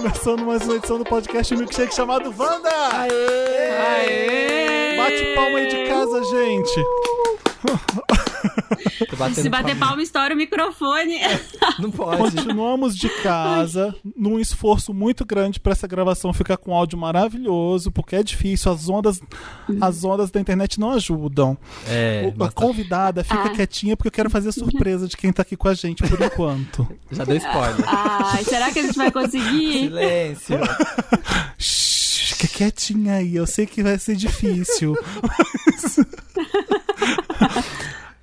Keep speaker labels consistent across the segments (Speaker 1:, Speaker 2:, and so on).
Speaker 1: Começando mais uma edição do podcast Milkshake chamado Wanda!
Speaker 2: Aê!
Speaker 3: Aê!
Speaker 1: Bate palma aí de casa, gente!
Speaker 3: Se bater palma, estoura o microfone.
Speaker 2: Não pode.
Speaker 1: Continuamos de casa, num esforço muito grande para essa gravação ficar com áudio maravilhoso, porque é difícil, as ondas, as ondas da internet não ajudam.
Speaker 2: É,
Speaker 1: O- a convidada fica
Speaker 3: Ah.
Speaker 1: quietinha porque eu quero fazer surpresa de quem tá aqui com a gente por enquanto.
Speaker 2: Já deu spoiler.
Speaker 3: Ai, será que a gente vai conseguir?
Speaker 2: Silêncio.
Speaker 1: Shhh, fica quietinha aí, eu sei que vai ser difícil.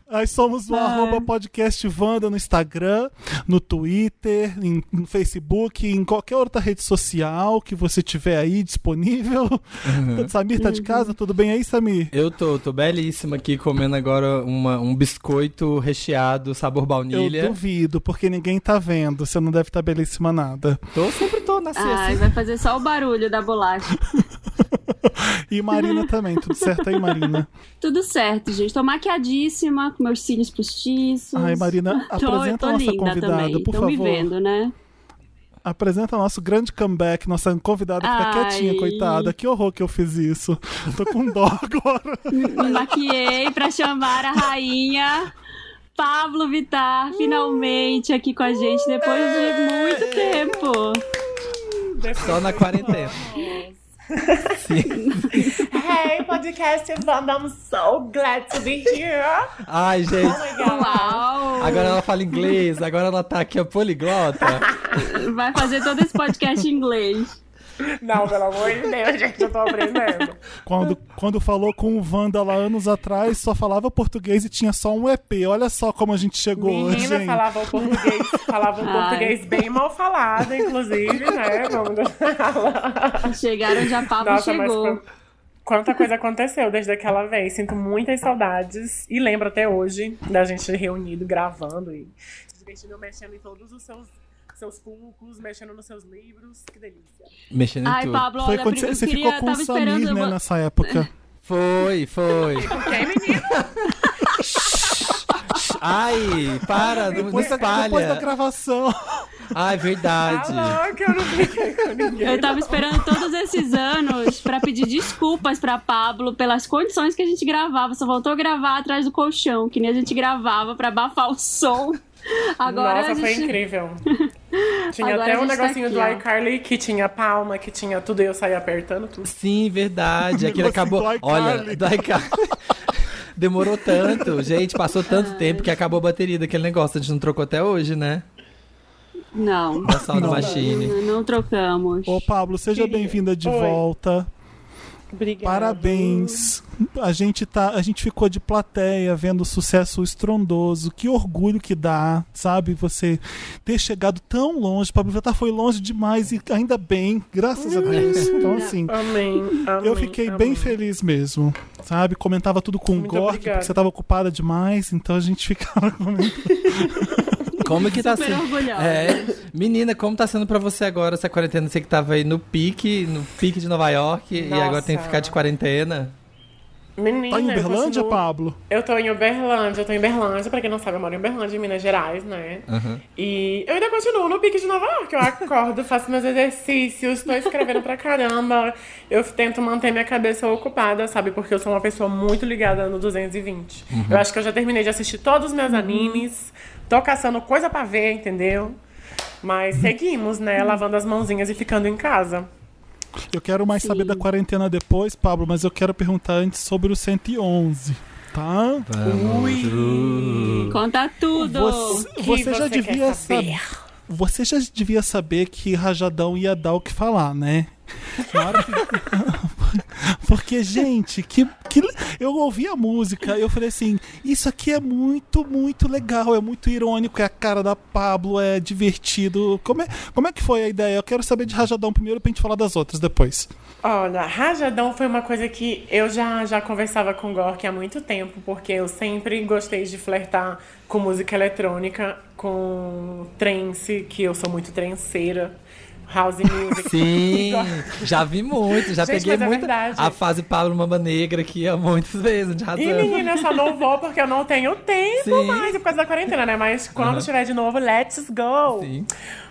Speaker 1: Nós somos o
Speaker 3: Ah.
Speaker 1: arroba podcast Wanda no Instagram, no Twitter, em- no Facebook, em qualquer outra rede social que você tiver aí disponível. Samir tá de casa? Tudo bem aí, Samir?
Speaker 2: Eu tô, tô belíssima aqui comendo agora uma- um biscoito recheado, sabor
Speaker 1: Eu
Speaker 2: baunilha.
Speaker 1: duvido, porque ninguém tá vendo. Você não deve estar belíssima nada.
Speaker 2: Tô, sempre tô na
Speaker 3: Ai,
Speaker 2: sexta.
Speaker 3: vai fazer só o barulho da bolacha.
Speaker 1: E Marina também, tudo certo aí, Marina?
Speaker 3: Tudo certo, gente. Tô maquiadíssima, com meus cílios postiços.
Speaker 1: Ai, Marina,
Speaker 3: Tô-
Speaker 1: apresenta
Speaker 3: tô
Speaker 1: a nossa convidada,
Speaker 3: também.
Speaker 1: por
Speaker 3: Tão me
Speaker 1: favor.
Speaker 3: vendo, né?
Speaker 1: Apresenta nosso grande comeback, nossa convidada fica
Speaker 3: Ai.
Speaker 1: quietinha, coitada. Que horror que eu fiz isso. Tô com dó agora.
Speaker 3: Me maquiei pra chamar a rainha Pablo Vittar, finalmente aqui com a gente, depois de muito tempo.
Speaker 2: Só na quarentena. Sim.
Speaker 4: Hey, podcast Wanda, I'm so glad to be here.
Speaker 2: Ai,
Speaker 4: Oh
Speaker 2: gente.
Speaker 4: my god.
Speaker 3: Uau!
Speaker 2: Agora ela fala inglês, agora ela tá aqui a poliglota.
Speaker 3: Vai fazer todo esse podcast em inglês.
Speaker 4: Não, pelo amor de Deus, gente, eu tô aprendendo.
Speaker 1: Quando, quando falou com o Wanda lá anos atrás, só falava português e tinha só um EP. Olha só como a gente chegou hoje,
Speaker 4: Menina falava o português, falava um português bem mal falado, inclusive, né? Vamos
Speaker 3: Chegaram já, Pablo
Speaker 4: Nossa, mas
Speaker 3: chegou.
Speaker 4: qu- quanta coisa aconteceu desde aquela vez. Sinto muitas saudades e lembro até hoje da gente reunido, gravando e se divertindo, mexendo em todos os seus, seus funcos, mexendo nos seus livros. Que delícia.
Speaker 2: Mexendo em
Speaker 3: Ai,
Speaker 2: tudo.
Speaker 3: Pablo,
Speaker 1: Foi
Speaker 3: olha,
Speaker 1: quando
Speaker 3: eu
Speaker 1: você, você
Speaker 3: queria,
Speaker 1: ficou com o
Speaker 3: tava esperando
Speaker 1: Samir, né,
Speaker 3: uma-
Speaker 1: nessa época.
Speaker 2: Foi, foi.
Speaker 4: Quem, menina?
Speaker 2: Ai, para, não, não
Speaker 1: Depois, da, depois da
Speaker 2: espalha.
Speaker 1: gravação.
Speaker 2: Ai, verdade.
Speaker 4: Ah, que eu não fiquei com ninguém.
Speaker 3: Eu tava esperando todos esses anos pra pedir desculpas pra Pablo pelas condições que a gente gravava. Só voltou a gravar atrás do colchão, que nem a gente gravava pra abafar o som. Agora
Speaker 4: Nossa,
Speaker 3: a
Speaker 4: foi
Speaker 3: gente...
Speaker 4: incrível. Tinha
Speaker 3: Agora
Speaker 4: até um
Speaker 3: gente tá
Speaker 4: negocinho
Speaker 3: aqui,
Speaker 4: do iCarly que tinha palma, que tinha tudo e eu saía apertando tudo.
Speaker 2: Sim, verdade. Aquele
Speaker 1: Negocinho
Speaker 2: acabou.
Speaker 1: do
Speaker 2: Olha, do iCarly. Demorou tanto, gente, passou tanto tempo que acabou a bateria daquele negócio. A gente não trocou até hoje, né?
Speaker 3: Não,
Speaker 2: Da Sound
Speaker 1: Não.
Speaker 2: Machine.
Speaker 3: não trocamos.
Speaker 1: Ô, Pablo, seja bem-vinda de
Speaker 4: Oi.
Speaker 1: volta.
Speaker 4: Obrigada.
Speaker 1: Parabéns. A gente tá, a gente ficou de plateia vendo o sucesso estrondoso. Que orgulho que dá, sabe? Você ter chegado tão longe. Pablo Vittar foi longe demais e ainda bem, graças a Deus. Então assim,
Speaker 4: Amém. amém
Speaker 1: eu fiquei
Speaker 4: amém.
Speaker 1: bem feliz mesmo, sabe? Comentava tudo com o Gork, porque você tava ocupada demais, então a gente ficava comentando.
Speaker 2: Como que tá
Speaker 3: Super
Speaker 2: sendo?
Speaker 3: orgulhosa.
Speaker 2: É, menina, como tá sendo pra você agora essa quarentena? Você que tava aí no pique, no pique de Nova York e
Speaker 4: Nossa.
Speaker 2: agora tem que ficar de quarentena.
Speaker 4: Menina,
Speaker 1: Tá em
Speaker 4: eu
Speaker 1: Uberlândia,
Speaker 4: continuo-
Speaker 1: Pablo?
Speaker 4: Eu tô em Uberlândia, eu tô em Uberlândia, pra quem não sabe, eu moro em Uberlândia, em Minas Gerais, né?
Speaker 2: Aham.
Speaker 4: E eu ainda continuo no pique de Nova York. Eu acordo, faço meus exercícios, tô escrevendo pra caramba. Eu tento manter minha cabeça ocupada, sabe? Porque eu sou uma pessoa muito ligada no 220. Eu acho que eu já terminei de assistir todos os meus animes. Tô caçando coisa pra ver, entendeu? Mas seguimos, né? Lavando as mãozinhas e ficando em casa.
Speaker 1: Eu quero mais
Speaker 3: Sim.
Speaker 1: saber da quarentena depois, Pablo, mas eu quero perguntar antes sobre o 111, tá?
Speaker 2: Vamos. Uh.
Speaker 3: Conta tudo.
Speaker 1: Você, você já
Speaker 4: você quer
Speaker 1: devia
Speaker 4: saber?
Speaker 1: saber. Você já devia saber que Rajadão ia dar o que falar, né? Na hora que- Porque, gente, que, que eu ouvi a música, eu falei assim: isso aqui é muito, muito legal, é muito irônico, é a cara da Pablo, é divertido. Como é, como é que foi a ideia? Eu quero saber de Rajadão primeiro pra gente falar das outras depois.
Speaker 4: Olha, Rajadão foi uma coisa que eu já, já conversava com o Gork há muito tempo, porque eu sempre gostei de flertar com música eletrônica, com trance, que eu sou muito trenceira. House music.
Speaker 2: Sim, já vi muito, já
Speaker 4: Gente,
Speaker 2: peguei
Speaker 4: é
Speaker 2: muito
Speaker 4: verdade.
Speaker 2: a fase Pablo Mamba Negra aqui há muitas vezes, de razão.
Speaker 4: E menina, eu só não vou porque eu não tenho tempo
Speaker 2: Sim.
Speaker 4: mais por causa da quarentena, né? Mas quando tiver de novo, let's go!
Speaker 2: Sim.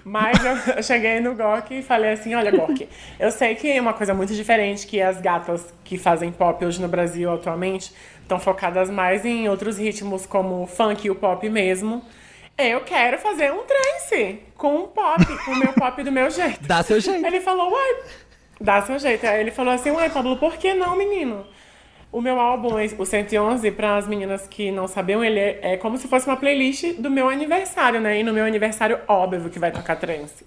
Speaker 4: Mas eu, eu cheguei no Gork e falei assim: olha, Gork, eu sei que é uma coisa muito diferente que as gatas que fazem pop hoje no Brasil atualmente estão focadas mais em outros ritmos como o funk e o pop mesmo. Eu quero fazer um trance com um pop, com o meu pop do meu jeito.
Speaker 2: Dá seu jeito.
Speaker 4: Ele falou, uai, dá seu jeito. Aí ele falou assim, uai, Pablo, por que não, menino? O meu álbum, o 111, para as meninas que não sabiam, ele é, é como se fosse uma playlist do meu aniversário, né? E no meu aniversário, óbvio que vai tocar trance.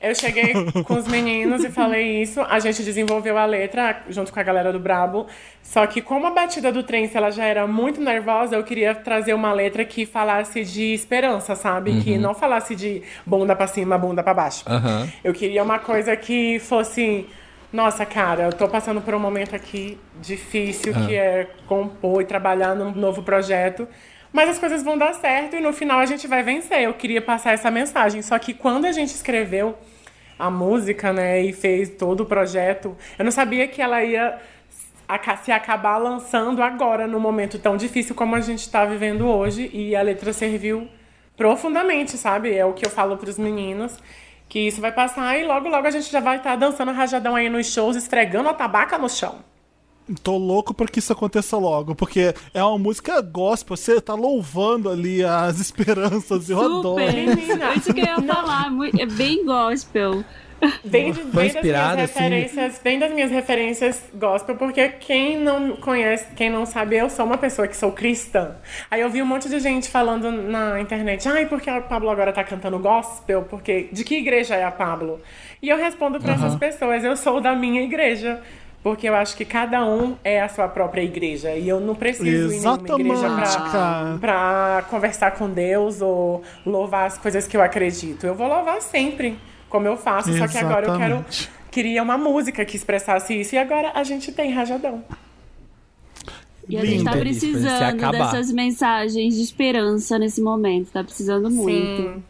Speaker 4: Eu cheguei com os meninos e falei isso. A gente desenvolveu a letra junto com a galera do Brabo. Só que como a batida do trance ela já era muito nervosa, eu queria trazer uma letra que falasse de esperança, sabe? Que não falasse de bunda pra cima, bunda pra baixo.
Speaker 2: Aham.
Speaker 4: Eu queria uma coisa que fosse. Nossa, cara, eu tô passando por um momento aqui difícil, que é compor e trabalhar num novo projeto. Mas as coisas vão dar certo e no final a gente vai vencer. Eu queria passar essa mensagem. Só que quando a gente escreveu a música, né, e fez todo o projeto, eu não sabia que ela ia se acabar lançando agora, num momento tão difícil como a gente está vivendo hoje. E a letra serviu profundamente, sabe? É o que eu falo pros meninos. Que isso vai passar e logo, logo a gente já vai estar dançando rajadão aí nos shows, esfregando a tabaca no chão.
Speaker 1: Tô louco pra que isso aconteça logo, porque é uma música gospel, você tá louvando ali as esperanças, eu adoro.
Speaker 3: Super.
Speaker 4: Menina.
Speaker 3: Isso que eu ia falar. É bem gospel.
Speaker 4: Vem, de, vem das minhas
Speaker 2: assim?
Speaker 4: referências, vem das minhas referências gospel, porque quem não conhece, quem não sabe, eu sou uma pessoa que sou cristã. Aí eu vi um monte de gente falando na internet, ai, porque a Pablo agora tá cantando gospel? Porque de que igreja é a Pablo? E eu respondo pra essas pessoas, eu sou da minha igreja. Porque eu acho que cada um é a sua própria igreja. E eu não preciso ir em nenhuma igreja
Speaker 1: Exatamente,
Speaker 4: pra, pra conversar com Deus ou louvar as coisas que eu acredito. Eu vou louvar sempre, como eu faço. Só que agora eu quero.
Speaker 1: Exatamente.
Speaker 4: Queria uma música que expressasse isso. E agora a gente tem Rajadão.
Speaker 3: E a gente tá precisando dessas mensagens de esperança nesse momento. Tá precisando muito.
Speaker 4: Sim.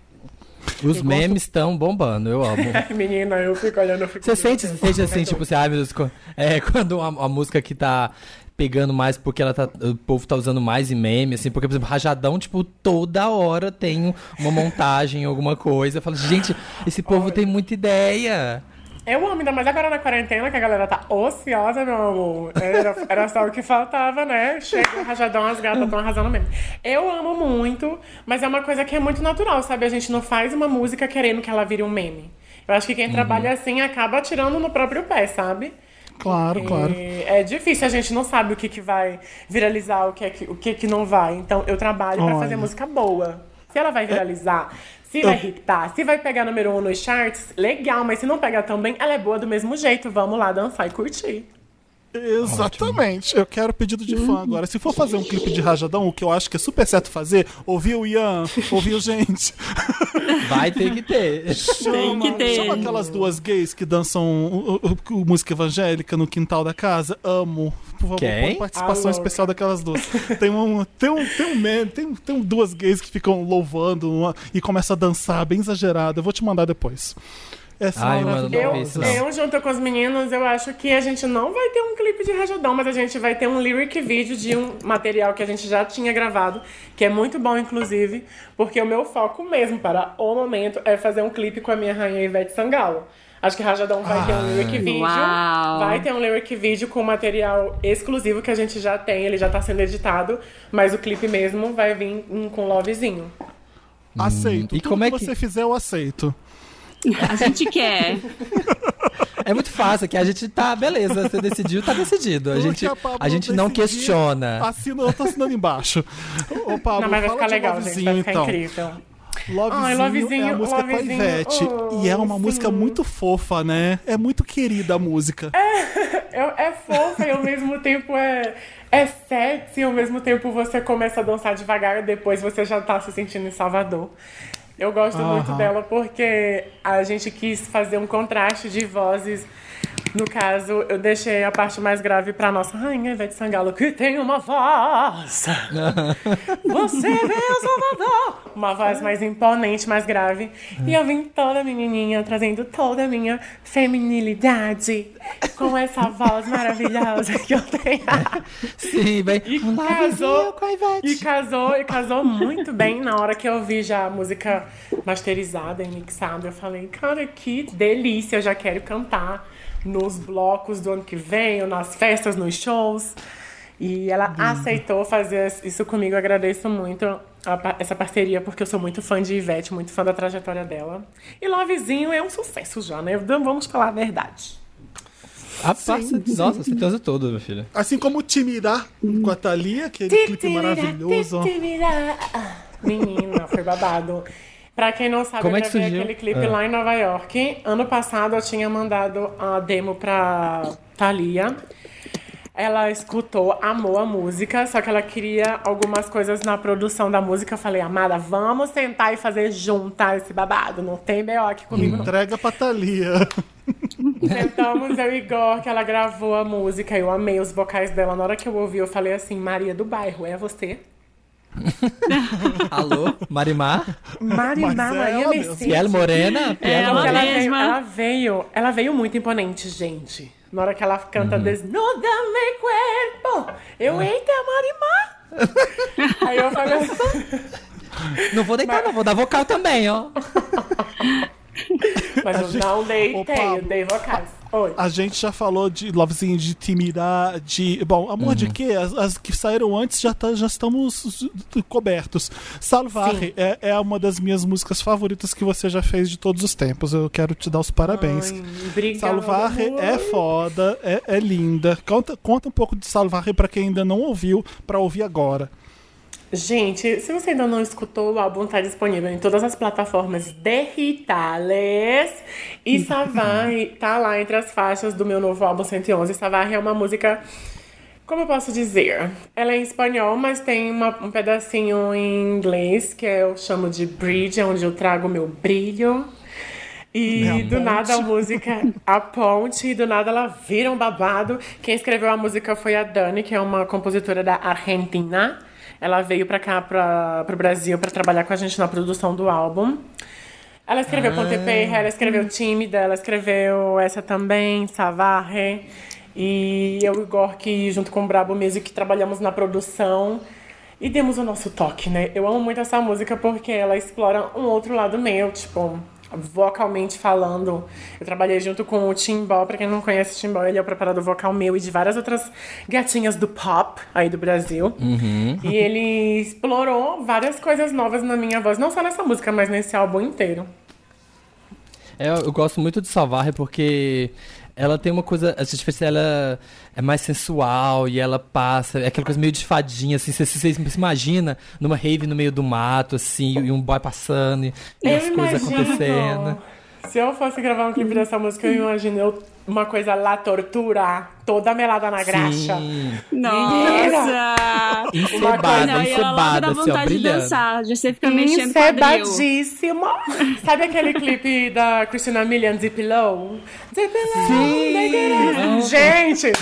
Speaker 2: Os memes estão bombando, eu amo.
Speaker 4: Menina, eu fico olhando, eu fico.
Speaker 2: Você sente, você sente assim, tipo assim, ai meu Deus, é, quando a, a música que tá pegando mais porque ela tá, o povo tá usando mais em meme, assim, porque, por exemplo, Rajadão, tipo, toda hora tem uma montagem, alguma coisa. Eu falo, gente, esse povo tem muita ideia.
Speaker 4: Eu amo, ainda mais agora na quarentena, que a galera tá ociosa, meu amor. Era, era só o que faltava, né? Chega o rajadão, as gatas estão arrasando mesmo. Eu amo muito, mas é uma coisa que é muito natural, sabe? A gente não faz uma música querendo que ela vire um meme. Eu acho que quem trabalha assim acaba tirando no próprio pé, sabe?
Speaker 1: Claro, claro.
Speaker 4: E é difícil, a gente não sabe o que, que vai viralizar, o que, é que, o que, que não vai. Então eu trabalho pra
Speaker 1: Olha.
Speaker 4: fazer música boa. Se ela vai viralizar, se vai hitar, se vai pegar número um nos charts, legal, mas se não pegar também, ela é boa do mesmo jeito. Vamos lá dançar e curtir.
Speaker 1: Exatamente. Eu quero pedido de fã agora. Se for fazer um clipe de rajadão, o que eu acho que é super certo fazer, ouvir o Ian, ouvir o gente.
Speaker 2: Vai ter que ter.
Speaker 3: Tem que ter.
Speaker 1: Chama aquelas duas gays que dançam o- o- o- música evangélica no quintal da casa. Amo. Por favor,
Speaker 2: Quem?
Speaker 1: participação especial daquelas duas. Tem um, tem um, tem um meme, tem, tem duas gays que ficam louvando uma- e começam a dançar bem exagerado. Eu vou te mandar depois.
Speaker 2: Ai,
Speaker 1: é
Speaker 2: mano,
Speaker 1: maravilhosa.
Speaker 2: Não
Speaker 4: Eu,
Speaker 2: vi isso, não.
Speaker 4: eu, junto com os meninos, eu acho que a gente não vai ter um clipe de rajadão, mas a gente vai ter um lyric vídeo de um material que a gente já tinha gravado, que é muito bom, inclusive, porque o meu foco mesmo para o momento é fazer um clipe com a minha rainha Ivete Sangalo. Acho que Rajadão vai ter um lyric vídeo.
Speaker 3: Uau.
Speaker 4: Vai ter um lyric vídeo com material exclusivo que a gente já tem, ele já tá sendo editado, mas o clipe mesmo vai vir hum, com lovezinho.
Speaker 1: Aceito.
Speaker 2: E
Speaker 1: Tudo
Speaker 2: como é
Speaker 1: que
Speaker 2: que-
Speaker 1: você fizer, eu aceito.
Speaker 3: A gente quer.
Speaker 2: É muito fácil, que a gente tá, beleza, você decidiu, tá decidido. A gente,
Speaker 1: a
Speaker 2: gente não questiona.
Speaker 1: Assina, eu tô assinando embaixo. Ô, Pablo,
Speaker 4: Não, mas vai
Speaker 1: fala
Speaker 4: ficar legal, gente,
Speaker 1: Lovezinho,
Speaker 4: vai ficar
Speaker 1: então.
Speaker 4: incrível.
Speaker 1: Lovezinho,
Speaker 4: Ai,
Speaker 1: é
Speaker 4: Lovezinho,
Speaker 1: a música com a
Speaker 4: Lovezinho,
Speaker 1: Ivete.
Speaker 4: oh,
Speaker 1: e é uma
Speaker 4: sim.
Speaker 1: música muito fofa, né? É muito querida a música.
Speaker 4: Eu- é fofa e ao mesmo tempo é, é sexy, e ao mesmo tempo você começa a dançar devagar e depois você já tá se sentindo em Salvador. Eu gosto muito
Speaker 1: Aham.
Speaker 4: dela porque a gente quis fazer um contraste de vozes No caso, eu deixei a parte mais grave pra nossa rainha Ivete Sangalo, que tem uma voz. Você veio, Salvador! Uma voz mais imponente, mais grave. E eu vim toda menininha, trazendo toda a minha feminilidade com essa voz maravilhosa que eu tenho.
Speaker 2: Sim, bem.
Speaker 4: E casou,
Speaker 2: com a Ivete.
Speaker 4: e casou, e casou muito bem na hora que eu vi já a música masterizada e mixada. Eu falei, cara, que delícia, eu já quero cantar nos blocos do ano que vem, ou nas festas, nos shows. E ela aceitou fazer isso comigo. Eu agradeço muito a essa parceria, porque eu sou muito fã de Ivete, muito fã da trajetória dela. E Lovezinho é um sucesso já, né? Então vamos falar a verdade.
Speaker 2: A passa, nossa, transa todo, meu filho.
Speaker 1: Assim como o Timirá com a Thalia, aquele clipe maravilhoso.
Speaker 4: Menina, foi babado. Pra quem não sabe,
Speaker 2: Como é
Speaker 4: eu gravei
Speaker 2: surgiu?
Speaker 4: aquele clipe
Speaker 2: Ah.
Speaker 4: lá em Nova York. Ano passado eu tinha mandado a demo pra Thalia. Ela escutou, amou a música, só que ela queria algumas coisas na produção da música. Eu falei, amada, vamos sentar e fazer juntar esse babado. Não tem B.O. aqui comigo, não.
Speaker 1: Entrega pra Thalia.
Speaker 4: Sentamos eu e Igor, que ela gravou a música. Eu amei os vocais dela. Na hora que eu ouvi, eu falei assim: Maria do bairro, é você?
Speaker 2: Alô, Marimar?
Speaker 4: Maria,
Speaker 1: Mas é
Speaker 4: Maria
Speaker 1: ela
Speaker 4: Mercedes.
Speaker 2: Piel Morena? Piel
Speaker 3: Ela
Speaker 4: Porque
Speaker 2: Morena.
Speaker 4: ela veio, ela veio, ela veio muito imponente, gente. Na hora que ela canta Desnuda mi cuerpo, eu eita, Marimar. Aí eu falei assim,
Speaker 2: Não vou deitar, não, vou dar vocal também, ó.
Speaker 4: mas eu não deitei,
Speaker 1: Pablo.
Speaker 4: eu dei vocais. Oi.
Speaker 1: A gente já falou de Lovezinho, de Timirá, de. Bom, amor de quê? As, as que saíram antes já, tá, já estamos cobertos. Salvarre
Speaker 4: Sim.
Speaker 1: é, é uma das minhas músicas favoritas que você já fez de todos os tempos. Eu quero te dar os parabéns. Salvarre é foda, é, é linda. Conta, conta um pouco de Salvarre pra quem ainda não ouviu, pra ouvir agora.
Speaker 4: Gente, se você ainda não escutou, o álbum tá disponível em todas as plataformas digitales. E Savage tá lá entre as faixas do meu novo álbum 111. Savage é uma música, como eu posso dizer? Ela é em espanhol, mas tem uma- um pedacinho em inglês, que eu chamo de bridge, onde eu trago meu brilho. E
Speaker 1: É a
Speaker 4: do
Speaker 1: ponte.
Speaker 4: nada a música, a ponte, e do nada ela vira um babado. Quem escreveu a música foi a Dani, que é uma compositora da Argentina. Ela veio pra cá, pra, pro Brasil, pra trabalhar com a gente na produção do álbum. Ela escreveu Ponte Perra, ela escreveu Tímida, ela escreveu essa também, Savarre. E eu e o Igor, que junto com o Brabo Music, trabalhamos na produção. E demos o nosso toque, né? Eu amo muito essa música porque ela explora um outro lado meu, tipo, vocalmente falando. Eu trabalhei junto com o Timbó, pra quem não conhece o Timbó, ele é o preparador vocal meu e de várias outras gatinhas do pop aí do Brasil. E ele explorou várias coisas novas na minha voz, não só nessa música, mas nesse álbum inteiro.
Speaker 2: É, eu gosto muito de Salvarre porque ela tem uma coisa. A gente pensa ela é mais sensual e ela passa. É aquela coisa meio de fadinha, assim. Você, você, imagina numa rave no meio do mato, assim, e um boy passando e, e as coisas acontecendo.
Speaker 4: Se eu fosse gravar um clipe dessa música, eu imagino eu- uma coisa lá, tortura, toda melada na graxa.
Speaker 2: Sim.
Speaker 3: Nossa!
Speaker 2: Encebada,
Speaker 3: Não, e ela logo
Speaker 2: encebada,
Speaker 3: dá
Speaker 2: assim, ó,
Speaker 3: vontade de
Speaker 2: brilhando.
Speaker 3: dançar. Já mexendo.
Speaker 4: Encebadíssimo. Sabe aquele clipe da Christina Milian, Zip Low? Zip Low,
Speaker 2: Sim.
Speaker 4: Gente!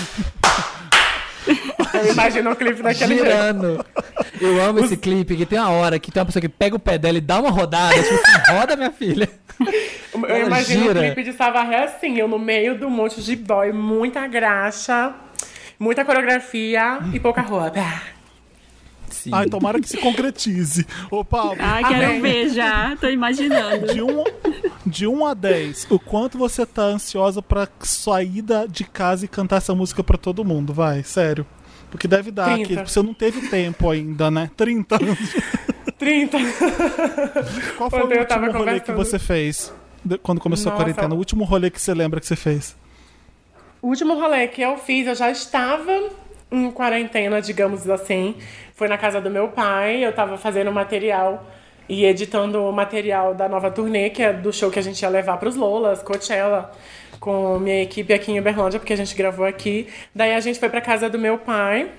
Speaker 4: Eu imagino um clipe daquele jeito.
Speaker 2: Girando. Eu amo esse clipe, que tem uma hora que tem uma pessoa que pega o pé dela e dá uma rodada, tipo assim, roda minha filha.
Speaker 4: Eu
Speaker 2: Ela
Speaker 4: imagino
Speaker 2: gira.
Speaker 4: um clipe de Savaré assim, eu no meio do monte de boy, muita graxa, muita coreografia e pouca roupa.
Speaker 2: Sim.
Speaker 1: Ai, tomara que se concretize. Ô, Paulo,
Speaker 3: Ai, quero
Speaker 4: Amém.
Speaker 3: ver já. Tô imaginando.
Speaker 1: de 1 um, de um a 10, o quanto você tá ansiosa pra sair da- de casa e cantar essa música pra todo mundo? Vai, sério. Porque deve dar,
Speaker 4: 30.
Speaker 1: que você não teve tempo ainda, né? 30 anos.
Speaker 4: 30.
Speaker 1: Qual foi
Speaker 4: Ontem
Speaker 1: o último rolê que você fez? Quando começou a
Speaker 4: Nossa.
Speaker 1: quarentena? O último rolê que você lembra que você fez?
Speaker 4: O último rolê que eu fiz, eu já estava em quarentena, digamos assim. Foi na casa do meu pai, eu tava fazendo material e editando o material da nova turnê, que é do show que a gente ia levar pros Lolas, Coachella, com minha equipe aqui em Uberlândia, porque a gente gravou aqui. Daí a gente foi pra casa do meu pai.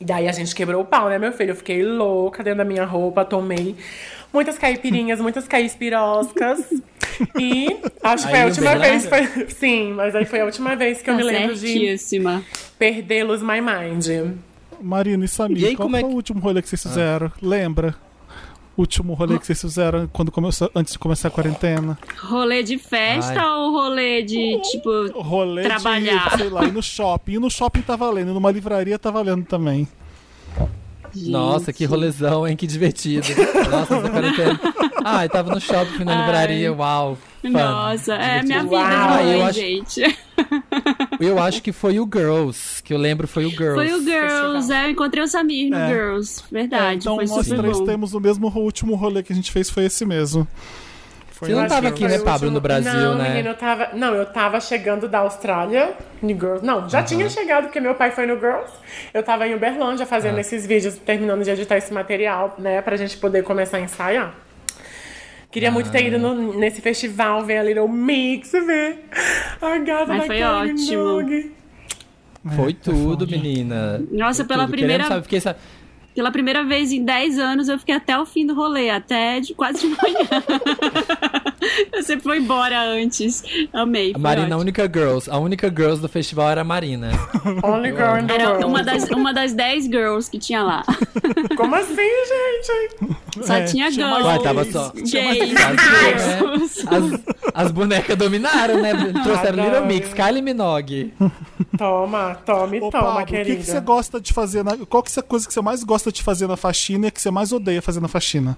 Speaker 4: E daí a gente quebrou o pau, né, meu filho? Eu fiquei louca dentro da minha roupa, tomei muitas caipirinhas, muitas caispiroscas. E acho que foi a última vez. Foi... Sim, mas aí foi a última vez que eu
Speaker 3: Tá
Speaker 4: me lembro de perder Lose My Mind.
Speaker 1: Marina e Samir,
Speaker 2: E aí,
Speaker 1: qual
Speaker 2: como é
Speaker 1: foi
Speaker 2: que-
Speaker 1: o último rolê que vocês fizeram? Lembra? Último rolê que vocês fizeram quando começou, antes de começar a quarentena?
Speaker 3: Rolê de festa
Speaker 2: Ai.
Speaker 3: ou rolê de, tipo...
Speaker 1: Rolê
Speaker 3: Trabalhar.
Speaker 1: de, sei lá, ir no shopping. E no shopping tá valendo, numa livraria tá valendo também.
Speaker 2: Nossa, que rolezão, hein? Que divertido. Nossa, essa quarentena. Ai, tava no shopping, na
Speaker 3: Ai.
Speaker 2: livraria, uau. fun.
Speaker 3: Nossa, é minha vida
Speaker 4: Uau.
Speaker 3: de rolê,
Speaker 2: eu acho-
Speaker 3: gente.
Speaker 2: Eu acho que foi o Girls, que eu lembro foi o Girls.
Speaker 3: Foi o Girls, é, eu encontrei o Samir no
Speaker 1: É.
Speaker 3: Girls. Verdade,
Speaker 1: então
Speaker 3: foi
Speaker 1: nós três
Speaker 3: bom.
Speaker 1: temos o mesmo o último rolê que a gente fez foi esse mesmo. Foi
Speaker 2: Você não
Speaker 1: no
Speaker 2: tava
Speaker 1: Girls.
Speaker 2: aqui, né, Pablo, no Brasil,
Speaker 4: não,
Speaker 2: né?
Speaker 4: Menino, eu tava, não, eu tava chegando da Austrália, no Girls. Não, já tinha chegado, porque meu pai foi no Girls. Eu tava em Uberlândia fazendo esses vídeos, terminando de editar esse material, né, pra gente poder começar a ensaiar. Queria muito ter ido no- nesse festival, ver a Little Mix, ver a gata
Speaker 3: Ai,
Speaker 4: da
Speaker 3: foi ótimo.
Speaker 4: Minogue.
Speaker 2: Foi
Speaker 1: É,
Speaker 2: tudo,
Speaker 1: foi
Speaker 2: menina.
Speaker 3: Nossa,
Speaker 2: Foi
Speaker 3: pela
Speaker 2: tudo.
Speaker 3: primeira-
Speaker 2: sabe, fiquei, sa-
Speaker 3: Pela primeira vez em 10 anos, eu fiquei até o fim do rolê, até de, quase de manhã. sempre fui embora antes. Amei.
Speaker 2: A
Speaker 3: foi
Speaker 2: Marina, a
Speaker 3: ótimo.
Speaker 2: única girls. A única girls do festival era a Marina.
Speaker 4: Only girl in the
Speaker 3: Era
Speaker 4: world.
Speaker 3: uma das, uma das 10 girls que tinha lá.
Speaker 4: Como assim, gente?
Speaker 3: Só
Speaker 1: É,
Speaker 3: tinha
Speaker 1: tinha
Speaker 3: girls.
Speaker 2: Ué, tava só-
Speaker 3: Gays, girls.
Speaker 2: As, as bonecas dominaram, né? Trouxeram
Speaker 4: Adoro.
Speaker 2: Little Mix, Kylie Minogue.
Speaker 4: Toma, tome,
Speaker 1: Ô,
Speaker 4: toma,
Speaker 1: Pablo, o que,
Speaker 4: querida.
Speaker 1: que você gosta de fazer? Na, qual que é a coisa que você mais gosta de fazer na faxina e que você mais odeia fazer na faxina?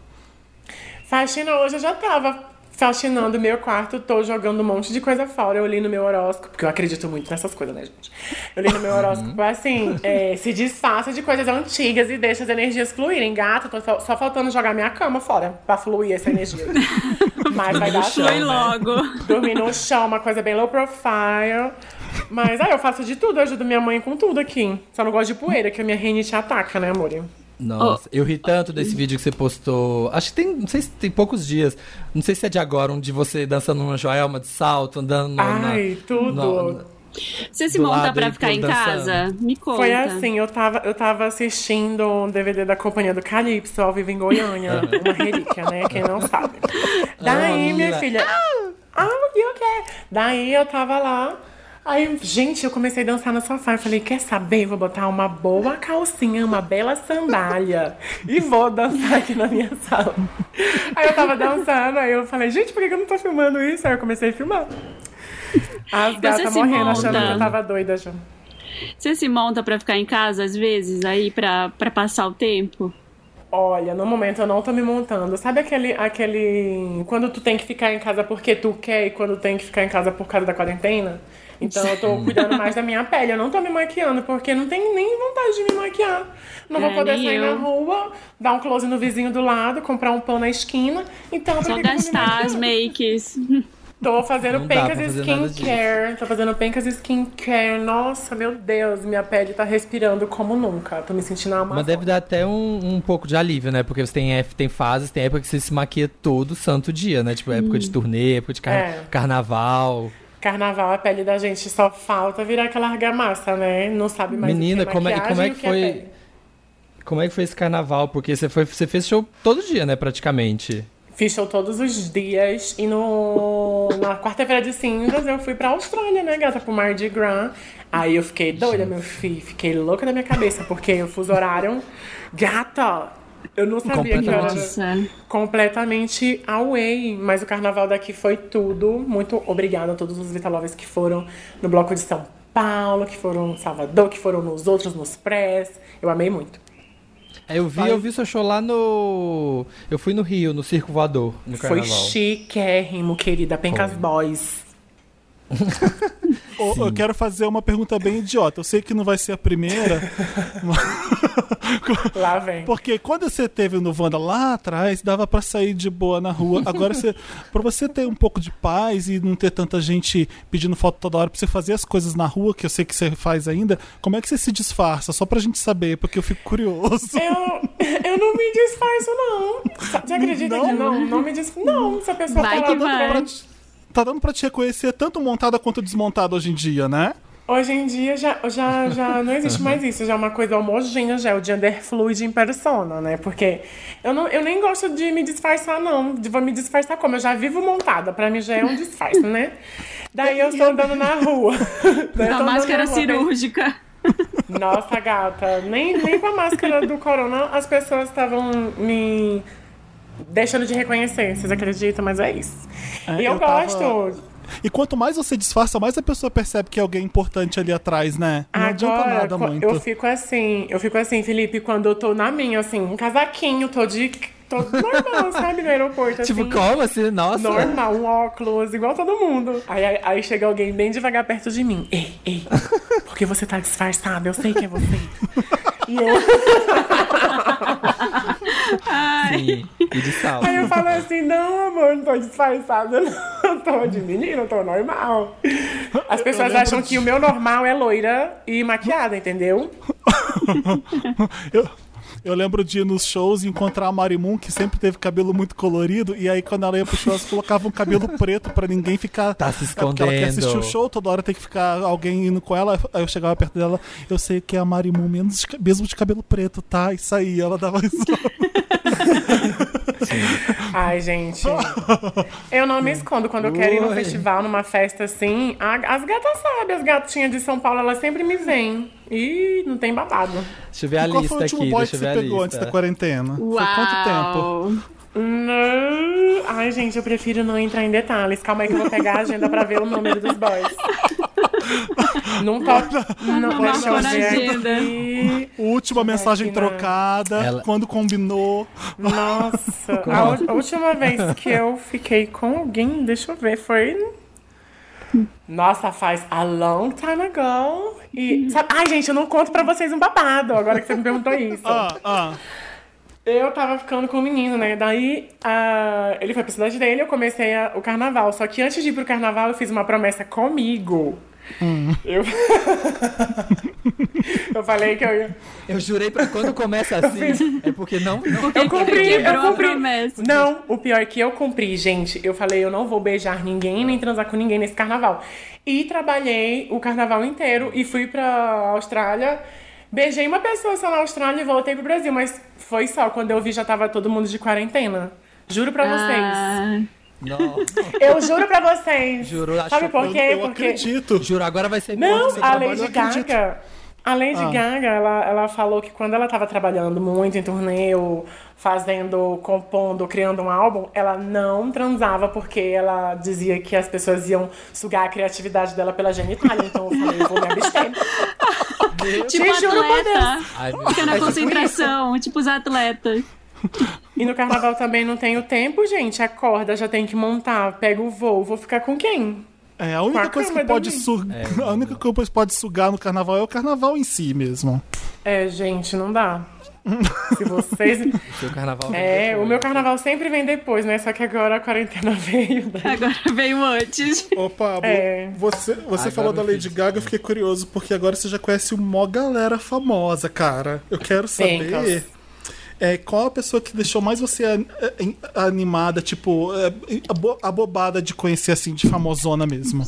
Speaker 4: Faxina hoje eu já tava faxinando meu quarto, tô jogando um monte de coisa fora. Eu li no meu horóscopo, porque eu acredito muito nessas coisas, né, gente? Eu li no meu horóscopo assim: é, se desfaça de coisas antigas e deixa as energias fluírem. Gata, tô só, só faltando jogar minha cama fora pra fluir essa energia. Mas vai dar
Speaker 2: chão, né?
Speaker 3: logo.
Speaker 4: Dormir no chão, uma coisa bem low profile. Mas aí eu faço de tudo, eu ajudo minha mãe com tudo aqui. Só não gosto de poeira, que a minha rinite ataca, né, amor?
Speaker 2: Nossa, eu ri tanto desse vídeo que você postou. Acho que tem, não sei se tem poucos dias. Não sei se é de agora, um de você dançando uma joelma de salto, andando no, na-
Speaker 4: Ai, tudo.
Speaker 2: no-
Speaker 3: Você se monta pra ficar em
Speaker 2: dançando.
Speaker 3: casa? Me conta.
Speaker 4: Foi assim, eu tava, eu tava assistindo um DVD da Companhia do Calypso ao vivo em Goiânia, uma relíquia, né? Quem não sabe. Daí,
Speaker 2: Ah,
Speaker 4: minha
Speaker 2: menina.
Speaker 4: filha. Ah, e o quê? Daí eu tava lá. Aí, gente, eu comecei a dançar no sofá. Eu falei, quer saber? Vou botar uma boa calcinha, uma bela sandália. e vou dançar aqui na minha sala. Aí eu tava dançando, aí eu falei, gente, por que eu não tô filmando isso? Aí eu comecei a filmar. As gatas morrendo, achando que eu tava doida já.
Speaker 3: Você se monta pra ficar em casa às vezes, aí pra, pra passar o tempo?
Speaker 4: Olha, no momento eu não tô me montando. Sabe aquele, aquele. Quando tu tem que ficar em casa porque tu quer e quando tem que ficar em casa por causa da quarentena? Então eu tô cuidando mais da minha pele. Eu não tô me maquiando porque não tenho nem vontade de me maquiar. Não vou
Speaker 3: É,
Speaker 4: poder sair
Speaker 3: eu.
Speaker 4: na rua, dar um close no vizinho do lado, comprar um pão na esquina. Então,
Speaker 3: Só
Speaker 4: que que eu vou me
Speaker 3: gastar as makes.
Speaker 4: Tô fazendo
Speaker 2: Não
Speaker 4: pencas skincare. Tô fazendo pencas skincare. Nossa, meu Deus, minha pele tá respirando como nunca. Tô me sentindo uma
Speaker 2: Mas deve dar até um, um pouco de alívio, né? Porque você tem, é, tem fases, tem época que você se maquia todo santo dia, né? Tipo, época de turnê, época de car-
Speaker 4: É.
Speaker 2: carnaval.
Speaker 4: Carnaval, a pele da gente só falta virar aquela argamassa, né? Não sabe mais
Speaker 2: Menina,
Speaker 4: o que é
Speaker 2: como é- como é que
Speaker 4: que é
Speaker 2: foi-
Speaker 4: pele.
Speaker 2: Como é que foi esse carnaval? Porque você, foi, você fez show todo dia, né? Praticamente.
Speaker 4: Fiz show todos os dias e no, na quarta-feira de cinzas eu fui pra Austrália, né, gata? Pro Mardi Gras. Aí eu fiquei doida, meu filho. Fiquei louca da minha cabeça, porque o fuso horário... Gata! Eu não sabia que era
Speaker 3: Nossa.
Speaker 4: completamente away. Mas o carnaval daqui foi tudo. Muito obrigada a todos os Vitalovers que foram no bloco de São Paulo, que foram no Salvador, que foram nos outros, nos prés. Eu amei muito.
Speaker 2: É, eu vi, eu vi seu show lá no. Eu fui no Rio, no Circo Voador, no
Speaker 4: Foi
Speaker 2: carnaval.
Speaker 4: chiquérrimo, querida. Pencas Boys.
Speaker 1: Eu quero fazer uma pergunta bem idiota. Eu sei que não vai ser a primeira.
Speaker 4: Lá vem.
Speaker 1: Porque quando você teve no Wanda lá atrás, dava pra sair de boa na rua. Agora, você, pra você ter um pouco de paz e não ter tanta gente pedindo foto toda hora pra você fazer as coisas na rua, que eu sei que você faz ainda, como é que você se disfarça? Só pra gente saber, porque eu fico curioso.
Speaker 4: Eu, eu não me disfarço, não. Você acredita
Speaker 1: Não?
Speaker 4: que não? Não me disfarço. Não, se a pessoa
Speaker 3: Vai
Speaker 4: tá
Speaker 3: que vai.
Speaker 1: Pra Tá dando pra te reconhecer tanto montada quanto desmontada hoje em dia, né?
Speaker 4: Hoje em dia já, já, já não existe mais isso, já é uma coisa homogênea, já é o gender fluid em persona, né? Porque eu, não, eu nem gosto de me disfarçar, não. De, vou me disfarçar como? Eu já vivo montada, pra mim já é um disfarce, né? Daí eu estou andando na rua.
Speaker 3: A máscara
Speaker 4: na rua,
Speaker 3: cirúrgica.
Speaker 4: Nossa, gata, nem, nem com a máscara do corona as pessoas estavam me deixando de reconhecer, vocês acreditam? Mas é isso.
Speaker 1: É,
Speaker 4: e eu,
Speaker 1: eu tava-
Speaker 4: gosto.
Speaker 1: E quanto mais você disfarça, mais a pessoa percebe que é alguém importante ali atrás, né? Não adianta
Speaker 4: Agora,
Speaker 1: nada
Speaker 4: co-
Speaker 1: muito.
Speaker 4: eu fico assim, eu fico assim, Felipe, quando eu tô na minha, assim, um casaquinho, tô de. tô normal, sabe, no aeroporto.
Speaker 2: Tipo,
Speaker 4: assim.
Speaker 2: como assim? Nossa.
Speaker 4: Normal, um óculos, igual todo mundo. Aí, aí, aí chega alguém bem devagar perto de mim. Ei, ei, por que você tá disfarçada? Eu sei que é você. E eu,
Speaker 2: Sim. E de sal.
Speaker 4: aí eu falo assim, não, amor, não tô disfarçada, não. Eu tô de menino, eu tô normal. As pessoas acham
Speaker 1: de-
Speaker 4: que o meu normal é loira e maquiada, entendeu?
Speaker 1: Eu, eu lembro de ir nos shows e encontrar a Marimun, que sempre teve cabelo muito colorido, e aí quando ela ia pro show, ela colocava um cabelo preto pra ninguém ficar.
Speaker 2: Tá se
Speaker 1: É porque ela quer assistir o
Speaker 2: escondendo.
Speaker 1: show, toda hora tem que ficar alguém indo com ela. Aí eu chegava perto dela, eu sei que é a Marimun, menos de mesmo de cabelo preto, tá? Isso aí, ela dava isso.
Speaker 4: Ai, gente. Eu não me escondo. Quando eu quero ir num
Speaker 2: Oi.
Speaker 4: festival, numa festa assim, a- as gatas sabem, as gatinhas de São Paulo, elas sempre me veem. E não tem babado.
Speaker 2: Deixa eu ver a
Speaker 1: Qual
Speaker 2: lista
Speaker 1: foi o último
Speaker 2: aqui.
Speaker 1: boy que você
Speaker 2: a
Speaker 1: pegou antes da quarentena?
Speaker 3: Uau.
Speaker 1: Foi quanto tempo?
Speaker 4: Não. Ai, gente, eu prefiro não entrar em detalhes. Calma aí que eu vou pegar a agenda pra ver o número dos boys. Não toque. Não,
Speaker 3: Não
Speaker 4: deixa eu
Speaker 3: marcou na
Speaker 4: ver
Speaker 3: agenda.
Speaker 4: aqui.
Speaker 1: Última mensagem trocada,
Speaker 2: Ela-
Speaker 1: quando combinou.
Speaker 4: Nossa, a, a última vez que eu fiquei com alguém, deixa eu ver, foi. Nossa, faz a long time ago. E. Sabe, ai, gente, eu não conto pra vocês um babado, agora que você me perguntou isso.
Speaker 1: Ah, ah.
Speaker 4: Eu tava ficando com o menino, né? Daí ah, ele foi pra cidade dele, eu comecei a- o carnaval. Só que antes de ir pro carnaval, eu fiz uma promessa comigo. Eu... eu falei que eu ia.
Speaker 2: Eu jurei pra quando começa assim. É porque não. não...
Speaker 4: Eu cumpri, eu cumpri. Não, o pior é que eu cumpri, gente. Eu falei, eu não vou beijar ninguém, nem transar com ninguém nesse carnaval. E trabalhei o carnaval inteiro e fui pra Austrália. Beijei uma pessoa só na Austrália e voltei pro Brasil, mas foi só. Quando eu vi, já tava todo mundo de quarentena. Juro pra vocês.
Speaker 2: Não.
Speaker 4: Eu juro pra vocês.
Speaker 2: Juro, acho
Speaker 4: Sabe
Speaker 2: que
Speaker 4: por
Speaker 1: Eu,
Speaker 4: quê?
Speaker 1: eu
Speaker 4: Porque.
Speaker 1: acredito.
Speaker 2: Juro, agora vai ser
Speaker 4: Não, a
Speaker 1: trabalho,
Speaker 4: Lady
Speaker 1: eu.
Speaker 4: Gaga. A Lady
Speaker 1: Ah.
Speaker 4: Gaga, ela, ela falou que quando ela tava trabalhando muito em turnê, ou fazendo, compondo, criando um álbum, ela não transava porque ela dizia que as pessoas iam sugar a criatividade dela pela genitália. Então eu falei, eu vou me abster.
Speaker 3: tipo
Speaker 4: Te juro por
Speaker 3: atleta.
Speaker 2: Ai, meu
Speaker 3: Fica na concentração, tipo os atletas.
Speaker 4: E no carnaval também não tenho tempo, gente. Acorda, já tem que montar, pega o voo. Vou ficar com quem?
Speaker 1: É, a única coisa que pode
Speaker 4: também.
Speaker 1: sugar. A única coisa que pode sugar no carnaval é o carnaval em si mesmo.
Speaker 4: É, gente, não dá. Se vocês.
Speaker 2: Seu carnaval.
Speaker 4: É,
Speaker 2: depois.
Speaker 4: o meu carnaval sempre vem depois, né? Só que agora a quarentena veio. né?
Speaker 3: Agora veio antes.
Speaker 1: Ô, Pablo,
Speaker 4: É.
Speaker 1: você, você falou da
Speaker 2: meu
Speaker 1: Lady. Gaga, eu fiquei curioso, porque agora você já conhece uma galera famosa, cara. Eu quero saber
Speaker 4: Bencos.
Speaker 1: É, qual a pessoa que deixou mais você an- animada, tipo, é, abo- abobada de conhecer assim, de famosona mesmo.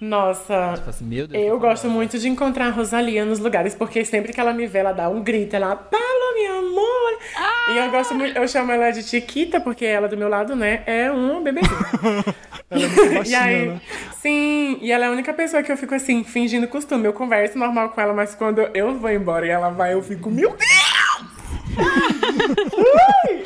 Speaker 4: Nossa,
Speaker 2: Tipo assim, meu Deus.
Speaker 4: eu gosto muito de encontrar a Rosalia nos lugares, porque sempre que ela me vê, ela dá um grito, ela, Paula, meu amor! E eu gosto muito, eu chamo ela de Chiquita, porque ela do meu lado, né, é um bebezinho.
Speaker 1: Ela é muito
Speaker 4: E
Speaker 1: baixinha,
Speaker 4: aí,
Speaker 1: né?
Speaker 4: sim, e ela é a única pessoa que eu fico assim, fingindo costume. Eu converso normal com ela, mas quando eu vou embora e ela vai, eu fico, meu Deus!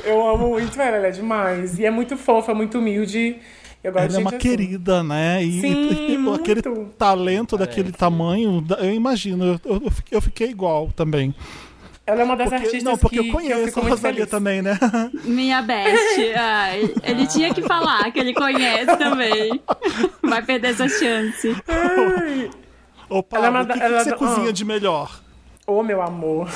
Speaker 4: Eu amo muito ela, ela é demais. E é muito fofa, muito humilde. Eu gosto
Speaker 1: Ela
Speaker 4: de
Speaker 1: é uma
Speaker 4: assim.
Speaker 1: querida, né? E,
Speaker 4: Sim,
Speaker 1: e- e aquele
Speaker 4: muito.
Speaker 1: talento daquele tamanho, eu imagino. Eu, eu fiquei- eu fiquei igual também.
Speaker 4: Ela é uma das
Speaker 1: Porque-
Speaker 4: artistas
Speaker 1: não, porque
Speaker 4: que,
Speaker 1: eu conheço
Speaker 4: que eu
Speaker 1: a
Speaker 4: muito
Speaker 1: Rosalia
Speaker 4: feliz.
Speaker 1: também, né?
Speaker 3: Minha best. Ai, ele tinha que falar que ele conhece também. Vai perder essa chance.
Speaker 1: Ô, Pablo,
Speaker 4: Ela é uma
Speaker 1: o que, que
Speaker 4: ela é
Speaker 1: você
Speaker 4: da-
Speaker 1: cozinha
Speaker 4: ah.
Speaker 1: de melhor?
Speaker 4: Ô, meu amor.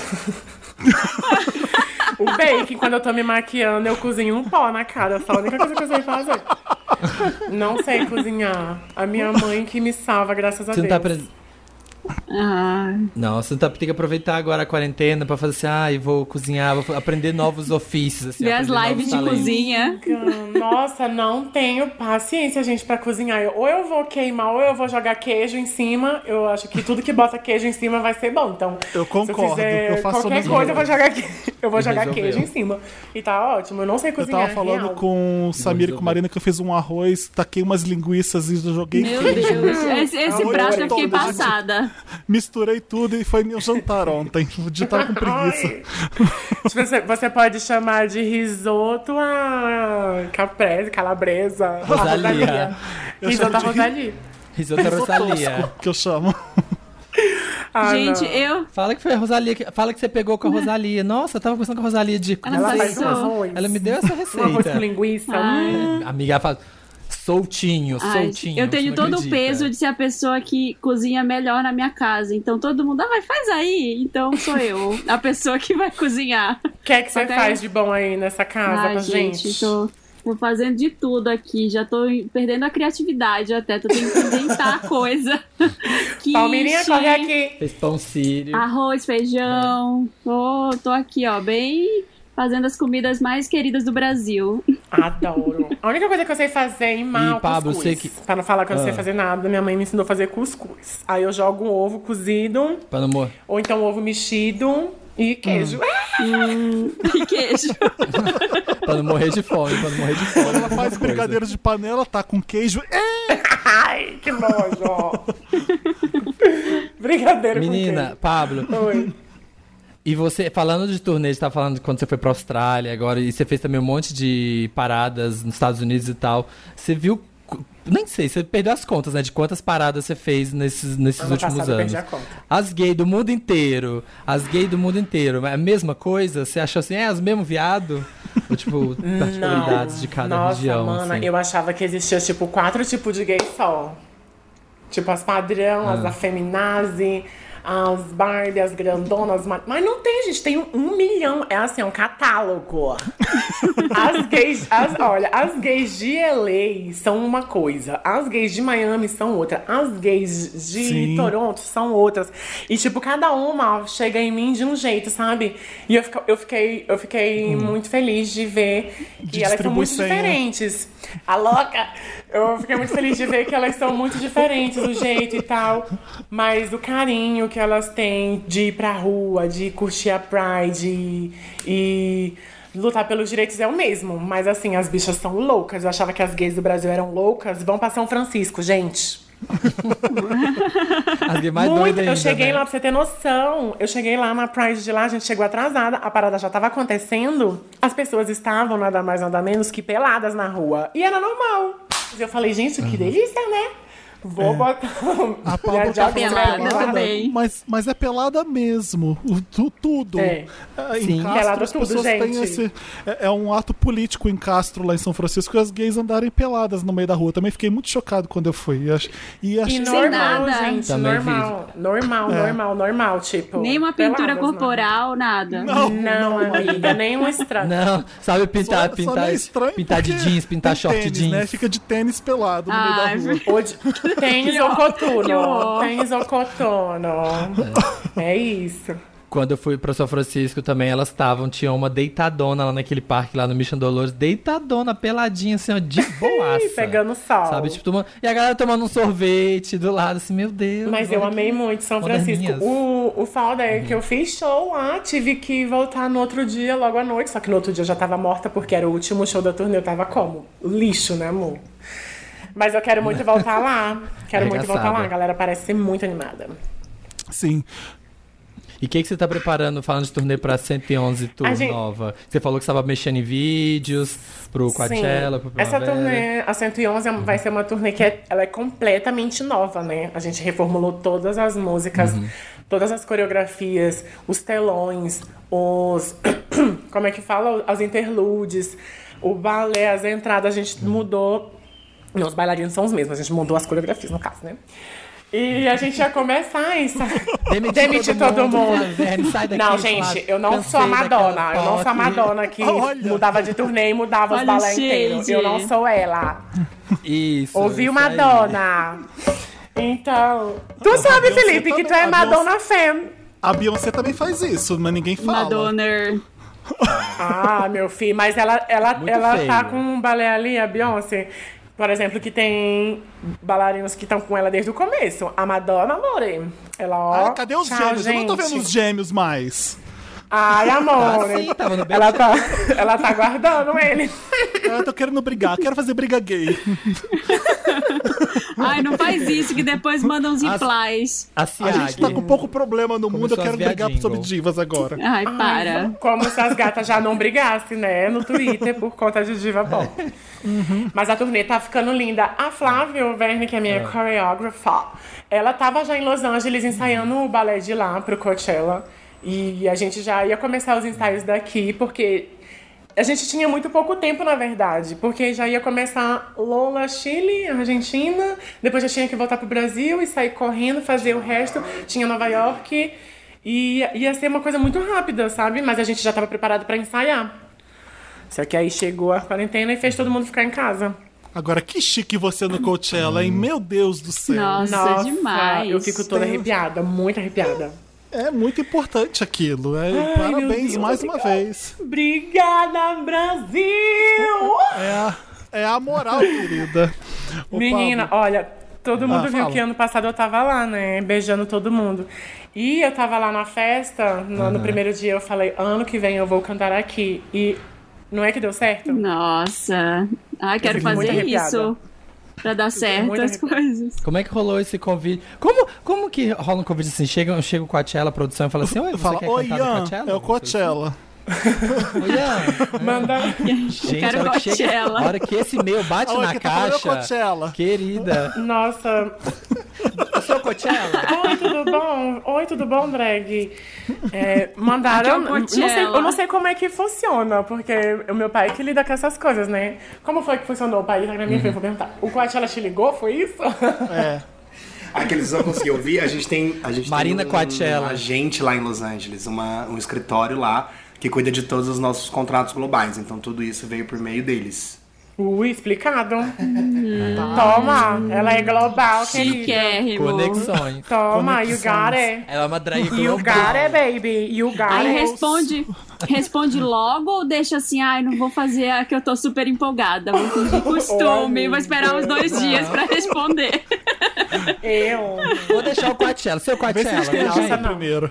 Speaker 4: O bacon, quando eu tô me maquiando, eu cozinho um pó na cara. Essa é a única coisa que eu sei fazer. Não sei cozinhar. A minha mãe que me salva, graças a
Speaker 2: Você não
Speaker 4: Deus.
Speaker 2: tá, apre-
Speaker 3: Ah,
Speaker 2: Nossa, então tem que aproveitar agora a quarentena pra fazer assim, ah, eu vou cozinhar, vou aprender novos ofícios. Assim,
Speaker 3: ver as lives de
Speaker 2: talentos.
Speaker 3: cozinha.
Speaker 4: Nossa, não tenho paciência, gente, pra cozinhar. Eu- Ou eu vou queimar, ou eu vou jogar queijo em cima. Eu acho que tudo que bota queijo em cima vai ser bom. Então,
Speaker 1: Eu
Speaker 4: se
Speaker 1: concordo,
Speaker 4: eu fizer
Speaker 1: eu faço
Speaker 4: qualquer coisa, eu vou jogar, que- eu vou
Speaker 2: E
Speaker 4: jogar queijo em cima. E tá ótimo. Eu não sei
Speaker 1: Eu
Speaker 4: cozinhar.
Speaker 1: tava falando
Speaker 4: real.
Speaker 1: com o Samir e com a Marina que eu fiz um arroz, taquei umas linguiças e joguei
Speaker 3: Meu
Speaker 1: queijo.
Speaker 3: Deus. Esse, esse prato eu fiquei passada.
Speaker 1: Misturei tudo e foi meu jantar ontem. O dia tava com preguiça.
Speaker 4: Você, você pode chamar de risoto a caprese, calabresa. a
Speaker 2: Rosalia.
Speaker 4: Risoto a
Speaker 1: de
Speaker 4: Rosalia.
Speaker 2: Risoto da Rosalia.
Speaker 1: Que eu chamo.
Speaker 4: Ah,
Speaker 3: Gente,
Speaker 4: não.
Speaker 3: eu.
Speaker 2: Fala que foi a Rosalia, que- fala que você pegou com a Rosalia. Nossa, eu tava conversando com a Rosalia de...
Speaker 3: Ela
Speaker 4: Ela.
Speaker 2: Ela me deu essa
Speaker 4: Um arroz
Speaker 2: receita.
Speaker 4: com linguiça. Hum.
Speaker 2: Amiga, ela fala, soltinho,
Speaker 3: Ai,
Speaker 2: soltinho.
Speaker 3: eu tenho todo o
Speaker 2: acredita.
Speaker 3: peso de ser a pessoa que cozinha melhor na minha casa. Então todo mundo, ah, vai, faz aí. Então sou eu, a pessoa que vai cozinhar.
Speaker 4: O que é que você faz
Speaker 3: aí-
Speaker 4: de bom aí nessa casa
Speaker 3: Ai,
Speaker 4: pra gente?
Speaker 3: gente, tô, tô fazendo de tudo aqui. Já tô perdendo a criatividade até. Tô tendo que inventar coisa. Quiche,
Speaker 4: Palmeirinha, corre aqui.
Speaker 2: Fez pão sírio.
Speaker 3: Arroz, feijão. Tô, tô aqui, ó, bem fazendo as comidas mais queridas do Brasil.
Speaker 4: Adoro. A única coisa que eu sei fazer em mal
Speaker 2: E, Pablo,
Speaker 4: cuscuz.
Speaker 2: você que-
Speaker 4: Pra não falar que eu não sei
Speaker 2: Ah.
Speaker 4: fazer nada, minha mãe me ensinou a fazer cuscuz. Aí eu jogo um ovo cozido,
Speaker 2: Pra não morrer.
Speaker 4: ou então ovo mexido e queijo.
Speaker 2: Hum.
Speaker 3: E queijo.
Speaker 2: Pra não morrer de fome, pra não morrer de fome.
Speaker 1: Ela faz brigadeiro de panela, tá com queijo. É,
Speaker 4: Ai, que nojo. Brigadeiro
Speaker 2: Menina, Pablo,
Speaker 4: com queijo. Oi.
Speaker 2: E você, falando de turnê, você tá falando de quando você foi pra Austrália agora, e você fez também um monte de paradas nos Estados Unidos e tal. Você viu. Nem sei, você perdeu as contas, né? De quantas paradas você fez nesses, nesses
Speaker 4: Ano
Speaker 2: últimos
Speaker 4: passado eu
Speaker 2: anos.
Speaker 4: perdi a conta.
Speaker 2: As gays do mundo inteiro. As gays do mundo inteiro. É a mesma coisa? Você achou assim, é, os mesmos viado? Ou, tipo, particularidades de cada
Speaker 4: Nossa,
Speaker 2: região?
Speaker 4: mana,
Speaker 2: assim?
Speaker 4: eu achava que existia, tipo, quatro tipos de gay só. Tipo, as padrão,
Speaker 2: Ah.
Speaker 4: as afeminazi, as Barbie, as grandonas. ma- Mas não tem, gente. Tem um milhão. É assim, é um catálogo. as gays... As, olha, as gays de LA são uma coisa. As gays de Miami são outra. As gays de
Speaker 1: Sim.
Speaker 4: Toronto são outras. E, tipo, cada uma chega em mim de um jeito, sabe? E eu, fica- eu fiquei, eu fiquei muito feliz de ver que elas são muito diferentes. A louca! Eu fiquei muito feliz de ver que elas são muito diferentes, o jeito e tal. Mas o carinho que elas têm de ir pra rua, de curtir a Pride e, lutar pelos direitos é o mesmo. Mas assim, as bichas são loucas. Eu achava que as gays do Brasil eram loucas. Vão pra São Francisco, gente.
Speaker 2: As gays mais
Speaker 4: Muito.
Speaker 2: doidas
Speaker 4: eu cheguei
Speaker 2: né?
Speaker 4: lá, pra você ter noção. Eu cheguei lá na Pride de lá, a gente chegou atrasada, a parada já tava acontecendo. As pessoas estavam nada mais, nada menos que peladas na rua. E era normal. Eu falei, gente, que delícia, né? Vou botar.
Speaker 1: A
Speaker 4: já
Speaker 1: tá
Speaker 3: pelada
Speaker 4: pelada.
Speaker 3: também.
Speaker 1: Mas, mas é pelada mesmo. Tu- tudo.
Speaker 4: É.
Speaker 1: É, Em
Speaker 2: Sim.
Speaker 1: Castro,
Speaker 4: Pelada
Speaker 1: as
Speaker 4: tudo,
Speaker 1: pessoas têm
Speaker 4: gente.
Speaker 1: esse. É, é um ato político em Castro, lá em São Francisco, as gays andarem peladas no meio da rua. Também fiquei muito chocado quando eu fui. E, ach- e
Speaker 4: E normal,
Speaker 3: nada.
Speaker 4: gente.
Speaker 2: Também
Speaker 4: normal. Normal,
Speaker 1: É.
Speaker 4: normal, normal. Tipo.
Speaker 3: Nem uma pintura
Speaker 4: peladas,
Speaker 3: corporal, nada.
Speaker 4: Não, não amiga, nem um estranho.
Speaker 2: Não, sabe pintar,
Speaker 1: Só- só
Speaker 2: pintar,
Speaker 1: meio estranho
Speaker 2: pintar de jeans, pintar short
Speaker 1: tênis,
Speaker 2: jeans.
Speaker 1: Né? Fica de tênis pelado no meio
Speaker 3: Ai,
Speaker 1: da rua.
Speaker 4: Ou coturno.
Speaker 3: horror.
Speaker 4: Tênis ou coturno. É isso.
Speaker 2: Quando eu fui pra São Francisco também, elas estavam, tinha uma deitadona lá naquele parque lá no Mission Dolores, deitadona, peladinha, assim, ó, de boaça.
Speaker 4: Pegando sol.
Speaker 2: Sabe, tipo, tomando... E a galera tomando um sorvete do lado, assim, meu Deus.
Speaker 4: Mas eu amei
Speaker 2: que-
Speaker 4: muito São Francisco. O, o foda é que eu fiz show lá, tive que voltar no outro dia, logo à noite. Só que no outro dia eu já tava morta, porque era o último show da turnê. Eu tava como? Lixo, né, amor? Mas eu quero muito voltar lá. Quero muito voltar lá. A galera parece ser muito animada.
Speaker 1: Sim.
Speaker 2: E o que, que você tá preparando, falando de turnê pra 111 Tour
Speaker 4: A gente-
Speaker 2: nova? Você falou que você estava mexendo em vídeos pro Coachella,
Speaker 4: Sim.
Speaker 2: pro
Speaker 4: Essa turnê, a 111, é- vai ser uma turnê que é, ela é completamente nova, né? A gente reformulou todas as músicas,
Speaker 2: Uhum.
Speaker 4: todas as coreografias, os telões, os. Como é que fala? As interludes, o balé, as entradas, a gente mudou. Não, os bailarinos são os mesmos, a gente mudou as coreografias, no caso, né? E a gente ia começar isso.
Speaker 2: Demitir,
Speaker 4: Demitir todo mundo.
Speaker 2: Verne, sai daqui,
Speaker 4: Não, gente, eu não sou a Madonna. Eu não sou a. Madonna que
Speaker 1: Olha.
Speaker 4: mudava de turnê e mudava os
Speaker 3: Olha o
Speaker 4: balé inteiros. Eu não sou ela.
Speaker 2: Isso.
Speaker 4: Ouviu,
Speaker 2: aí.
Speaker 4: Madonna? Então. Tu sabe, Felipe, que tu é Madonna Fan.
Speaker 1: A Beyoncé também faz isso, mas ninguém fala.
Speaker 3: Madonna.
Speaker 4: Ah, meu filho, mas ela, ela,
Speaker 2: Muito
Speaker 4: ela
Speaker 2: feio.
Speaker 4: tá com um balé ali, a Beyoncé. Por exemplo, que tem bailarinos que estão com ela desde o começo. A Madonna, amore. Ela, ó.
Speaker 1: Ah, cadê os
Speaker 4: tchau,
Speaker 1: gêmeos? Eu não tô
Speaker 4: gente.
Speaker 1: vendo os gêmeos mais.
Speaker 4: Ai, amor.
Speaker 2: Ah, sim, tava no bem-
Speaker 4: ela, tá, ela tá guardando ele.
Speaker 1: Eu tô querendo brigar, quero fazer briga gay.
Speaker 3: Ai, não faz isso, que depois mandam uns
Speaker 2: As-
Speaker 3: replies.
Speaker 2: A
Speaker 1: A gente tá com pouco problema no mundo, eu
Speaker 2: Começou
Speaker 1: quero brigar
Speaker 2: jingle.
Speaker 1: sobre divas agora.
Speaker 3: Ai, para.
Speaker 4: Como se as gatas já não brigassem, né? No Twitter por conta de Diva Pop. Mas a turnê tá ficando linda. A Flávia Verne, que é minha coreógrafa, ela tava já em Los Angeles ensaiando o balé de lá pro Coachella. E a gente já ia começar os ensaios daqui, porque a gente tinha muito pouco tempo, na verdade. Porque já ia começar Lola, Chile, Argentina. Depois já tinha que voltar pro Brasil e sair correndo, fazer o resto. Tinha Nova York. E ia ser uma coisa muito rápida, sabe? Mas a gente já tava preparado pra ensaiar. Só que aí chegou a quarentena e fez todo mundo ficar em casa.
Speaker 1: Agora, que chique você no Coachella, hein? Meu Deus do céu.
Speaker 3: Nossa, demais.
Speaker 4: Eu fico toda arrepiada, muito arrepiada.
Speaker 1: É muito importante aquilo. É,
Speaker 4: meu
Speaker 1: parabéns
Speaker 4: Deus,
Speaker 1: mais uma vez.
Speaker 4: Obrigada, Brasil!
Speaker 1: É a, é a moral, querida. Ô,
Speaker 4: Menina,
Speaker 1: Pablo,
Speaker 4: olha, todo mundo
Speaker 1: Ah,
Speaker 4: viu
Speaker 1: fala.
Speaker 4: que ano passado eu tava lá, né? Beijando todo mundo. E eu tava lá na festa, no, no primeiro dia eu falei, ano que vem eu vou cantar aqui. E não é que deu certo?
Speaker 3: Nossa. Ai, quero fazer
Speaker 4: arrepiada.
Speaker 3: Pra dar certo as coisas.
Speaker 2: Como é que rolou esse convite? Como, como que rola um convite assim? Chega, chega o Coachella, a produção, e fala assim, Oi, você
Speaker 1: Fala,
Speaker 2: quer
Speaker 1: oi,
Speaker 2: cantar no
Speaker 1: Ian,
Speaker 2: Coachella?
Speaker 1: é o Coachella.
Speaker 2: Oi, Ian.
Speaker 4: Manda.
Speaker 2: Gente,
Speaker 3: Quero
Speaker 2: a hora que, chega,
Speaker 3: Coachella.
Speaker 2: a hora que esse e-mail bate na
Speaker 1: quem tá é
Speaker 2: caixa,
Speaker 1: Coachella.
Speaker 2: querida.
Speaker 4: Nossa,
Speaker 2: O seu Coachella?
Speaker 4: Oi, tudo bom? Oi, tudo bom, drag? É, mandaram.
Speaker 3: É
Speaker 4: não sei- eu não sei como é que funciona, porque o meu pai que lida com essas coisas, né? Como foi que funcionou? O pai tá na minha frente, vou perguntar. O Coachella te ligou? Foi isso?
Speaker 1: É.
Speaker 5: Aqueles vão conseguir ouvir. A gente tem, a gente
Speaker 2: Marina
Speaker 5: tem um,
Speaker 2: Coachella.
Speaker 5: um agente lá em Los Angeles, uma, um escritório lá que cuida de todos os nossos contratos globais. Então tudo isso veio por meio deles.
Speaker 4: Ui, explicado. Toma, ela é global, querida.
Speaker 2: Conexões.
Speaker 4: Toma, you got it.
Speaker 2: Ela é uma drag
Speaker 4: You
Speaker 2: global.
Speaker 4: got it, baby. You got
Speaker 3: Aí
Speaker 4: it.
Speaker 3: responde, responde logo ou deixa assim, ai, não vou fazer a que eu tô super empolgada. Vou fingir costume, vou esperar uns dois dias pra responder.
Speaker 4: Eu.
Speaker 2: Vou deixar o Coachella. Seu
Speaker 1: Vê se
Speaker 2: Coachella.
Speaker 1: gente
Speaker 2: gente?
Speaker 4: não.
Speaker 1: primeiro.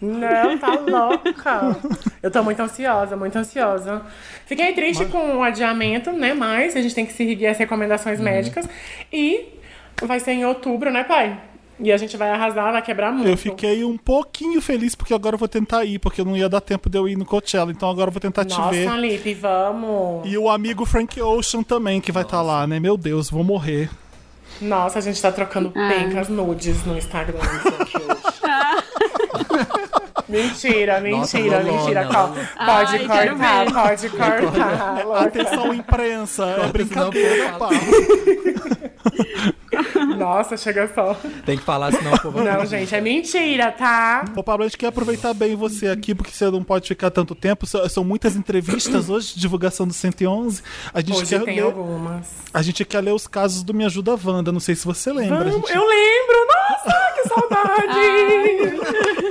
Speaker 4: Não, tá louca. Eu tô muito ansiosa, muito ansiosa. Fiquei triste com o adiamento, né? Mas a gente tem que seguir as recomendações médicas. E vai ser em outubro, né, pai? E a gente vai arrasar, vai quebrar muito.
Speaker 1: Eu fiquei um pouquinho feliz porque agora eu vou tentar ir, porque não ia dar tempo de eu ir no Coachella. Então agora eu vou tentar te
Speaker 4: Nossa,
Speaker 1: ver.
Speaker 4: Lipe, vamos.
Speaker 1: E o amigo Frank Ocean também, que vai estar lá, né? Meu Deus, vou morrer.
Speaker 4: Nossa, a gente tá trocando
Speaker 3: Ah.
Speaker 4: pencas nudes no Instagram. Frank Ocean. Mentira,
Speaker 2: Nossa,
Speaker 4: mentira,
Speaker 2: Lolona,
Speaker 4: mentira. Co- Pode
Speaker 3: Ai,
Speaker 4: cortar, pode cortar.
Speaker 1: Atenção, imprensa. É brincadeira, pá.
Speaker 4: Nossa, chega só.
Speaker 2: Tem que falar, senão o povo
Speaker 4: Não, gente, é mentira, tá?
Speaker 1: Ô, Pablo, a gente quer aproveitar bem você aqui, porque você não pode ficar tanto tempo. São muitas entrevistas hoje, divulgação do 111. A gente,
Speaker 4: Hoje
Speaker 1: quer
Speaker 4: tem
Speaker 1: ler,
Speaker 4: algumas.
Speaker 1: a gente quer ler os casos do Me Ajuda Wanda. Não sei se você lembra.
Speaker 4: Vamos,
Speaker 1: gente-
Speaker 4: eu lembro! Nossa, que saudade!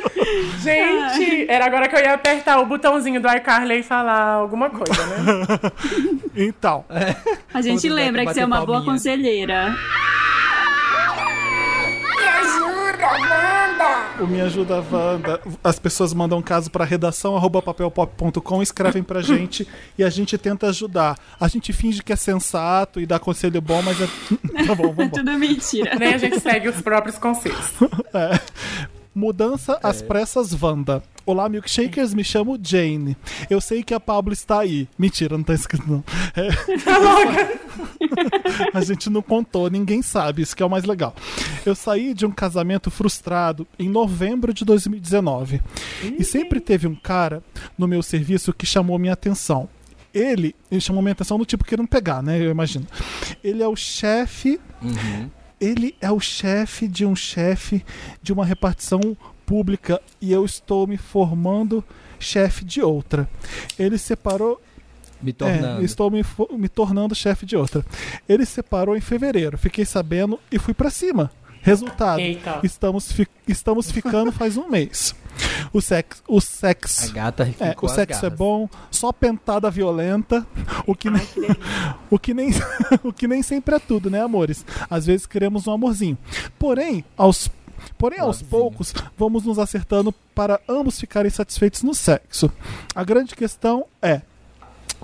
Speaker 4: Gente, era agora que eu ia apertar o botãozinho do iCarly e falar alguma coisa, né?
Speaker 1: Então,
Speaker 3: A gente lembra que você é uma boa
Speaker 2: palminha.
Speaker 3: conselheira.
Speaker 6: Me ajuda, Wanda!
Speaker 1: o Me Ajuda Wanda. As pessoas mandam um caso para redação arroba papelpop.com, escrevem pra gente e a gente tenta ajudar. A gente finge que é sensato e dá conselho bom, mas é. Tá bom, vamos
Speaker 3: Tudo mentira.
Speaker 4: Nem a gente segue os próprios conselhos.
Speaker 1: Mudança às pressas, Wanda. Olá, milkshakers, me chamo Jane. Eu sei que a Pablo está aí. Mentira, não tá escrito não. É. a gente não contou, ninguém sabe, isso que é o mais legal. Eu saí de um casamento frustrado em novembro de 2019. E sempre teve um cara no meu serviço que chamou minha atenção. Ele, ele chamou minha atenção no tipo querendo pegar, né? Eu imagino. Ele é o chefe ele é o chefe de um chefe de uma repartição pública e eu estou me formando chefe de outra. Ele separou.
Speaker 2: Me tornando.
Speaker 1: É, estou me, me tornando chefe de outra. Ele separou em fevereiro. Fiquei sabendo e fui pra cima. Resultado:
Speaker 4: Eita.
Speaker 1: estamos, fi- estamos ficando faz um mês. O sexo, o
Speaker 2: A
Speaker 1: sexo,
Speaker 2: gata
Speaker 1: é, o sexo é bom, só pentada violenta, o que, nem, o, que nem, o que nem sempre é tudo, né, amores? Às vezes queremos um amorzinho. Porém, aos, porém, aos poucos, vamos nos acertando para ambos ficarem satisfeitos no sexo. A grande questão é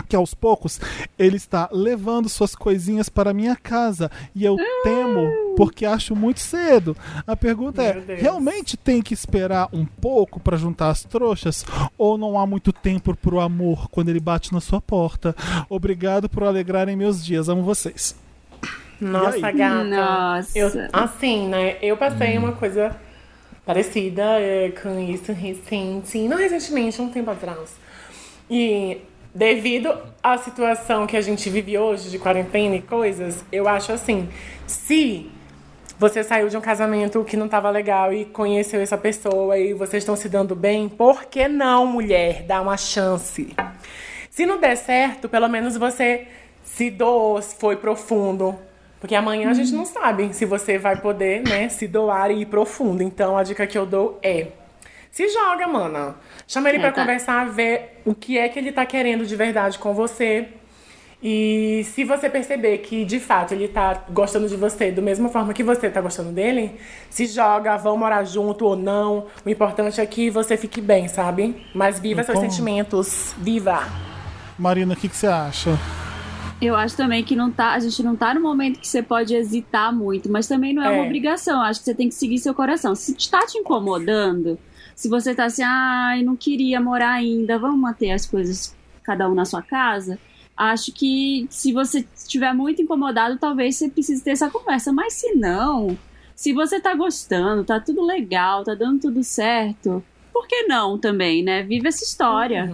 Speaker 1: que aos poucos ele está levando suas coisinhas para minha casa e eu temo porque acho muito cedo. A pergunta é: realmente tem que esperar um pouco para juntar as trouxas ou não há muito tempo pro amor quando ele bate na sua porta? Obrigado por alegrarem meus dias. Amo vocês.
Speaker 4: Nossa, gata.
Speaker 3: Nossa.
Speaker 4: Eu, assim, né? Eu passei uma coisa parecida é, com isso recente. Não recentemente, um tempo atrás. E devido à situação que a gente vive hoje, de quarentena e coisas, eu acho assim, se você saiu de um casamento que não estava legal e conheceu essa pessoa e vocês estão se dando bem, por que não, mulher, dar uma chance? Se não der certo, pelo menos você se doou, foi profundo. Porque amanhã a gente não sabe se você vai poder, né, se doar e ir profundo. Então a dica que eu dou é: se joga, mana. Chama ele
Speaker 3: É,
Speaker 4: pra
Speaker 3: tá.
Speaker 4: conversar, ver o que é que ele tá querendo de verdade com você. E se você perceber que de fato ele tá gostando de você da mesma forma que você tá gostando dele, se joga, vão morar junto ou não. O importante é que você fique bem, sabe? Mas viva seus
Speaker 1: Então-
Speaker 4: sentimentos. Viva!
Speaker 1: Marina, o que, que você acha?
Speaker 3: Eu acho também que não tá, a gente não tá no momento que você pode hesitar muito, mas também não é,
Speaker 4: É.
Speaker 3: uma obrigação. Acho que você tem que seguir seu coração. Se tá te incomodando, se você tá assim, ai, não queria morar ainda, vamos manter as coisas cada um na sua casa. Acho que se você estiver muito incomodado, talvez você precise ter essa conversa. Mas se não, se você tá gostando, tá tudo legal, tá dando tudo certo, por que não também, né? Vive essa história.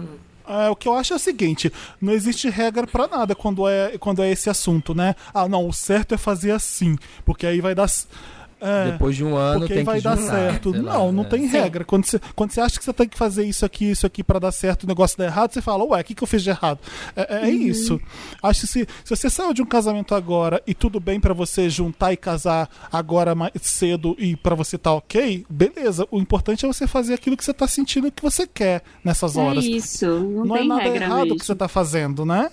Speaker 1: É, o que eu acho é o seguinte: não existe regra pra nada quando é, quando é esse assunto, né? Ah, não, o certo é fazer assim, porque aí vai dar. É,
Speaker 2: Depois de um ano
Speaker 1: porque
Speaker 2: tem
Speaker 1: vai
Speaker 2: que
Speaker 1: dar
Speaker 2: juntar,
Speaker 1: certo.
Speaker 2: sei lá,
Speaker 1: não, não
Speaker 2: né?
Speaker 1: tem regra. Quando você, quando você acha que você tem que fazer isso aqui, isso aqui pra dar certo, o negócio dá errado, você fala, ué, o que, que eu fiz de errado? É, é isso. Acho que se, se você saiu de um casamento agora e tudo bem pra você juntar e casar agora mais cedo e pra você tá ok, beleza. O importante é você fazer aquilo que você tá sentindo que você quer nessas horas.
Speaker 3: É isso, não,
Speaker 1: Não é nada
Speaker 3: regra
Speaker 1: errado o
Speaker 3: mesmo.
Speaker 1: que você tá fazendo, né?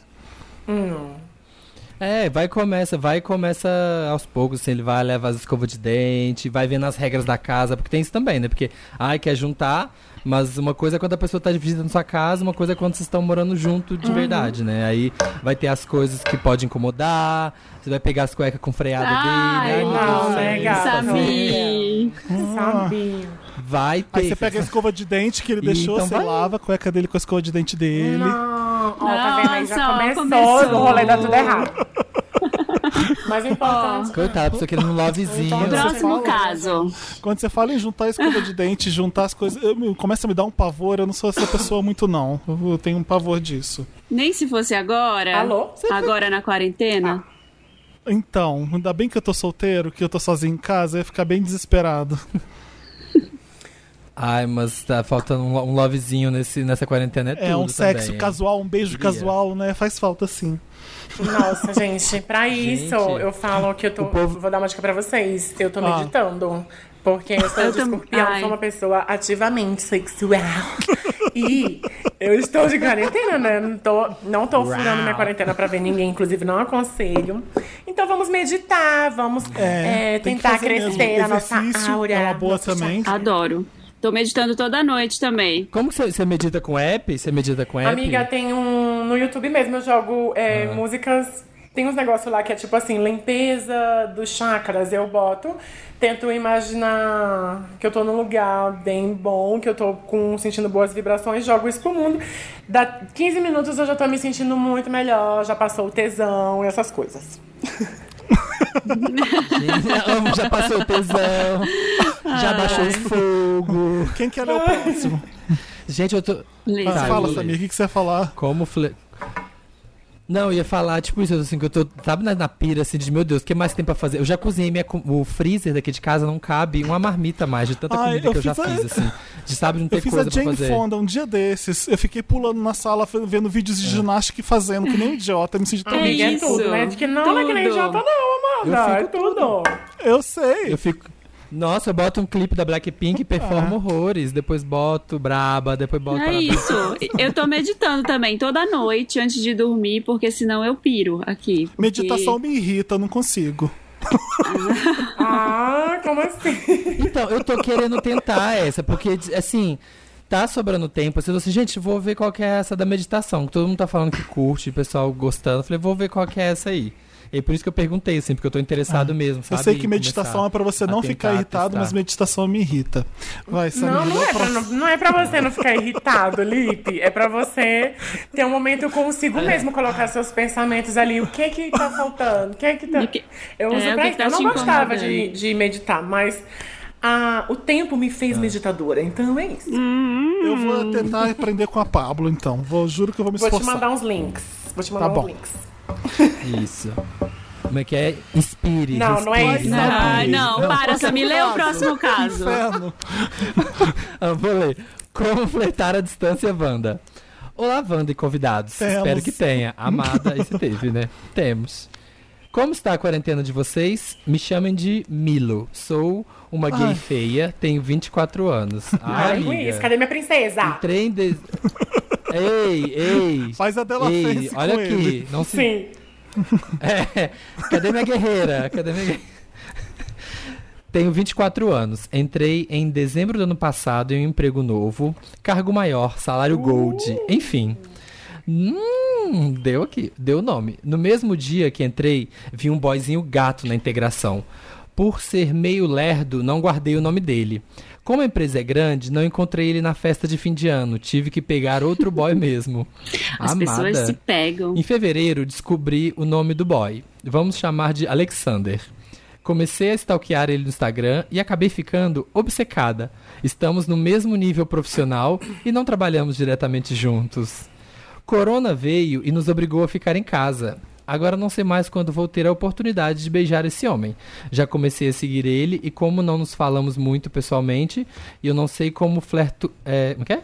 Speaker 2: É, vai e começa, vai e começa aos poucos, assim, ele vai levar as escovas de dente, vai vendo as regras da casa, porque tem isso também, né? Porque, ai, quer juntar, mas uma coisa é quando a pessoa tá visitando sua casa, uma coisa é quando vocês estão morando junto de verdade, né? Aí vai ter as coisas que pode incomodar, você vai pegar as cuecas com freada
Speaker 3: Ai,
Speaker 2: dele, ai,
Speaker 4: não,
Speaker 2: Deus,
Speaker 4: né,
Speaker 2: isso,
Speaker 4: gata?
Speaker 3: Sabi.
Speaker 4: Sabia.
Speaker 2: Vai ter.
Speaker 1: Aí você pega a escova de dente que ele deixou,
Speaker 2: então
Speaker 1: você
Speaker 2: vai.
Speaker 1: lava a cueca dele com a escova de dente dele.
Speaker 4: Não, ó, tá vendo aí? Já começou,
Speaker 3: começou.
Speaker 4: o rolê dá tudo errado. Mas o importante.
Speaker 2: Coitado, pessoa querendo um lovezinho.
Speaker 4: Então,
Speaker 3: Próximo
Speaker 1: fala,
Speaker 3: caso.
Speaker 1: Quando você fala em juntar a escova de dente, juntar as coisas, eu, me- começa a me dar um pavor. Eu não sou essa pessoa muito, não. Eu, eu tenho um pavor disso.
Speaker 3: Nem se fosse agora.
Speaker 4: Alô?
Speaker 3: Agora na quarentena.
Speaker 1: Então, ainda bem que eu tô solteiro, que eu tô sozinho em casa, eu ia ficar bem desesperado.
Speaker 2: Ai, mas tá faltando um, um lovezinho nesse, nessa quarentena, é tudo
Speaker 1: É um sexo
Speaker 2: também,
Speaker 1: casual, um beijo
Speaker 2: Queria.
Speaker 1: casual, né? Faz falta sim.
Speaker 4: Nossa, gente, pra isso
Speaker 2: Gente,
Speaker 4: eu falo que eu tô.
Speaker 2: povo-
Speaker 4: Vou dar uma dica pra vocês. Eu tô
Speaker 1: Ah.
Speaker 4: meditando. Porque eu sou
Speaker 3: Eu
Speaker 4: de escorpião,
Speaker 3: ai.
Speaker 4: sou uma pessoa ativamente sexual. e eu estou de quarentena, né? Não tô, não tô furando minha quarentena pra ver ninguém, inclusive não aconselho. Então vamos meditar, vamos
Speaker 1: É,
Speaker 4: é, tentar
Speaker 1: mesmo.
Speaker 4: crescer a nossa aura.
Speaker 1: é uma boa também.
Speaker 3: Adoro. Tô meditando toda noite também.
Speaker 2: Como que você, você medita com app? Você medita com app?
Speaker 4: Amiga, tem um. No YouTube mesmo eu jogo é,
Speaker 2: Ah.
Speaker 4: músicas. Tem uns negócios lá que é tipo assim, limpeza dos chakras. Eu boto, tento imaginar que eu tô num lugar bem bom, que eu tô com, sentindo boas vibrações, jogo isso pro mundo. Dá 15 minutos eu já tô me sentindo muito melhor, já passou o tesão e essas coisas.
Speaker 2: Amo, já passou o tesão, já baixou o fogo.
Speaker 1: Quem quer ler o próximo?
Speaker 2: Gente, eu tô.
Speaker 3: Lê.
Speaker 1: Ah,
Speaker 2: Tá,
Speaker 1: fala. Samir, o que, que você ia falar?
Speaker 2: Como fle... Não, eu ia falar, tipo isso, assim, que eu tô, sabe, na, na pira, assim, de, meu Deus, o que mais tem pra fazer? Eu já cozinhei, minha, o freezer daqui de casa não cabe uma marmita mais, de tanta
Speaker 1: Ai,
Speaker 2: comida
Speaker 1: eu
Speaker 2: que eu já
Speaker 1: fiz a-
Speaker 2: fiz, assim, de sabe, não ter
Speaker 1: Eu fiz
Speaker 2: coisa
Speaker 1: a
Speaker 2: pra
Speaker 1: Jane
Speaker 2: fazer.
Speaker 1: Fonda um dia desses. Eu fiquei pulando na sala vendo vídeos de ginástica e fazendo, que nem um idiota. Me senti tão
Speaker 3: É
Speaker 4: Amiga, é
Speaker 3: isso,
Speaker 4: tudo, né? De que não, não é que nem
Speaker 3: tudo.
Speaker 4: janta, não,
Speaker 2: Eu
Speaker 4: Amanda.
Speaker 2: fico
Speaker 4: É tudo.
Speaker 1: Eu sei.
Speaker 2: Eu fico, Nossa, eu boto um clipe da Blackpink e performo horrores. Depois boto Braba, depois boto.
Speaker 3: É isso. Eu tô meditando também toda noite antes de dormir, porque senão eu piro aqui. porque-
Speaker 1: Meditação me irrita, eu não consigo.
Speaker 4: Ah, como assim?
Speaker 2: Então, eu tô querendo tentar essa, porque, assim, tá sobrando tempo. Assim, eu assim, gente, vou ver qual que é essa da meditação. que Todo mundo tá falando que curte, o pessoal gostando. Eu falei, vou ver qual que é essa aí. E por isso que eu perguntei, assim, porque eu tô interessado mesmo,
Speaker 1: Ah, Eu
Speaker 2: sabe?
Speaker 1: sei que meditação é pra você não ficar irritado,
Speaker 2: testar.
Speaker 1: mas meditação me irrita. Vai, Samir.
Speaker 4: Não, não é, pra, não, não é pra você não ficar irritado, Lipe. É pra você ter um momento consigo mesmo, colocar seus pensamentos ali. O que que tá faltando? O que que tá...
Speaker 3: Que-
Speaker 4: Eu uso
Speaker 3: é,
Speaker 4: pra isso.
Speaker 3: tá
Speaker 4: Eu não gostava de, de meditar, mas ah, o tempo me fez meditadora, então é isso.
Speaker 1: Eu vou tentar aprender com a Pablo, então. Vou, juro que eu vou me
Speaker 4: Vou te
Speaker 1: esforçar.
Speaker 4: mandar uns links. Vou te mandar
Speaker 1: Tá
Speaker 4: uns
Speaker 1: bom.
Speaker 4: links.
Speaker 2: Isso. Como é que é? Inspire.
Speaker 4: Não, não é isso.
Speaker 2: não
Speaker 3: Ai,
Speaker 2: pire.
Speaker 3: não, para, Samir, lê o próximo caso.
Speaker 1: Inferno.
Speaker 2: Ah, vou ler. Como flertar à distância, Wanda? Olá, Wanda e convidados.
Speaker 1: Temos.
Speaker 2: Espero que tenha. Amada, esse teve, né? Temos. Como está a quarentena de vocês? Me chamem de Milo. Sou uma gay
Speaker 1: Ai.
Speaker 2: feia, tenho 24 anos. Ai,
Speaker 4: Ai, com isso. Cadê minha princesa?
Speaker 2: Entrei em des... Ei, ei.
Speaker 1: Faz a dela
Speaker 2: ei,
Speaker 1: face
Speaker 2: olha
Speaker 1: com
Speaker 2: aqui.
Speaker 1: ele.
Speaker 2: Não se...
Speaker 4: Sim.
Speaker 2: É, cadê minha guerreira? Cadê minha guerreira? Tenho 24 anos. Entrei em dezembro do ano passado em um emprego novo, cargo maior, salário gold, enfim. Hum, deu aqui, deu o nome. No mesmo dia que entrei, vi um boyzinho gato na integração. Por ser meio lerdo, não guardei o nome dele. Como a empresa é grande, não encontrei ele na festa de fim de ano. Tive que pegar outro boy mesmo.
Speaker 3: As pessoas se pegam.
Speaker 2: Em fevereiro, descobri o nome do boy. Vamos chamar de Alexander. Comecei a stalkear ele no Instagram e acabei ficando obcecada. Estamos no mesmo nível profissional e não trabalhamos diretamente juntos. Corona veio e nos obrigou a ficar em casa. Agora não sei mais quando vou ter a oportunidade de beijar esse homem. Já comecei a seguir ele e como não nos falamos muito pessoalmente, eu não sei como flerto... É, é?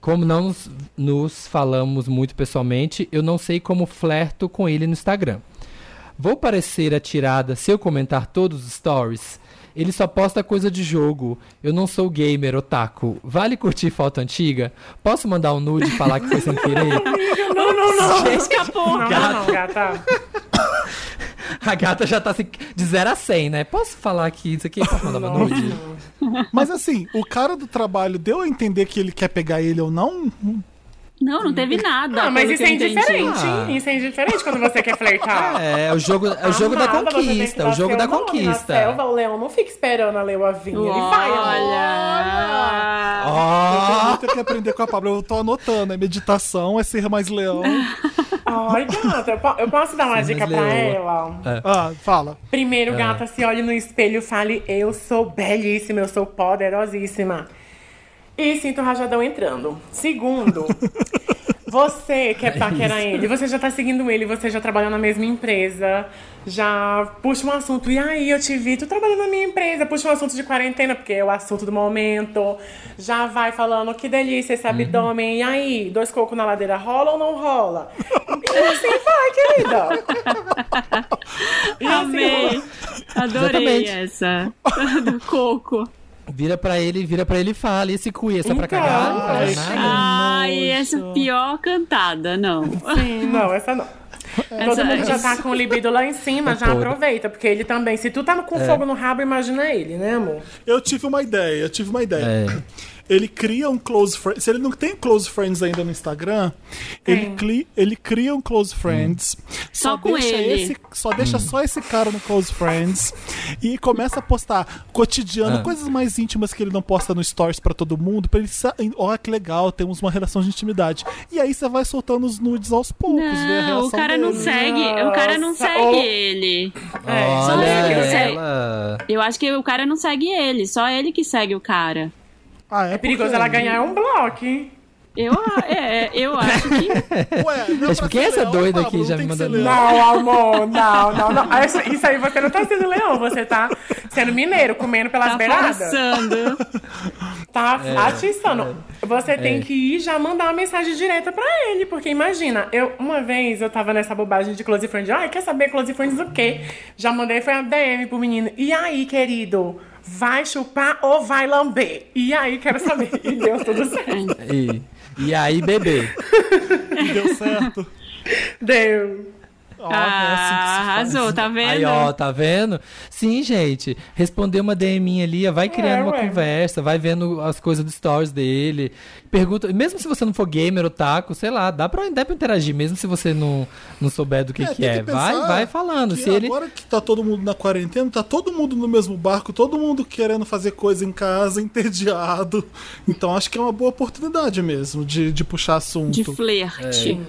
Speaker 2: Como não nos, nos falamos muito pessoalmente, eu não sei como flerto com ele no Instagram. Vou parecer atirada se eu comentar todos os stories? Ele só posta coisa de jogo. Eu não sou gamer, otaku. Vale curtir foto antiga? Posso mandar um nude e falar que foi sem querer?
Speaker 4: Não, não, não.
Speaker 3: Escapou.
Speaker 4: Não, não, não, gata.
Speaker 2: A gata já tá assim, de 0 a 100, né? Posso falar que isso aqui? Posso mandar uma nude?
Speaker 1: Mas assim, o cara do trabalho deu a entender que ele quer pegar ele ou não?
Speaker 3: Não, não teve nada.
Speaker 4: Ah, mas isso é indiferente.
Speaker 2: Ah.
Speaker 4: Isso é indiferente quando você quer flertar.
Speaker 2: É, é o jogo, é o jogo da conquista. O jogo da
Speaker 4: nome Na
Speaker 2: conquista.
Speaker 4: selva, o leão não fica esperando a leoa vir. Ele vai.
Speaker 3: Olha.
Speaker 2: Ó!
Speaker 1: Eu tenho que aprender com a Pablo. Eu tô anotando. É meditação, é ser mais leão.
Speaker 4: Ai, gata, eu po- eu posso dar uma
Speaker 2: Sim,
Speaker 4: dica pra
Speaker 2: leoa.
Speaker 4: ela?
Speaker 1: Ah, fala.
Speaker 4: Primeiro, gata, se olhe no espelho e fale: Eu sou belíssima, eu sou poderosíssima. E sinto o rajadão entrando. Segundo, você quer paquerar ele, você já tá seguindo ele, você já trabalha na mesma empresa, já puxa um assunto. E aí, eu te vi, tu trabalhando na minha empresa, puxa um assunto de quarentena, porque é o assunto do momento. Já vai falando: Que delícia esse abdômen. E aí, dois cocos na ladeira, rola ou não rola? E assim vai, querida. E assim
Speaker 3: Amei. Adorei
Speaker 2: Exatamente.
Speaker 3: essa. Do coco.
Speaker 2: Vira pra ele, vira pra ele e fala. E esse cu é só pra
Speaker 4: Então,
Speaker 2: cagar? Não
Speaker 4: ai,
Speaker 2: nada?
Speaker 3: Ai, essa pior cantada, não.
Speaker 4: Sim, não, essa não. Todo mundo já tá com o libido lá em cima,
Speaker 2: É
Speaker 4: já aproveita, porque ele também, se tu tá com fogo no rabo, imagina ele, né, amor?
Speaker 1: Eu tive uma ideia, eu tive uma ideia.
Speaker 2: É.
Speaker 1: Ele cria um close friends. Se ele não tem close friends ainda no Instagram, ele, cli- ele cria um close friends.
Speaker 3: Só com
Speaker 1: deixa
Speaker 3: ele.
Speaker 1: Esse, só deixa só esse cara no close friends e começa a postar cotidiano,
Speaker 2: Ah.
Speaker 1: coisas mais íntimas que ele não posta no stories pra todo mundo, pra ele ó que legal, temos uma relação de intimidade. E aí você vai soltando os nudes aos poucos, ver a
Speaker 3: Não, o cara não
Speaker 1: dele.
Speaker 3: segue. O cara não
Speaker 4: Nossa,
Speaker 3: segue
Speaker 4: ô.
Speaker 3: ele.
Speaker 2: Olha
Speaker 3: eu sei.
Speaker 2: ela.
Speaker 3: Eu acho que o cara não segue ele, só ele que segue o cara.
Speaker 1: Ah, é,
Speaker 4: É perigoso ela ganhar um bloco.
Speaker 3: Eu, é, eu acho que.
Speaker 1: Ué, não
Speaker 2: Mas por que essa
Speaker 1: leão,
Speaker 2: doida aqui já me mandando-
Speaker 1: leão.
Speaker 4: Não, amor, não, não, não. Isso, isso aí você não tá sendo leão, você tá sendo mineiro, comendo pelas
Speaker 3: Tá
Speaker 4: beiradas.
Speaker 3: forçando.
Speaker 4: Tá
Speaker 2: É,
Speaker 4: atiçando. Você tem que ir já mandar uma mensagem direta pra ele, porque imagina, eu uma vez eu tava nessa bobagem de close friends, ai, quer saber close friends do quê? Já mandei foi a DM pro menino. E aí, querido, vai chupar ou vai lamber? E aí, quero saber. E deu tudo certo.
Speaker 2: E, e aí, bebê?
Speaker 1: E deu certo.
Speaker 4: Deu.
Speaker 1: Ó, é assim que
Speaker 3: Ah, arrasou, tá vendo?
Speaker 2: Aí, ó, tá vendo? Sim, gente. Responder uma DM ali, vai criando
Speaker 4: É,
Speaker 2: uma
Speaker 4: ué.
Speaker 2: conversa, vai vendo as coisas do stories dele. Pergunta, mesmo se você não for gamer ou taco, sei lá, dá pra, dá pra interagir, mesmo se você não, não souber do que, que
Speaker 1: tem
Speaker 2: é. vai,
Speaker 1: pensar
Speaker 2: vai falando.
Speaker 1: que
Speaker 2: Se ele.
Speaker 1: Agora que tá todo mundo na quarentena, tá todo mundo no mesmo barco, todo mundo querendo fazer coisa em casa, entediado. Então acho que é uma boa oportunidade mesmo de, de puxar assunto.
Speaker 3: De flerte.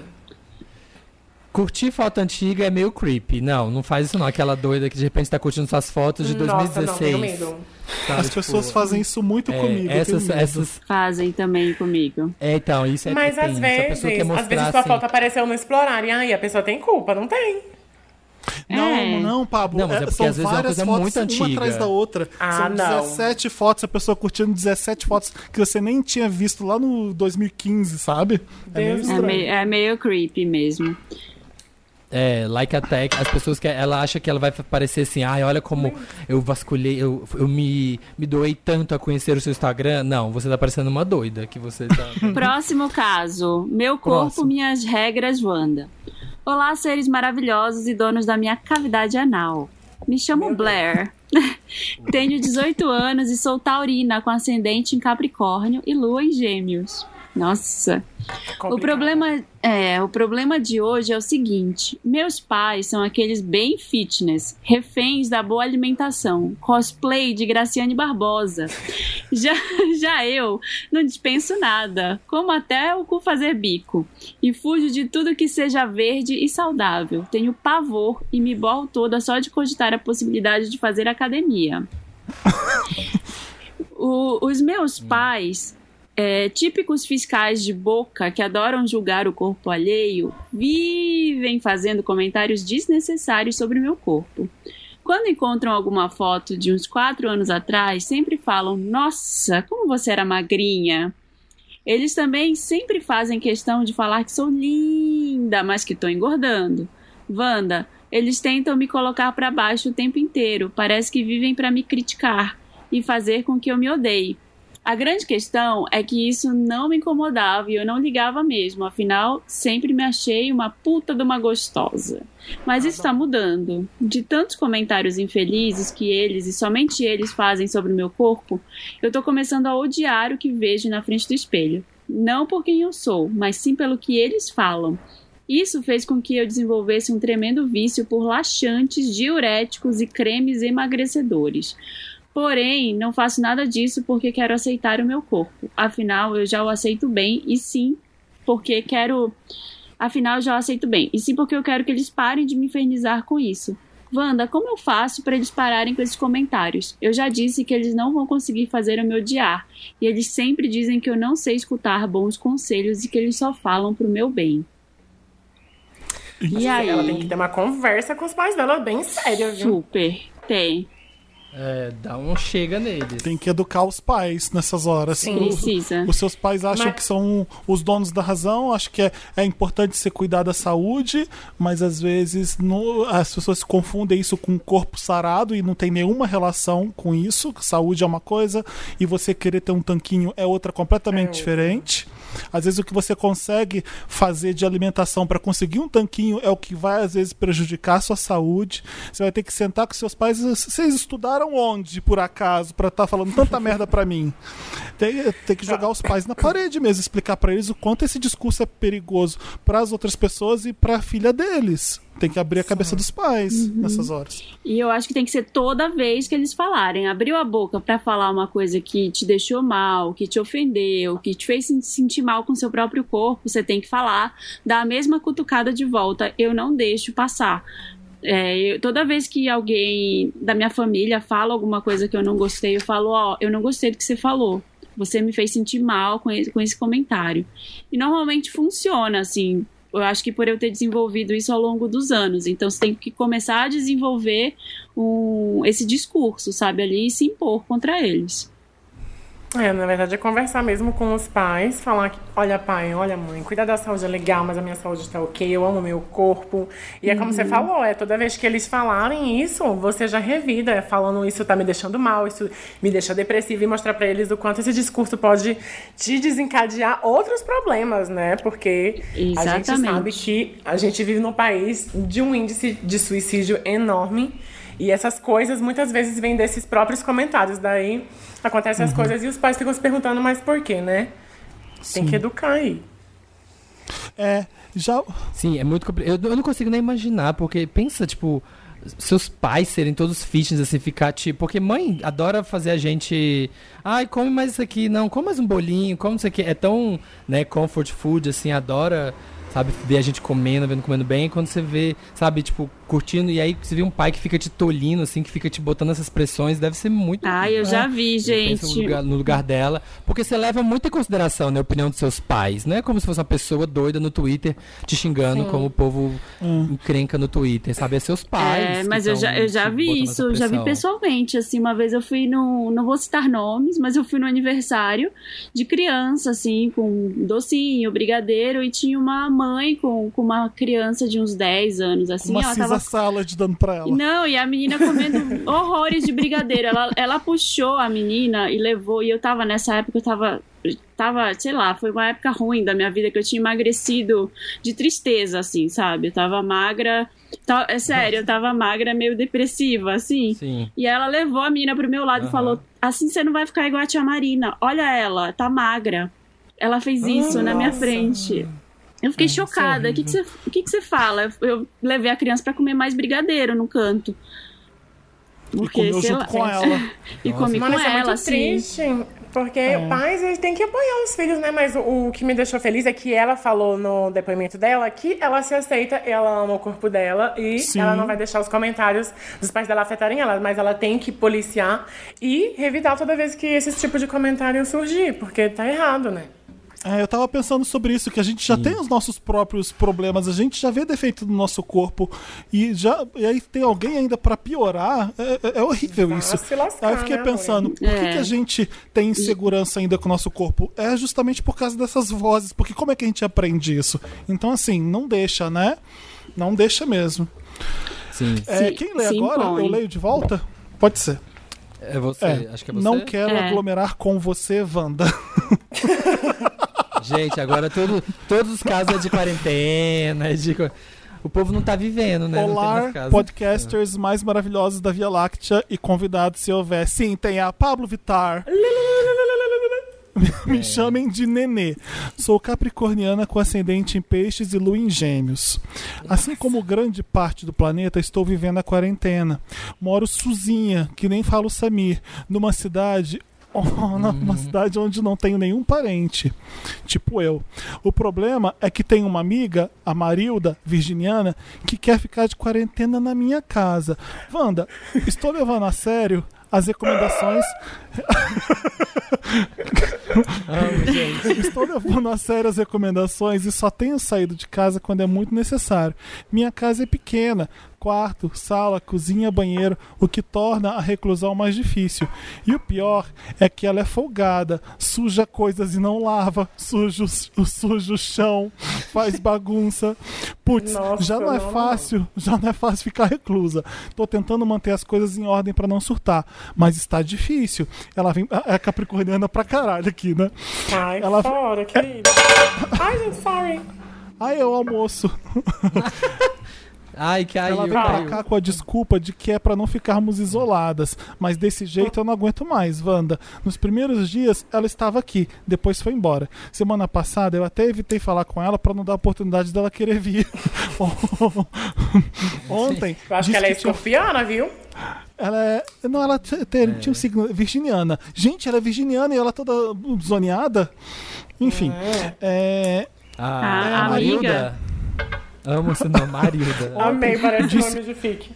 Speaker 2: Curtir foto antiga é meio creepy. Não, não faz isso não. Aquela doida que de repente tá curtindo suas fotos de
Speaker 4: Nossa, não,
Speaker 2: 2016.
Speaker 4: tenho medo.
Speaker 2: sabe?
Speaker 1: As
Speaker 2: Tipo,
Speaker 1: pessoas fazem isso muito
Speaker 2: é,
Speaker 1: comigo.
Speaker 2: essas, essas.
Speaker 3: Fazem também comigo.
Speaker 2: É, então, isso é
Speaker 4: Mas
Speaker 2: tenso.
Speaker 4: às vezes, às vezes sua
Speaker 2: assim,
Speaker 4: foto apareceu no explorar e aí a pessoa tem culpa, não tem?
Speaker 1: Não,
Speaker 3: É.
Speaker 1: não, Pablo.
Speaker 2: Não, mas é
Speaker 1: é-
Speaker 2: porque
Speaker 1: são
Speaker 2: às vezes é uma
Speaker 1: várias
Speaker 2: coisa
Speaker 1: fotos,
Speaker 2: muito
Speaker 1: uma
Speaker 2: antiga.
Speaker 1: atrás da outra.
Speaker 4: Ah,
Speaker 1: são
Speaker 4: não.
Speaker 1: 17 fotos, a pessoa curtindo 17 fotos que você nem tinha visto lá no 2015, sabe? É meio
Speaker 3: É meio, é meio creepy mesmo.
Speaker 2: É, like attack, as pessoas que ela acha que ela vai parecer assim, ai, olha como eu vasculhei, eu, eu me, me doei tanto a conhecer o seu Instagram. Não, você tá parecendo uma doida que você tá.
Speaker 3: Próximo caso. Meu corpo,
Speaker 2: Próximo.
Speaker 3: minhas regras, Wanda. Olá, seres maravilhosos e donos da minha cavidade anal. Me chamo Blair. Tenho 18 anos e sou taurina com ascendente em Capricórnio e lua em Gêmeos. Nossa. O
Speaker 4: Complicado.
Speaker 3: problema, é, o problema de hoje é o seguinte: meus pais são aqueles bem fitness, reféns da boa alimentação, cosplay de Graciane Barbosa. Já, já eu não dispenso nada, como até o cu fazer bico, e fujo de tudo que seja verde e saudável. Tenho pavor e me borro toda só de cogitar a possibilidade de fazer academia. O- os meus pais é, típicos fiscais de boca que adoram julgar o corpo alheio vivem fazendo comentários desnecessários sobre meu corpo. Quando encontram alguma foto de uns quatro anos atrás, sempre falam: Nossa, como você era magrinha! Eles também sempre fazem questão de falar que sou linda, mas que estou engordando. Wanda, eles tentam me colocar para baixo o tempo inteiro, parece que vivem para me criticar e fazer com que eu me odeie. A grande questão é que isso não me incomodava e eu não ligava mesmo, afinal, sempre me achei uma puta de uma gostosa. Mas isso tá mudando. De tantos comentários infelizes que eles e somente eles fazem sobre o meu corpo, eu tô começando a odiar o que vejo na frente do espelho. Não por quem eu sou, mas sim pelo que eles falam. Isso fez com que eu desenvolvesse um tremendo vício por laxantes, diuréticos e cremes emagrecedores. Porém, não faço nada disso porque quero aceitar o meu corpo. Afinal, eu já o aceito bem e sim porque quero. Afinal, eu já o aceito bem. E sim porque eu quero que eles parem de me infernizar com isso. Wanda, como eu faço para eles pararem com esses comentários? Eu já disse que eles não vão conseguir fazer eu me odiar. E eles sempre dizem que eu não sei escutar bons conselhos e que eles só falam pro meu bem. E aí?
Speaker 4: Ela tem que ter uma conversa com os pais dela bem séria, viu?
Speaker 3: Super. Tem.
Speaker 2: É, dá um chega neles.
Speaker 1: Tem que educar os pais nessas horas.
Speaker 4: Sim.
Speaker 1: O-
Speaker 3: Precisa.
Speaker 1: Os seus pais acham
Speaker 4: Mas-
Speaker 1: que são os donos da razão, acho que é, é importante você cuidar da saúde, mas às vezes no- as pessoas se confundem isso com o corpo sarado e não tem nenhuma relação com isso. Saúde é uma coisa e você querer ter um tanquinho é outra completamente
Speaker 4: É.
Speaker 1: diferente. Às vezes o que você consegue fazer de alimentação para conseguir um tanquinho é o que vai às vezes prejudicar a sua saúde. Você vai ter que sentar com seus pais. Vocês estudaram onde, por acaso, para estar falando tanta merda para mim? Tem, tem que jogar os pais na parede mesmo, explicar para eles o quanto esse discurso é perigoso para as outras pessoas e para a filha deles. Tem que abrir a cabeça dos pais nessas horas.
Speaker 3: E eu acho que tem que ser toda vez que eles falarem. Abriu a boca pra falar uma coisa que te deixou mal, que te ofendeu, que te fez se sentir mal com seu próprio corpo, você tem que falar, dar a mesma cutucada de volta. Eu não deixo passar. É, eu- toda vez que alguém da minha família fala alguma coisa que eu não gostei, eu falo, ó, eu não gostei do que você falou. Você me fez sentir mal com esse, com esse comentário. E normalmente funciona, assim. Eu acho que por eu ter desenvolvido isso ao longo dos anos. Então você tem que começar a desenvolver um, esse discurso, sabe, ali e se impor contra eles.
Speaker 4: É, na verdade é conversar mesmo com os pais, falar que, olha pai, olha mãe, cuidar da saúde é legal, mas a minha saúde está ok, eu amo meu corpo. E é como você falou, é toda vez que eles falarem isso, você já revida, é, falando isso tá me deixando mal, isso me deixa depressiva e mostrar pra eles o quanto esse discurso pode te desencadear outros problemas, né? Porque a gente
Speaker 3: Exatamente.
Speaker 4: sabe que a gente vive num país de um índice de suicídio enorme. E essas coisas muitas vezes vêm desses próprios comentários. Daí acontecem
Speaker 1: Uhum.
Speaker 4: as coisas e os pais ficam se perguntando, mas por quê, né? Tem que educar aí.
Speaker 1: É, já.
Speaker 2: Sim, é muito complicado. Eu, eu não consigo nem imaginar, porque pensa, tipo, seus pais serem todos fitness, assim, ficar tipo. Porque mãe adora fazer a gente. Ai, come mais isso aqui, não, come mais um bolinho, come isso aqui. É tão, né, comfort food, assim, adora. Sabe, ver a gente comendo, vendo comendo bem, e quando você vê, sabe, tipo, curtindo, e aí você vê um pai que fica te tolindo, assim, que fica te botando essas pressões, deve ser muito.
Speaker 3: Ai, eu já vi,
Speaker 2: penso no
Speaker 3: gente.
Speaker 2: lugar, no lugar dela. Porque você leva muito em consideração né, a opinião dos seus pais. Não é como se fosse uma pessoa doida no Twitter te xingando, como o povo encrenca no Twitter, sabe? É seus pais.
Speaker 3: É, mas eu já, eu já vi isso, já vi pessoalmente. Assim, uma vez eu fui no. Não vou citar nomes, mas eu fui no aniversário de criança, assim, com docinho, brigadeiro, e tinha uma mãe com, com uma criança de uns 10 anos, assim.
Speaker 1: uma
Speaker 3: ela
Speaker 1: Cisa
Speaker 3: tava
Speaker 1: salad dando pra ela.
Speaker 3: Não, e a menina comendo horrores de brigadeiro. Ela, ela puxou a menina e levou. E eu tava nessa época, eu tava. Tava, sei lá, foi uma época ruim da minha vida que eu tinha emagrecido de tristeza, assim, sabe? Eu tava magra. tá- é sério, eu tava magra, meio depressiva, assim.
Speaker 2: Sim.
Speaker 3: E ela levou a menina pro meu lado e
Speaker 2: Aham.
Speaker 3: falou: Assim você não vai ficar igual a tia Marina. Olha ela, tá magra. Ela fez isso na minha frente. Eu fiquei
Speaker 2: isso é
Speaker 3: chocada. O que, que, você, o que, que você fala? Eu, eu levei a criança pra comer mais brigadeiro no canto.
Speaker 1: E comeu junto
Speaker 3: lá,
Speaker 1: com ela.
Speaker 3: E
Speaker 2: Nossa.
Speaker 3: comi
Speaker 4: Mano,
Speaker 3: com
Speaker 4: isso é
Speaker 3: ela,
Speaker 4: muito
Speaker 3: assim.
Speaker 4: triste. Porque
Speaker 1: É.
Speaker 4: pais, eles têm que apoiar os filhos, né? Mas o, o que me deixou feliz é que ela falou no depoimento dela que ela se aceita, ela ama o corpo dela e
Speaker 1: Sim.
Speaker 4: ela não vai deixar os comentários dos pais dela afetarem ela. Mas ela tem que policiar e revidar toda vez que esse tipo de comentário surgir, porque tá errado, né?
Speaker 1: É, eu tava pensando sobre isso, que a gente já tem os nossos próprios problemas, a gente já vê defeito no nosso corpo e já e aí tem alguém ainda pra piorar. É, é- é horrível isso.
Speaker 4: lascar,
Speaker 1: aí eu fiquei
Speaker 4: né,
Speaker 1: pensando, por que,
Speaker 3: É.
Speaker 1: que a gente tem insegurança ainda com o nosso corpo? É justamente por causa dessas vozes, porque como é que a gente aprende isso? Então, assim, não deixa, né? Não deixa mesmo.
Speaker 2: Sim.
Speaker 1: É,
Speaker 3: Se-
Speaker 1: quem lê agora?
Speaker 3: impõe.
Speaker 1: Eu leio de volta? Pode ser.
Speaker 2: É você.
Speaker 1: É,
Speaker 2: Acho que é você.
Speaker 1: Não quero
Speaker 3: É.
Speaker 1: aglomerar com você, Wanda.
Speaker 2: Gente, agora tudo, todos os casos é de quarentena, é de... O povo não tá vivendo, né?
Speaker 1: Olá, podcasters mais maravilhosos da Via Láctea e convidados se houver. Sim, tem a Pablo Vittar. Me chamem de Nenê. Sou capricorniana com ascendente em peixes e lua em gêmeos. Assim como grande parte do planeta, estou vivendo a quarentena. Moro sozinha, que nem falo Samir, numa cidade. numa cidade onde não tenho nenhum parente, tipo eu. O problema é que tem uma amiga, a Marilda, virginiana, que quer ficar de quarentena na minha casa. Wanda, estou levando a sério as recomendações Estou levando a sério as recomendações e só tenho saído de casa quando é muito necessário. Minha casa é pequena, quarto, sala, cozinha, banheiro, o que torna a reclusão mais difícil. E o pior é que ela é folgada, suja coisas e não lava, suja o suja o chão, faz bagunça. Putz,
Speaker 4: Nossa,
Speaker 1: já não é
Speaker 4: não,
Speaker 1: fácil, já não é fácil ficar reclusa. Tô tentando manter as coisas em ordem para não surtar, mas está difícil. Ela vem é capricorniana pra caralho aqui, né?
Speaker 4: Sai
Speaker 1: Ela-
Speaker 4: fora, querida. Ai, gente, sorry.
Speaker 1: É o almoço.
Speaker 2: Ai, caiu,
Speaker 1: Ela vem pra cá com a desculpa de que é pra não ficarmos isoladas. Mas desse jeito eu não aguento mais, Wanda. Nos primeiros dias ela estava aqui, depois foi embora. Semana passada eu até evitei falar com ela pra não dar oportunidade dela querer vir. Ontem.
Speaker 4: Eu acho que ela é
Speaker 1: tinha-
Speaker 4: escorpiana, viu?
Speaker 1: Ela é. Não, ela tem- tinha um signo virginiana. Gente, ela é virginiana e ela toda zoneada. Enfim. É,
Speaker 2: Ah,
Speaker 3: A-
Speaker 2: é
Speaker 3: a
Speaker 2: Marilda. Amo esse nome, Marilda.
Speaker 4: Amei, parece
Speaker 1: Disse-
Speaker 4: nome de fique.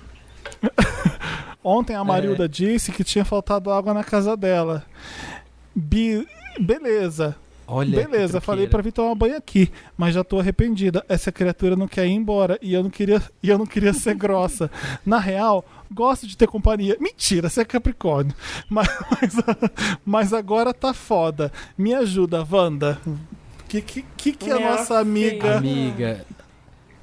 Speaker 1: Ontem a Marilda disse que tinha faltado água na casa dela. Bi- Beleza.
Speaker 2: Olha,
Speaker 1: Beleza, falei pra vir tomar banho aqui, mas já tô arrependida. Essa criatura não quer ir embora e eu não queria, e eu não queria ser grossa. Na real, Gosto de ter companhia. Mentira, você é Capricórnio. Mas, mas, mas agora tá foda. Me ajuda, Wanda. Que que, que, que a
Speaker 4: Minha
Speaker 1: nossa amiga.
Speaker 2: Amiga,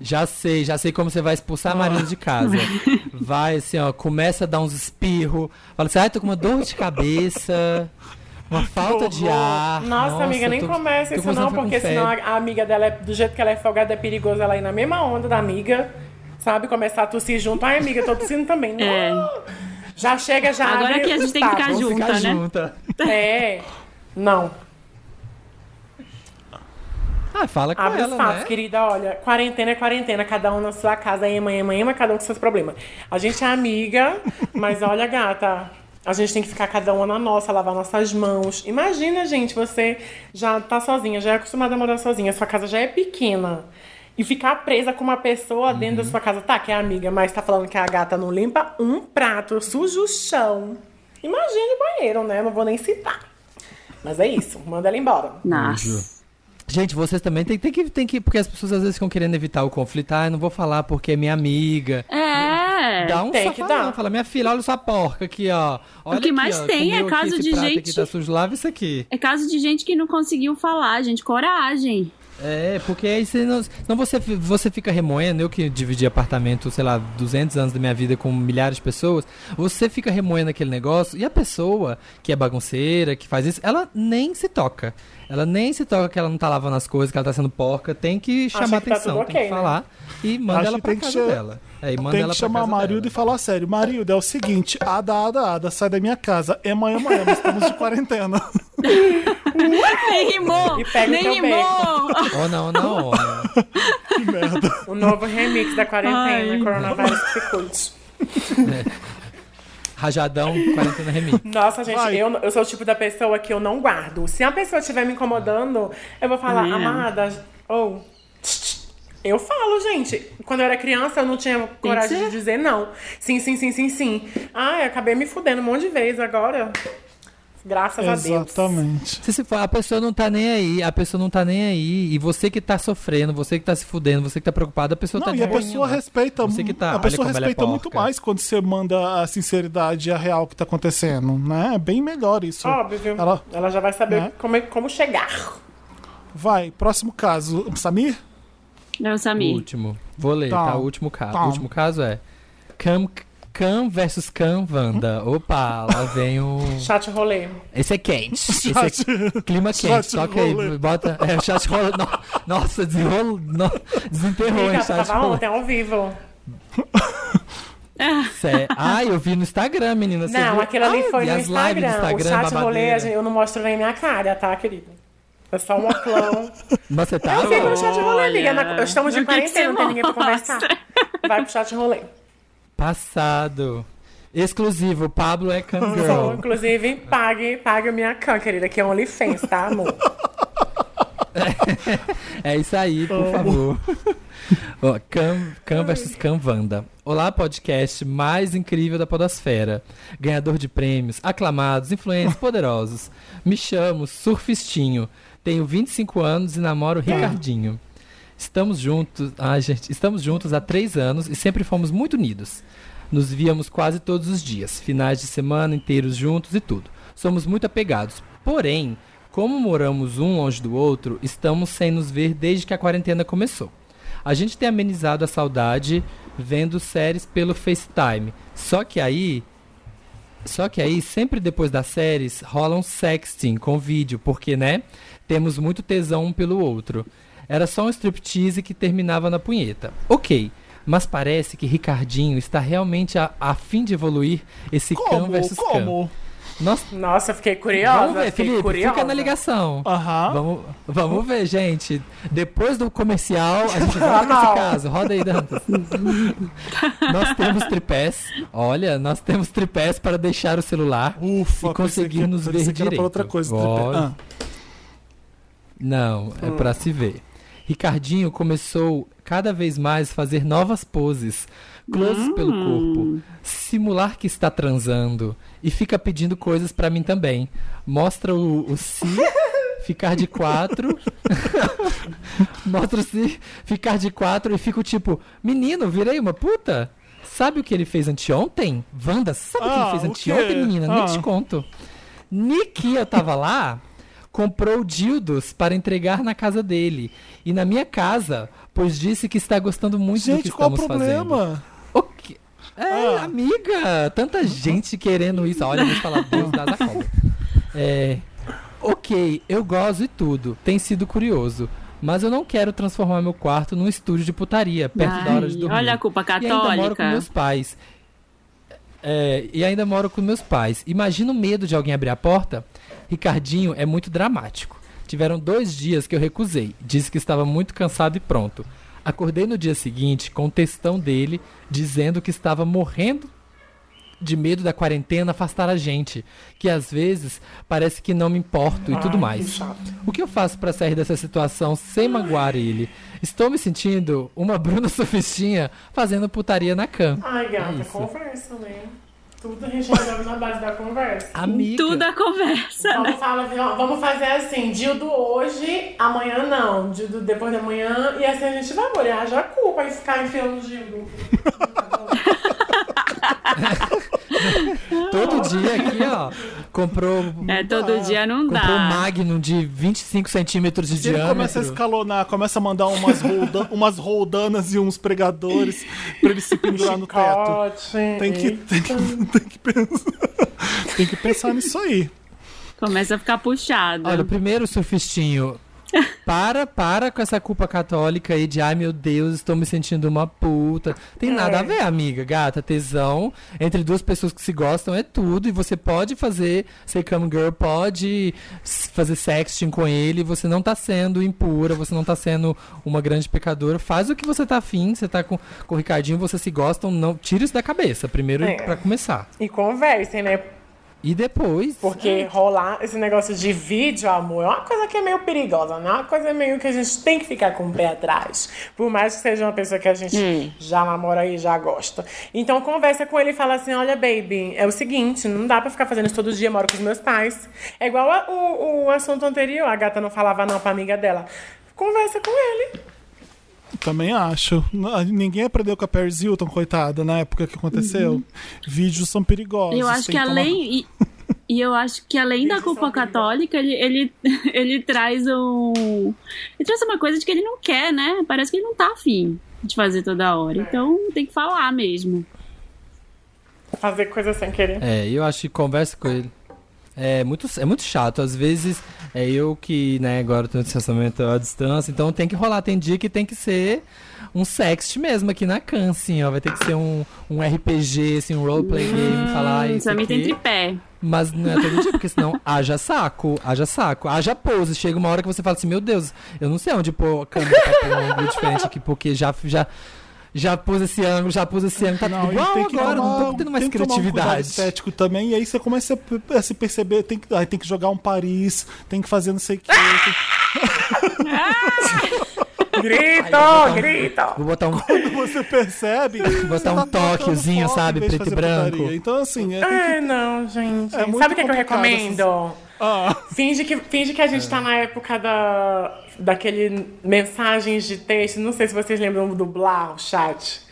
Speaker 2: já sei, já sei como você vai expulsar a Marina de casa. Vai assim, ó, começa a dar uns espirros. Fala assim, ai, tô com uma dor de cabeça, uma falta de ar.
Speaker 4: Nossa, amiga, nem
Speaker 2: tô-
Speaker 4: começa
Speaker 2: tô
Speaker 4: isso não, porque senão a, a amiga dela, é, do jeito que ela é folgada, é perigoso ela ir na mesma onda da amiga, sabe? Começar a tossir junto. Ai, amiga, tô tossindo também. Não.
Speaker 3: É.
Speaker 4: Já chega, já
Speaker 3: Agora
Speaker 4: abre
Speaker 3: que a gente
Speaker 4: os
Speaker 3: tem que ficar.
Speaker 2: Vamos ficar
Speaker 3: junta, né?
Speaker 2: junta.
Speaker 4: É. Não.
Speaker 2: Ah, fala com
Speaker 4: Abre os
Speaker 2: ela,
Speaker 4: fatos,
Speaker 2: né?
Speaker 4: querida. Olha, quarentena é quarentena, cada um na sua casa, ema, ema, ema, cada um com seus problemas. A gente é amiga, mas olha, gata, a gente tem que ficar cada uma na nossa, lavar nossas mãos. Imagina, gente, você já tá sozinha, já é acostumada a morar sozinha, sua casa já é pequena. E ficar presa com uma pessoa dentro
Speaker 2: Uhum.
Speaker 4: da sua casa, tá, que é amiga, mas tá falando que a gata não limpa um prato, suja o chão. Imagine o banheiro, né? Não vou nem citar. Mas é isso, manda ela embora.
Speaker 3: Nossa.
Speaker 2: Gente, vocês também tem, tem que, tem que. Porque as pessoas às vezes ficam querendo evitar o conflito. Ah, eu não vou falar porque é minha amiga.
Speaker 3: É.
Speaker 2: Dá um
Speaker 4: tem que dar.
Speaker 2: Fala, minha filha, olha sua porca aqui, ó. Olha
Speaker 3: que
Speaker 2: aqui,
Speaker 3: mais
Speaker 2: ó,
Speaker 3: tem é
Speaker 2: aqui
Speaker 3: caso
Speaker 2: esse
Speaker 3: de gente-
Speaker 2: Aqui, tá sujo, lava isso aqui.
Speaker 3: É caso de gente que não conseguiu falar, gente. Coragem.
Speaker 2: É, porque aí você não, senão você, você fica remoendo, eu que dividi apartamento, sei lá, 200 anos da minha vida com milhares de pessoas, você fica remoendo aquele negócio e a pessoa que é bagunceira, que faz isso, ela nem se toca. Ela nem se toca que ela não tá lavando as coisas, que ela tá sendo porca, tem que chamar
Speaker 4: que tá
Speaker 2: atenção,
Speaker 4: tudo
Speaker 2: tem que
Speaker 4: né?
Speaker 2: falar e manda
Speaker 1: Acho
Speaker 2: ela pra casa dela. É, manda
Speaker 1: Tem
Speaker 2: ela
Speaker 1: que chamar Marilda
Speaker 2: dela.
Speaker 1: e falar sério. Marilda, é o seguinte: Ada, Ada, Ada, sai da minha casa. Ema, ema, ema, estamos de quarentena.
Speaker 3: Nem rimou.
Speaker 4: E pega o
Speaker 3: Nem rimou.
Speaker 2: Ou não, não, ou não.
Speaker 1: que merda.
Speaker 4: O novo remix da quarentena,
Speaker 3: Ai.
Speaker 4: coronavírus que se cuide.
Speaker 2: Rajadão, quarentena remix.
Speaker 4: Nossa, gente,
Speaker 1: Vai.
Speaker 4: eu, eu sou o tipo da pessoa que eu não guardo. Se a pessoa estiver me incomodando, eu vou falar,
Speaker 3: É.
Speaker 4: amada, ou. eu falo, gente. Quando eu era criança, eu não tinha coragem de dizer não. Sim, sim, sim, sim, sim. Ai, acabei me fudendo um monte de vezes agora. Graças a Deus.
Speaker 1: Exatamente.
Speaker 2: Se se for, a pessoa não tá nem aí, a pessoa não tá nem aí. E você que tá sofrendo, você que tá se fudendo, você que tá preocupado, a pessoa
Speaker 1: Não,
Speaker 2: tá
Speaker 1: e a pessoa
Speaker 2: lá.
Speaker 1: respeita,
Speaker 2: Você que tá,
Speaker 1: a pessoa
Speaker 2: é
Speaker 1: respeita muito
Speaker 2: porca.
Speaker 1: mais quando você manda a sinceridade e a real que tá acontecendo, né? É bem melhor isso.
Speaker 4: Óbvio.
Speaker 1: Ela-
Speaker 4: Ela, já vai saber
Speaker 1: Né?
Speaker 4: como, é- como chegar.
Speaker 1: Vai, próximo caso. Samir?
Speaker 3: É o
Speaker 2: O
Speaker 3: Samir.
Speaker 2: último. Vou ler,
Speaker 1: Tá.
Speaker 2: tá? O último caso.
Speaker 1: Tá.
Speaker 2: O último caso é Cam, Cam versus Cam Wanda. Opa, lá vem o.
Speaker 4: Chat rolê.
Speaker 2: Esse é quente. Esse é clima quente. Toca aí,
Speaker 1: rolê.
Speaker 2: bota. É, o chat rola. no- Nossa, desenrolou. no- Desenterrou, hein,
Speaker 4: Amiga,
Speaker 2: chat
Speaker 4: tava
Speaker 2: rolê.
Speaker 4: ontem ao vivo.
Speaker 2: Sé- Ah, eu vi no Instagram, menina. Você
Speaker 4: Não,
Speaker 2: viu?
Speaker 4: aquilo ali
Speaker 2: Ah,
Speaker 4: foi no
Speaker 2: do
Speaker 4: Instagram. O
Speaker 2: Instagram,
Speaker 4: chat rolê
Speaker 2: babadeira.
Speaker 4: gente- eu não mostro nem minha cara, tá, querido? É só um oclão.
Speaker 2: Mas você tá.
Speaker 4: Eu fico no chat rolê, amiga. Na- Estamos de quarentena, não tem ninguém pra conversar. Vai pro chat rolê.
Speaker 2: Passado. Exclusivo, Pablo é Cam
Speaker 4: Sou,
Speaker 2: Girl.
Speaker 4: inclusive, pague, pague minha can, querida, que é OnlyFans, tá, amor?
Speaker 2: É isso aí, por favor. Ó, Cam, Cam versus Cam Wanda. Olá, podcast mais incrível da podosfera. Ganhador de prêmios, aclamados, influentes, poderosos. Me chamo Surfistinho. Tenho 25 anos e namoro Ricardinho. Estamos juntos, ai gente, estamos juntos há três anos e sempre fomos muito unidos. Nos víamos quase todos os dias, finais de semana inteiros juntos e tudo. Somos muito apegados. Porém, como moramos um longe do outro, estamos sem nos ver desde que a quarentena começou. A gente tem amenizado a saudade vendo séries pelo FaceTime. Só que aí só que aí, sempre depois das séries, rola um sexting com vídeo, porque, né? Temos muito tesão um pelo outro. Era só um striptease que terminava na punheta. Ok, mas parece que Ricardinho está realmente a, a fim de evoluir esse Cam
Speaker 1: Como?
Speaker 2: versus Cam.
Speaker 1: Como?
Speaker 2: Nós,
Speaker 4: Nossa, eu fiquei curiosa.
Speaker 2: vamos ver,
Speaker 4: fiquei
Speaker 2: Felipe,
Speaker 4: curiosa.
Speaker 2: fica na ligação.
Speaker 1: Aham.
Speaker 2: Vamos, vamos ver, gente. Depois do comercial, a gente volta com esse
Speaker 4: Não.
Speaker 2: caso. Roda aí, Dantas. nós temos tripés. Olha, nós temos tripés para deixar o celular
Speaker 1: Ufa,
Speaker 2: e conseguir nos ver
Speaker 1: era
Speaker 2: direito.
Speaker 1: outra coisa. Ah,
Speaker 2: Não, é pra se ver. Ricardinho começou cada vez mais a fazer novas poses, closes pelo corpo, simular que está transando e fica pedindo coisas pra mim também. Mostra o, o si, ficar de quatro. Mostra o si, ficar de quatro e fico tipo, menino, virei uma puta? Sabe o que ele fez anteontem? Wanda, sabe o que
Speaker 1: Ah,
Speaker 2: ele fez
Speaker 1: o
Speaker 2: anteontem, menina? Nem
Speaker 1: Ah.
Speaker 2: te conto. Nikia tava lá, comprou dildos para entregar na casa dele. E na minha casa, pois disse que está gostando muito do que
Speaker 1: Gente, qual o
Speaker 2: estamos fazendo.
Speaker 1: problema?
Speaker 2: O quê? É,
Speaker 1: Ah.
Speaker 2: amiga, tanta gente querendo isso. Olha, eu vou falar, Deus dá da cobra. É, ok, eu gosto e tudo. Tem sido curioso. Mas eu não quero transformar meu quarto num estúdio de putaria, perto da hora de
Speaker 3: Ai,
Speaker 2: dormir.
Speaker 3: olha a culpa
Speaker 2: E ainda moro com
Speaker 3: católica.
Speaker 2: meus pais. É, e ainda moro com meus pais. Imagina o medo de alguém abrir a porta? Ricardinho é muito dramático. Tiveram dois dias que eu recusei. Disse que estava muito cansado e pronto. Acordei no dia seguinte com o textão dele dizendo que estava morrendo de medo da quarentena afastar a gente. Que às vezes parece que não me importo e tudo
Speaker 4: Ai,
Speaker 2: mais.
Speaker 4: que.
Speaker 2: O que eu faço pra sair dessa situação sem magoar ele? Estou me sentindo uma Bruna Sofistinha fazendo putaria na cama.
Speaker 4: Ai, gata,
Speaker 2: É
Speaker 4: conversa, né? Tudo a gente resolve na base da conversa.
Speaker 2: Amiga.
Speaker 3: Tudo a conversa, né?
Speaker 4: Vamos, falar, ó, vamos fazer assim, dildo hoje, amanhã não, dildo depois da manhã, e assim a gente vai molhar já a culpa e ficar enfiando dildo.
Speaker 2: Todo dia aqui, ó. Comprou.
Speaker 3: É, todo dia não
Speaker 2: Comprou um
Speaker 3: dá.
Speaker 2: Magnum de 25 centímetros de
Speaker 1: Se ele
Speaker 2: diâmetro.
Speaker 1: começa a escalonar, começa a mandar umas, rolda- umas roldanas e uns pregadores pra ele se pendurar no teto. Tem que, tem, que, tem, que pensar, tem que pensar nisso aí.
Speaker 3: Começa a ficar puxado.
Speaker 2: Olha, primeiro, surfistinho. Para, para com essa culpa católica aí de ai meu Deus, estou me sentindo uma puta. Tem nada a ver, amiga, gata. Tesão entre duas pessoas que se gostam é tudo. E você pode fazer, ser cam girl, pode fazer sexting com ele. Você não tá sendo impura, você não tá sendo uma grande pecadora. Faz o que você tá afim, você tá com, com o Ricardinho, vocês se gostam, não tira isso da cabeça. Primeiro
Speaker 4: É.
Speaker 2: pra começar.
Speaker 4: E conversem, né?
Speaker 2: E depois.
Speaker 4: Porque rolar esse negócio de vídeo, amor, é uma coisa que é meio perigosa, né? É uma coisa meio que a gente tem que ficar com o pé atrás. Por mais que seja uma pessoa que a gente
Speaker 3: Hum.
Speaker 4: já namora e já gosta. Então conversa com ele e fala assim: olha, baby, é o seguinte, não dá pra ficar fazendo isso todo dia, moro com os meus pais. É igual a- o, o assunto anterior, a gata não falava não pra amiga dela. Conversa com ele.
Speaker 1: Também acho. Ninguém aprendeu com a Paris Hilton, coitada, na época que aconteceu. Vídeos são perigosos.
Speaker 3: Eu acho que
Speaker 1: tomar-
Speaker 3: além. E, e eu acho que além da culpa
Speaker 4: perigosos.
Speaker 3: católica, ele, ele, ele traz um. Ele traz uma coisa de que ele não quer, né? Parece que ele não tá afim de fazer toda hora. Então tem que falar mesmo.
Speaker 4: Fazer coisa sem querer.
Speaker 2: É, eu acho que conversa com ele. É muito, é muito chato. Às vezes é eu que, né, agora tô no distanciamento à distância, então tem que rolar. Tem dia que tem que ser um sext mesmo aqui na Can, assim, ó. Vai ter que ser um, um RPG, assim, um roleplay game, falar
Speaker 3: Hum,
Speaker 2: isso
Speaker 3: tem
Speaker 2: aqui.
Speaker 3: tripé.
Speaker 2: Mas não é todo dia, porque senão haja saco, haja saco, haja pose. Chega uma hora que você fala assim, meu Deus, eu não sei onde pôr a câmera pra pôr um ângulo diferente aqui, porque já, já, já pus esse ângulo, já pus esse ângulo, tá
Speaker 1: Não,
Speaker 2: tudo
Speaker 1: e
Speaker 2: igual
Speaker 1: tem que
Speaker 2: agora,
Speaker 1: tomar-
Speaker 2: não tô tendo mais
Speaker 1: tomar um
Speaker 2: criatividade.
Speaker 1: estético também, e aí você começa a se perceber, tem que, aí tem que jogar um Paris, tem que fazer não sei o que.
Speaker 4: Grita, grita.
Speaker 2: Vou botar um,
Speaker 1: Você percebe.
Speaker 2: botar um
Speaker 1: tá
Speaker 2: toquezinho,
Speaker 1: foco
Speaker 2: sabe, preto e branco.
Speaker 1: putaria. Então, assim, é, tem que-
Speaker 4: É, não, gente.
Speaker 1: É
Speaker 4: Sabe o que, é que eu
Speaker 1: complicado
Speaker 4: recomendo?
Speaker 1: Ah,
Speaker 4: Finge que, finge que a gente tá na época da, daquele mensagens de texto. Não sei se vocês lembram do Blá, o chat.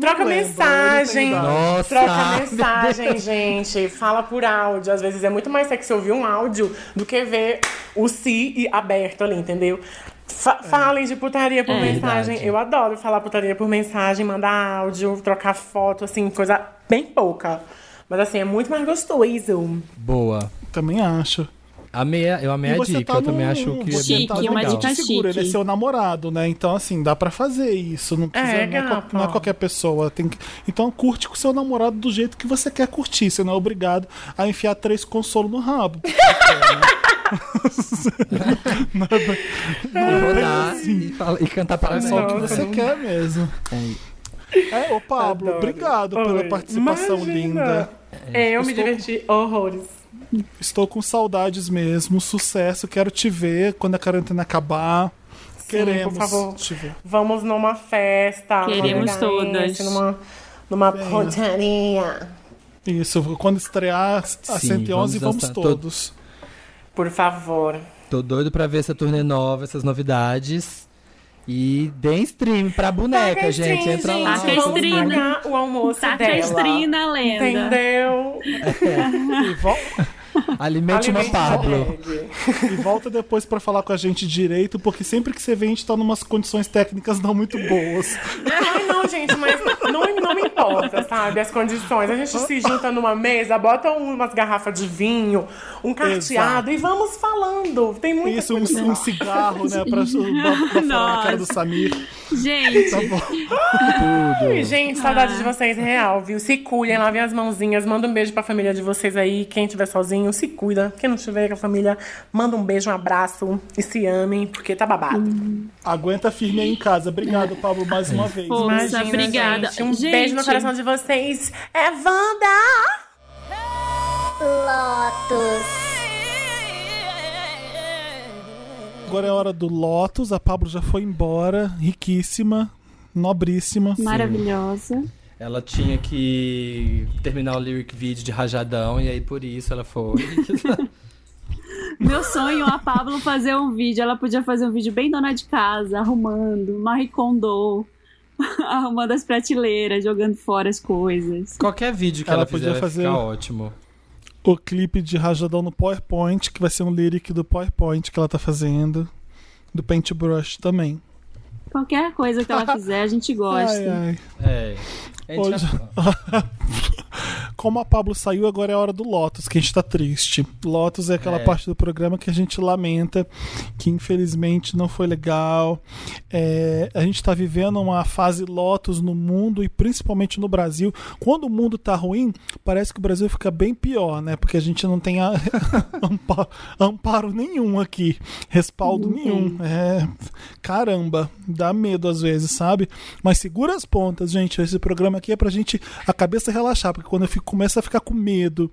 Speaker 4: Troca
Speaker 1: lembro,
Speaker 4: mensagem.
Speaker 2: Nossa,
Speaker 4: Troca mensagem, gente. Fala por áudio. Às vezes é muito mais sexy ouvir um áudio do que ver o si e aberto ali, entendeu? Fa- Falem de putaria por
Speaker 3: É.
Speaker 4: mensagem.
Speaker 2: Verdade.
Speaker 4: Eu adoro falar putaria por mensagem, mandar áudio, trocar foto, assim, coisa bem pouca. Mas assim, é muito mais gostoso.
Speaker 2: Boa.
Speaker 1: Também acho.
Speaker 2: Amei, eu amei
Speaker 1: E
Speaker 2: a
Speaker 1: você
Speaker 2: dica,
Speaker 1: tá
Speaker 2: eu também
Speaker 1: num-
Speaker 2: acho que
Speaker 1: você
Speaker 2: é bem
Speaker 1: tá
Speaker 3: uma
Speaker 2: legal.
Speaker 3: dica
Speaker 1: seguro, ele é seu namorado, né? Então, assim, dá pra fazer isso. Não precisa.
Speaker 4: É,
Speaker 1: não, é, qual- não é qualquer pessoa. Tem que... Então, curte com seu namorado do jeito que você quer curtir. Você não é obrigado a enfiar três consolos no rabo.
Speaker 2: E rodar e, fala- e cantar para
Speaker 1: É só o que você
Speaker 4: não-
Speaker 1: quer mesmo. É, ô Pablo,
Speaker 4: Adoro.
Speaker 1: obrigado pela
Speaker 4: Oi.
Speaker 1: participação
Speaker 4: Imagina.
Speaker 1: linda.
Speaker 4: É, eu me
Speaker 1: Estou-
Speaker 4: diverti horrores.
Speaker 1: Estou com saudades mesmo. Sucesso. Quero te ver quando a quarentena acabar. Queremos
Speaker 4: por favor.
Speaker 1: te ver.
Speaker 4: Vamos numa festa.
Speaker 3: Queremos todas.
Speaker 4: Numa, numa putaria.
Speaker 1: Isso, quando estrear a
Speaker 2: Sim,
Speaker 1: 111,
Speaker 2: vamos
Speaker 1: vamos, todos.
Speaker 4: Por favor.
Speaker 2: Tô doido pra ver essa turnê nova, essas novidades. E deem stream pra boneca,
Speaker 4: Taca
Speaker 2: gente.
Speaker 4: stream,
Speaker 2: Entra lá.
Speaker 3: Taca
Speaker 4: Vamos
Speaker 3: stream.
Speaker 4: pagar o almoço
Speaker 3: Taca
Speaker 4: dela.
Speaker 3: stream na lenda.
Speaker 4: Entendeu?
Speaker 1: E, vol-
Speaker 2: Alimente uma Pablo.
Speaker 1: e volta depois pra falar com a gente direito, porque sempre que você vem a gente tá numas condições técnicas não muito boas.
Speaker 4: Ai, não, gente, mas não, não me importa, sabe? As condições. A gente se junta numa mesa, bota umas garrafas de vinho, um carteado
Speaker 1: Exato.
Speaker 4: e vamos falando. Tem muita
Speaker 1: Isso, um,
Speaker 4: coisa
Speaker 1: um
Speaker 4: falar.
Speaker 1: cigarro, né, pra, pra, pra falar na cara do Samir.
Speaker 3: Gente,
Speaker 1: Tá bom.
Speaker 4: Ai, Gente, saudade de vocês, real, viu? Se cuidem, lavem as mãozinhas, manda um beijo pra família de vocês aí. Quem estiver sozinho, se cuida. Quem não estiver com a família, manda um beijo, um abraço e se amem, porque tá babado.
Speaker 1: Aguenta firme aí em casa. Obrigado, Pablo, mais uma vez.
Speaker 3: Pô, Força, obrigada.
Speaker 4: Gente. Um
Speaker 3: Gente.
Speaker 4: beijo no coração de vocês. É Wanda!
Speaker 6: Lotus.
Speaker 1: Agora é hora do Lotus. A Pablo já foi embora. Riquíssima, nobríssima.
Speaker 3: maravilhosa.
Speaker 2: Ela tinha que terminar o lyric video de Rajadão, e aí por isso ela foi.
Speaker 3: Meu sonho a Pablo fazer um vídeo. Ela podia fazer um vídeo bem dona de casa, arrumando, Marie Kondo, arrumando as prateleiras, jogando fora as coisas.
Speaker 2: Qualquer vídeo que
Speaker 1: Ela
Speaker 2: ela,
Speaker 1: podia
Speaker 2: fizer
Speaker 1: fazer
Speaker 2: ótimo.
Speaker 1: O clipe de Rajadão no PowerPoint, que vai ser um lyric do PowerPoint que ela tá fazendo. Do Paintbrush também.
Speaker 3: Qualquer coisa que ela fizer, a gente gosta.
Speaker 1: Ai, ai.
Speaker 2: É. A gente
Speaker 1: Hoje-
Speaker 2: já-
Speaker 1: Como a Pablo saiu, agora é a hora do Lotus, que a gente tá triste. Lotus é aquela
Speaker 2: É.
Speaker 1: parte do programa que a gente lamenta, que infelizmente não foi legal. É, a gente tá vivendo uma fase Lotus no mundo e principalmente no Brasil. Quando o mundo tá ruim, parece que o Brasil fica bem pior, né? Porque a gente não tem a- ampa- amparo nenhum aqui, respaldo
Speaker 3: Não
Speaker 1: nenhum. É, caramba, dá medo às vezes, sabe? Mas segura as pontas, gente. Esse programa aqui é pra gente a cabeça relaxar, porque quando eu fico, começo a ficar com medo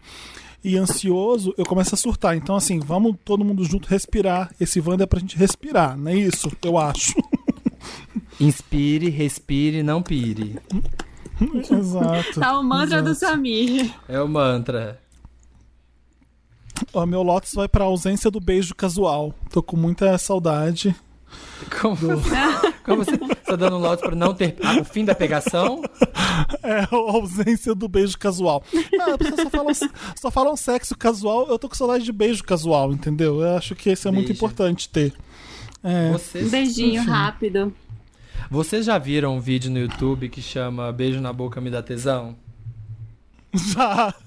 Speaker 1: e ansioso, eu começo a surtar. Então, assim, vamos todo mundo junto respirar. Esse Wanda é pra gente respirar, não é isso? Eu acho.
Speaker 2: Inspire, respire, não pire.
Speaker 1: Exato.
Speaker 3: Tá o mantra do
Speaker 1: Exato.
Speaker 3: Samir.
Speaker 2: É o mantra.
Speaker 1: Ó, meu Lotus vai pra ausência do beijo casual. Tô com muita saudade.
Speaker 2: Como, como você tá dando um lote pra não ter ah, o fim da pegação?
Speaker 1: É, a ausência do beijo casual. Ah, as só falam, só falam sexo casual. Eu tô com saudade de beijo casual, entendeu? Eu acho que esse é muito
Speaker 2: Beijo.
Speaker 1: importante ter. É,
Speaker 3: Um
Speaker 2: Vocês,
Speaker 3: beijinho rápido.
Speaker 2: vocês já viram um vídeo no YouTube que chama Beijo na Boca Me Dá Tesão?
Speaker 1: já.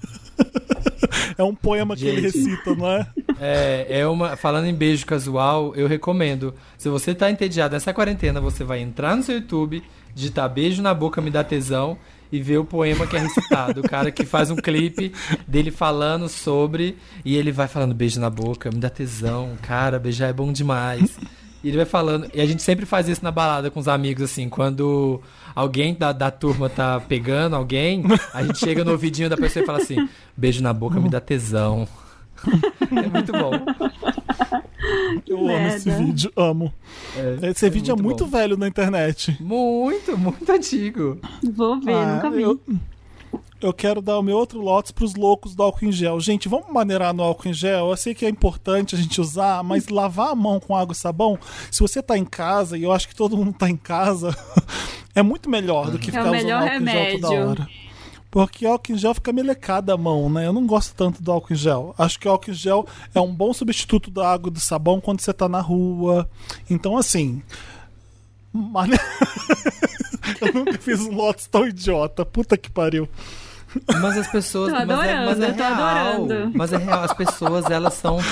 Speaker 1: É um poema que ele
Speaker 2: Gente.
Speaker 1: recita, não é?
Speaker 2: É, é uma. Falando em beijo casual, eu recomendo. Se você tá entediado nessa quarentena, você vai entrar no seu YouTube, digitar beijo na boca, me dá tesão e ver o poema que é recitado. O cara que faz um clipe dele falando sobre. E ele vai falando beijo na boca, me dá tesão, cara, beijar é bom demais. E ele vai falando. E a gente sempre faz isso na balada com os amigos, assim, quando alguém da, da turma tá pegando alguém, a gente chega no ouvidinho da pessoa e fala assim: beijo na boca me dá tesão. É muito bom.
Speaker 1: Eu amo esse vídeo, amo.
Speaker 2: É,
Speaker 1: Esse vídeo é
Speaker 2: muito
Speaker 1: muito
Speaker 2: bom.
Speaker 1: velho na internet.
Speaker 2: Muito, muito antigo.
Speaker 3: Vou ver,
Speaker 1: Ah,
Speaker 3: nunca vi.
Speaker 1: Eu, eu quero dar o meu outro Lotus pros loucos do álcool em gel. Gente, vamos maneirar no álcool em gel. Eu sei que é importante a gente usar, mas lavar a mão com água e sabão, se você tá em casa, e eu acho que todo mundo tá em casa, é muito melhor do que
Speaker 3: É
Speaker 1: ficar
Speaker 3: o
Speaker 1: usando álcool em gel toda
Speaker 3: remédio.
Speaker 1: hora. Porque álcool em gel fica melecada a mão, né? Eu não gosto tanto do álcool em gel. Acho que o álcool em gel é um bom substituto da água e do sabão quando você tá na rua. Então, assim. mane- eu nunca fiz um Lotus tão idiota. Puta que pariu.
Speaker 2: Mas as pessoas.
Speaker 3: Tô
Speaker 2: mas, é, mas é
Speaker 3: adorando, tô
Speaker 2: real.
Speaker 3: adorando.
Speaker 2: Mas é real. As pessoas, elas são.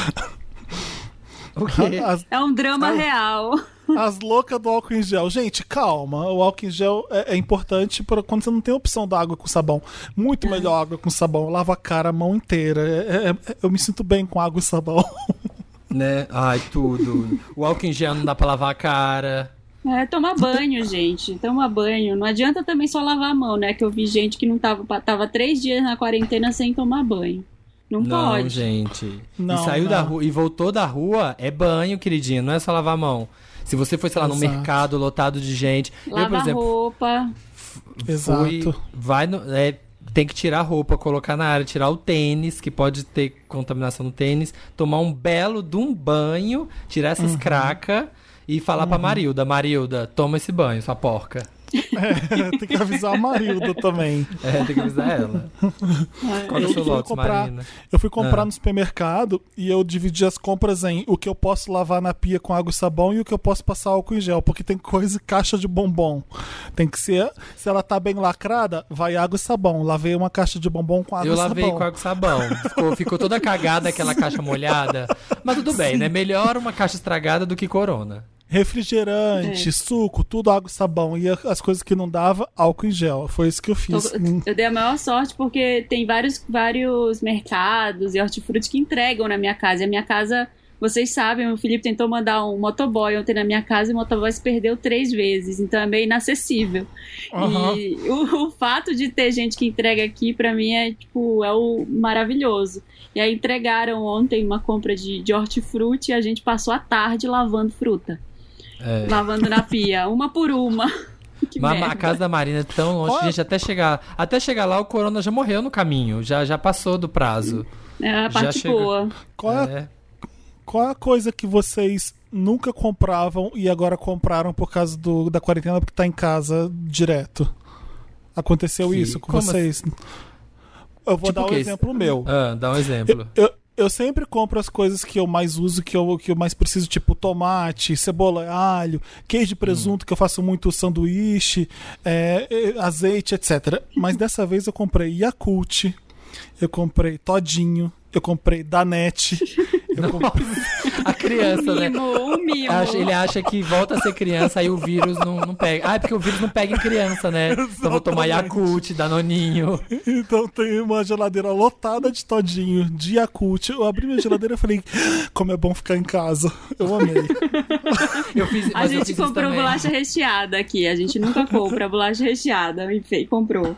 Speaker 2: O quê?
Speaker 1: As,
Speaker 3: É um drama
Speaker 1: Ai.
Speaker 3: real.
Speaker 1: As loucas do álcool em gel. Gente, calma. O álcool em gel é, é importante para quando você não tem opção da água com sabão. Muito melhor água com sabão. Eu lavo a cara a mão inteira. É- é- é- eu me sinto bem com água e sabão.
Speaker 2: Né? Ai, tudo. O álcool em gel não dá pra lavar a cara.
Speaker 3: É, tomar banho, gente. Tomar banho. Não adianta também só lavar a mão, né? Que eu vi gente que não tava, tava três dias na quarentena sem tomar banho. Não,
Speaker 2: Não,
Speaker 3: pode.
Speaker 2: gente.
Speaker 1: Não,
Speaker 2: e saiu
Speaker 1: não.
Speaker 2: da rua e voltou da rua, é banho, queridinho, não é só lavar a mão. Se você foi, sei lá, num
Speaker 1: Exato.
Speaker 2: mercado lotado de gente. eu, por
Speaker 3: Lava
Speaker 2: exemplo,
Speaker 3: roupa.
Speaker 2: fui.
Speaker 1: Exato.
Speaker 2: Vai no. é, tem que tirar a roupa, colocar na área, tirar o tênis, que pode ter contaminação no tênis, tomar um belo de um banho, tirar essas
Speaker 1: Uhum.
Speaker 2: cracas e falar pra Marilda, Marilda, toma esse banho, sua porca.
Speaker 1: Tem que avisar a Marilda também.
Speaker 2: É, tem que avisar ela. Qual é o seu
Speaker 1: fui
Speaker 2: Lotus,
Speaker 1: comprar-
Speaker 2: Marina?
Speaker 1: Eu fui comprar
Speaker 2: Ah.
Speaker 1: no supermercado e eu dividi as compras em o que eu posso lavar na pia com água e sabão e o que eu posso passar álcool em gel, porque tem coisa caixa de bombom. Tem que ser, se ela tá bem lacrada, vai água e sabão. Lavei uma caixa de bombom com água
Speaker 2: Eu
Speaker 1: e
Speaker 2: lavei
Speaker 1: sabão.
Speaker 2: com água e sabão. Ficou, ficou toda cagada aquela caixa molhada. Mas tudo bem, né? Melhor uma caixa estragada do que corona.
Speaker 1: Refrigerante, suco, tudo água e sabão. E as coisas que não dava, álcool em gel. Foi isso que eu fiz. Hum,
Speaker 3: Eu dei a maior sorte porque tem vários, vários mercados e hortifruti que entregam na minha casa. E a minha casa, vocês sabem, o Felipe tentou mandar um motoboy ontem na minha casa e o motoboy se perdeu três vezes. Então é meio inacessível.
Speaker 1: Aham.
Speaker 3: E o, o fato de ter gente que entrega aqui, pra mim, é tipo, é o maravilhoso. E aí entregaram ontem uma compra de, de hortifruti e a gente passou a tarde lavando fruta.
Speaker 2: É.
Speaker 3: Lavando na pia, uma por uma. Que
Speaker 2: Mas a casa da Marina é tão longe,
Speaker 1: é?
Speaker 2: gente, até chegar, até chegar lá o corona já morreu no caminho, já, já passou do prazo.
Speaker 3: É a
Speaker 2: já
Speaker 3: parte
Speaker 2: chega-
Speaker 3: boa.
Speaker 1: Qual, é,
Speaker 2: É.
Speaker 1: qual é a coisa que vocês nunca compravam e agora compraram por causa do, da quarentena porque tá em casa direto? Aconteceu
Speaker 2: Que-
Speaker 1: isso com
Speaker 2: como
Speaker 1: vocês? Eu vou
Speaker 2: Tipo
Speaker 1: dar um exemplo meu.
Speaker 2: Ah, dá um exemplo.
Speaker 1: Eu, eu sempre compro as coisas que eu mais uso, que eu, que eu mais preciso, tipo tomate, cebola, alho, queijo e presunto, que eu faço muito sanduíche, é, azeite, etc. Mas dessa vez eu comprei Yakult, eu comprei Todinho, eu comprei Danete, eu comprei...
Speaker 2: A criança, né?
Speaker 3: Mimo, um mimo.
Speaker 2: Acha- ele acha que volta a ser criança, aí o vírus não, não pega. Ah, é porque o vírus não pega em criança, né? Então eu vou tomar Yakult, Danoninho.
Speaker 1: Então tem uma geladeira lotada de Todinho, de Yakult. Eu abri minha geladeira e falei, como é bom ficar em casa. Eu amei.
Speaker 2: Eu fiz,
Speaker 3: A
Speaker 2: eu
Speaker 3: gente
Speaker 2: fiz isso
Speaker 3: comprou bolacha recheada aqui. A gente nunca compra bolacha recheada. Enfim, comprou.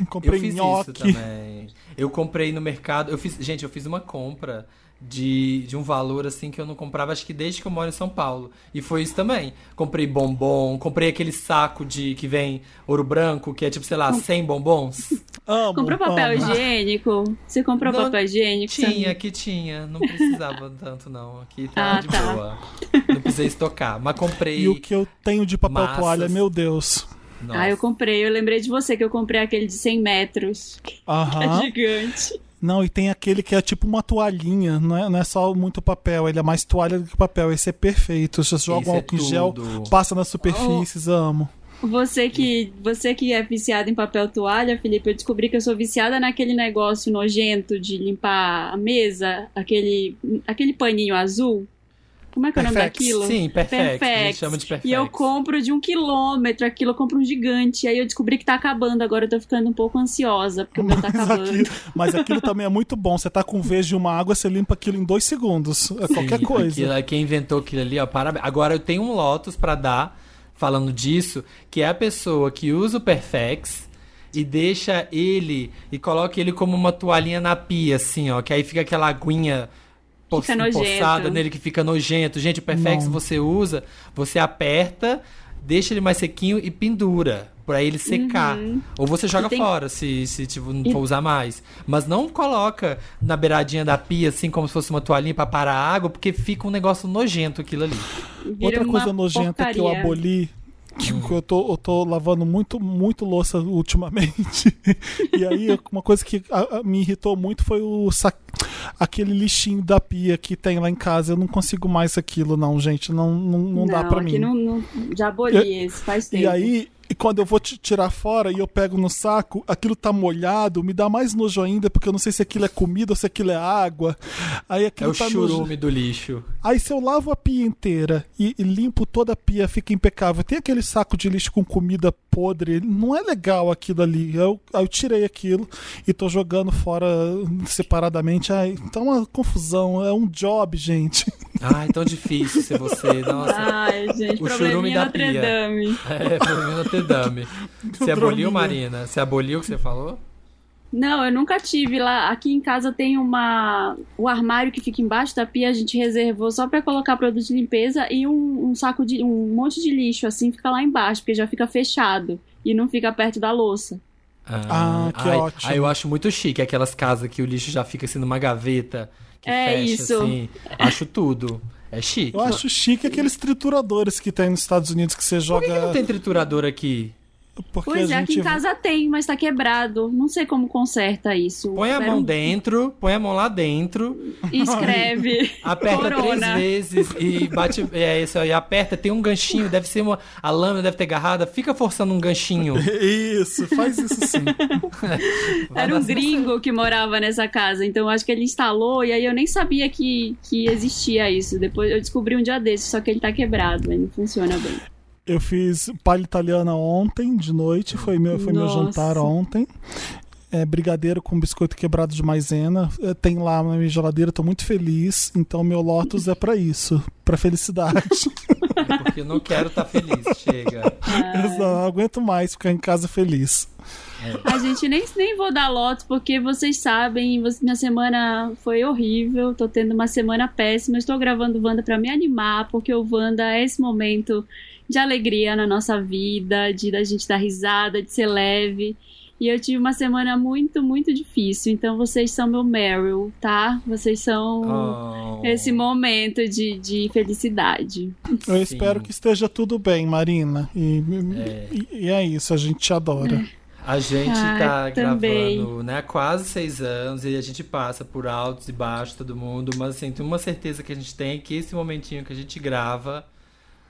Speaker 2: Eu
Speaker 1: Comprei
Speaker 2: fiz isso
Speaker 1: nhoque.
Speaker 2: também. Eu comprei no mercado. Eu fiz, gente, eu fiz uma compra de, de um valor assim que eu não comprava, acho que desde que eu moro em São Paulo. E foi isso também. Comprei bombom, comprei aquele saco de que vem ouro branco, que é tipo, sei lá, 100 bombons.
Speaker 1: Amo,
Speaker 3: Comprou papel
Speaker 1: amo.
Speaker 3: higiênico? Você comprou
Speaker 2: Não,
Speaker 3: papel higiênico?
Speaker 2: Tinha,
Speaker 3: Samir?
Speaker 2: aqui tinha. Não precisava tanto, não. Aqui tá
Speaker 3: Ah,
Speaker 2: de
Speaker 3: tá.
Speaker 2: boa. Não precisei estocar. Mas comprei.
Speaker 1: E o que eu tenho de papel
Speaker 2: Massas.
Speaker 1: toalha, meu Deus.
Speaker 2: Nossa.
Speaker 3: Ah, eu comprei. Eu lembrei de você que eu comprei aquele de 100 metros. É
Speaker 1: Aham.
Speaker 3: gigante.
Speaker 1: Não, e tem aquele que é tipo uma toalhinha, não é, não é só muito papel, ele é mais toalha do que papel. Esse é perfeito. Você joga um
Speaker 2: é
Speaker 1: álcool em gel, passa nas superfícies, amo.
Speaker 3: Você que, você que é viciado em papel toalha, Felipe, eu descobri que eu sou viciada naquele negócio nojento de limpar a mesa, aquele, aquele paninho azul. Como é que é o nome daquilo?
Speaker 2: Sim, perfect. A gente
Speaker 3: Perfex.
Speaker 2: chama de perfect.
Speaker 3: E eu compro de um quilômetro, aquilo eu compro um gigante. Aí eu descobri que tá acabando, agora eu tô ficando um pouco ansiosa, porque o meu tá
Speaker 1: Mas
Speaker 3: acabando.
Speaker 1: aquilo, mas aquilo também é muito bom. Você tá com vez de uma água, você limpa aquilo em dois segundos. É qualquer
Speaker 2: Sim,
Speaker 1: coisa.
Speaker 2: aquilo- quem inventou aquilo ali, ó, parabéns. Agora eu tenho um Lotus pra dar, falando disso, que é a pessoa que usa o Perfex e deixa ele e coloca ele como uma toalhinha na pia, assim, ó, que aí fica aquela aguinha
Speaker 3: Fica nojento.
Speaker 2: empoçada nele que fica nojento. Gente, o Perfex
Speaker 1: Não.
Speaker 2: você usa, você aperta, deixa ele mais sequinho e pendura. Pra ele secar. Ou você joga
Speaker 3: tem-
Speaker 2: fora se, se tipo, não
Speaker 3: E-
Speaker 2: for usar mais. Mas não coloca na beiradinha da pia, assim, como se fosse uma toalhinha pra parar a água, porque fica um negócio nojento aquilo ali.
Speaker 3: Vira
Speaker 1: Outra coisa nojenta que eu
Speaker 3: porcaria.
Speaker 1: aboli, que eu, tô, eu tô lavando muito, muito louça ultimamente. e aí, uma coisa que a- a- me irritou muito foi o sa- aquele lixinho da pia que tem lá em casa. Eu não consigo mais aquilo, não, gente. Não, não, não, dá pra mim.
Speaker 3: Não, não- já aboli esse, faz tempo.
Speaker 1: E aí, e quando eu vou t- tirar fora e eu pego no saco, aquilo tá molhado, me dá mais nojo ainda, porque eu não sei se aquilo é comida ou se aquilo é água. Aí
Speaker 2: É
Speaker 1: aquilo
Speaker 2: o
Speaker 1: tá
Speaker 2: churume
Speaker 1: nojo.
Speaker 2: do lixo.
Speaker 1: Aí se eu lavo a pia inteira e, e limpo toda a pia, fica impecável. Tem aquele saco de lixo com comida podre, não é legal aquilo ali. Eu, eu tirei aquilo e tô jogando fora separadamente. Ai, tá uma confusão, é um job, gente.
Speaker 2: Ai, tão difícil ser você. Nossa.
Speaker 3: Ai, gente,
Speaker 2: O churume
Speaker 3: probleminha
Speaker 2: da
Speaker 3: Notre
Speaker 2: pia.
Speaker 3: Dame.
Speaker 2: É, menos Notre Dame. Você aboliu. Marina? Você aboliu o que você falou?
Speaker 3: Não, eu nunca tive lá. Aqui em casa tem uma. O armário que fica embaixo da pia a gente reservou só pra colocar produto de limpeza e um, um saco de. um monte de lixo assim fica lá embaixo, porque já fica fechado e não fica perto da louça.
Speaker 1: Ah, que
Speaker 2: ai,
Speaker 1: ótimo.
Speaker 2: ai, eu acho muito chique aquelas casas que o lixo já fica assim numa gaveta. Que
Speaker 3: É
Speaker 2: fecha
Speaker 3: isso.
Speaker 2: assim. Acho tudo. É chique.
Speaker 1: Eu acho chique aqueles trituradores que tem nos Estados Unidos que você
Speaker 2: Por
Speaker 1: joga.
Speaker 2: que, que não tem triturador aqui?
Speaker 1: Porque
Speaker 3: Pois
Speaker 1: a
Speaker 3: é,
Speaker 1: gente.
Speaker 3: aqui em casa tem, mas tá quebrado. Não sei como conserta isso.
Speaker 2: Põe a
Speaker 3: Espera
Speaker 2: mão
Speaker 3: um-
Speaker 2: dentro, põe a mão lá dentro,
Speaker 3: E escreve.
Speaker 2: aperta três
Speaker 3: Corona.
Speaker 2: vezes e bate. É isso aí, aperta, tem um ganchinho, deve ser uma. A lâmina deve ter agarrada, fica forçando um ganchinho.
Speaker 1: Isso, faz isso sim.
Speaker 3: Era um gringo que morava nessa casa, então eu acho que ele instalou e aí eu nem sabia que, que existia isso. Depois eu descobri um dia desses, só que ele tá quebrado, ele não funciona bem.
Speaker 1: Eu fiz palha italiana ontem, de noite, foi meu, foi meu jantar ontem. É, brigadeiro com biscoito quebrado de maisena. É, Tem lá na minha geladeira, tô muito feliz. Então meu Lotus é pra isso, pra felicidade.
Speaker 2: Porque eu não quero estar feliz, chega.
Speaker 1: Eu não aguento mais ficar em casa feliz.
Speaker 3: A gente nem, nem vou dar lotes, porque vocês sabem, minha semana foi horrível, tô tendo uma semana péssima, estou gravando Wanda pra me animar, porque o Wanda é esse momento de alegria na nossa vida, de da gente dar risada, de ser leve. E eu tive uma semana muito, muito difícil. Então vocês são meu Meryl, tá? Vocês são
Speaker 2: Oh.
Speaker 3: esse momento de, de felicidade.
Speaker 1: Eu
Speaker 2: Sim.
Speaker 1: espero que esteja tudo bem, Marina. E
Speaker 2: É.
Speaker 1: e- e é isso, a gente te adora.
Speaker 2: A gente tá
Speaker 3: também.
Speaker 2: gravando, né, há quase seis anos e a gente passa por altos e baixos todo mundo, mas assim, tem uma certeza que a gente tem que esse momentinho que a gente grava,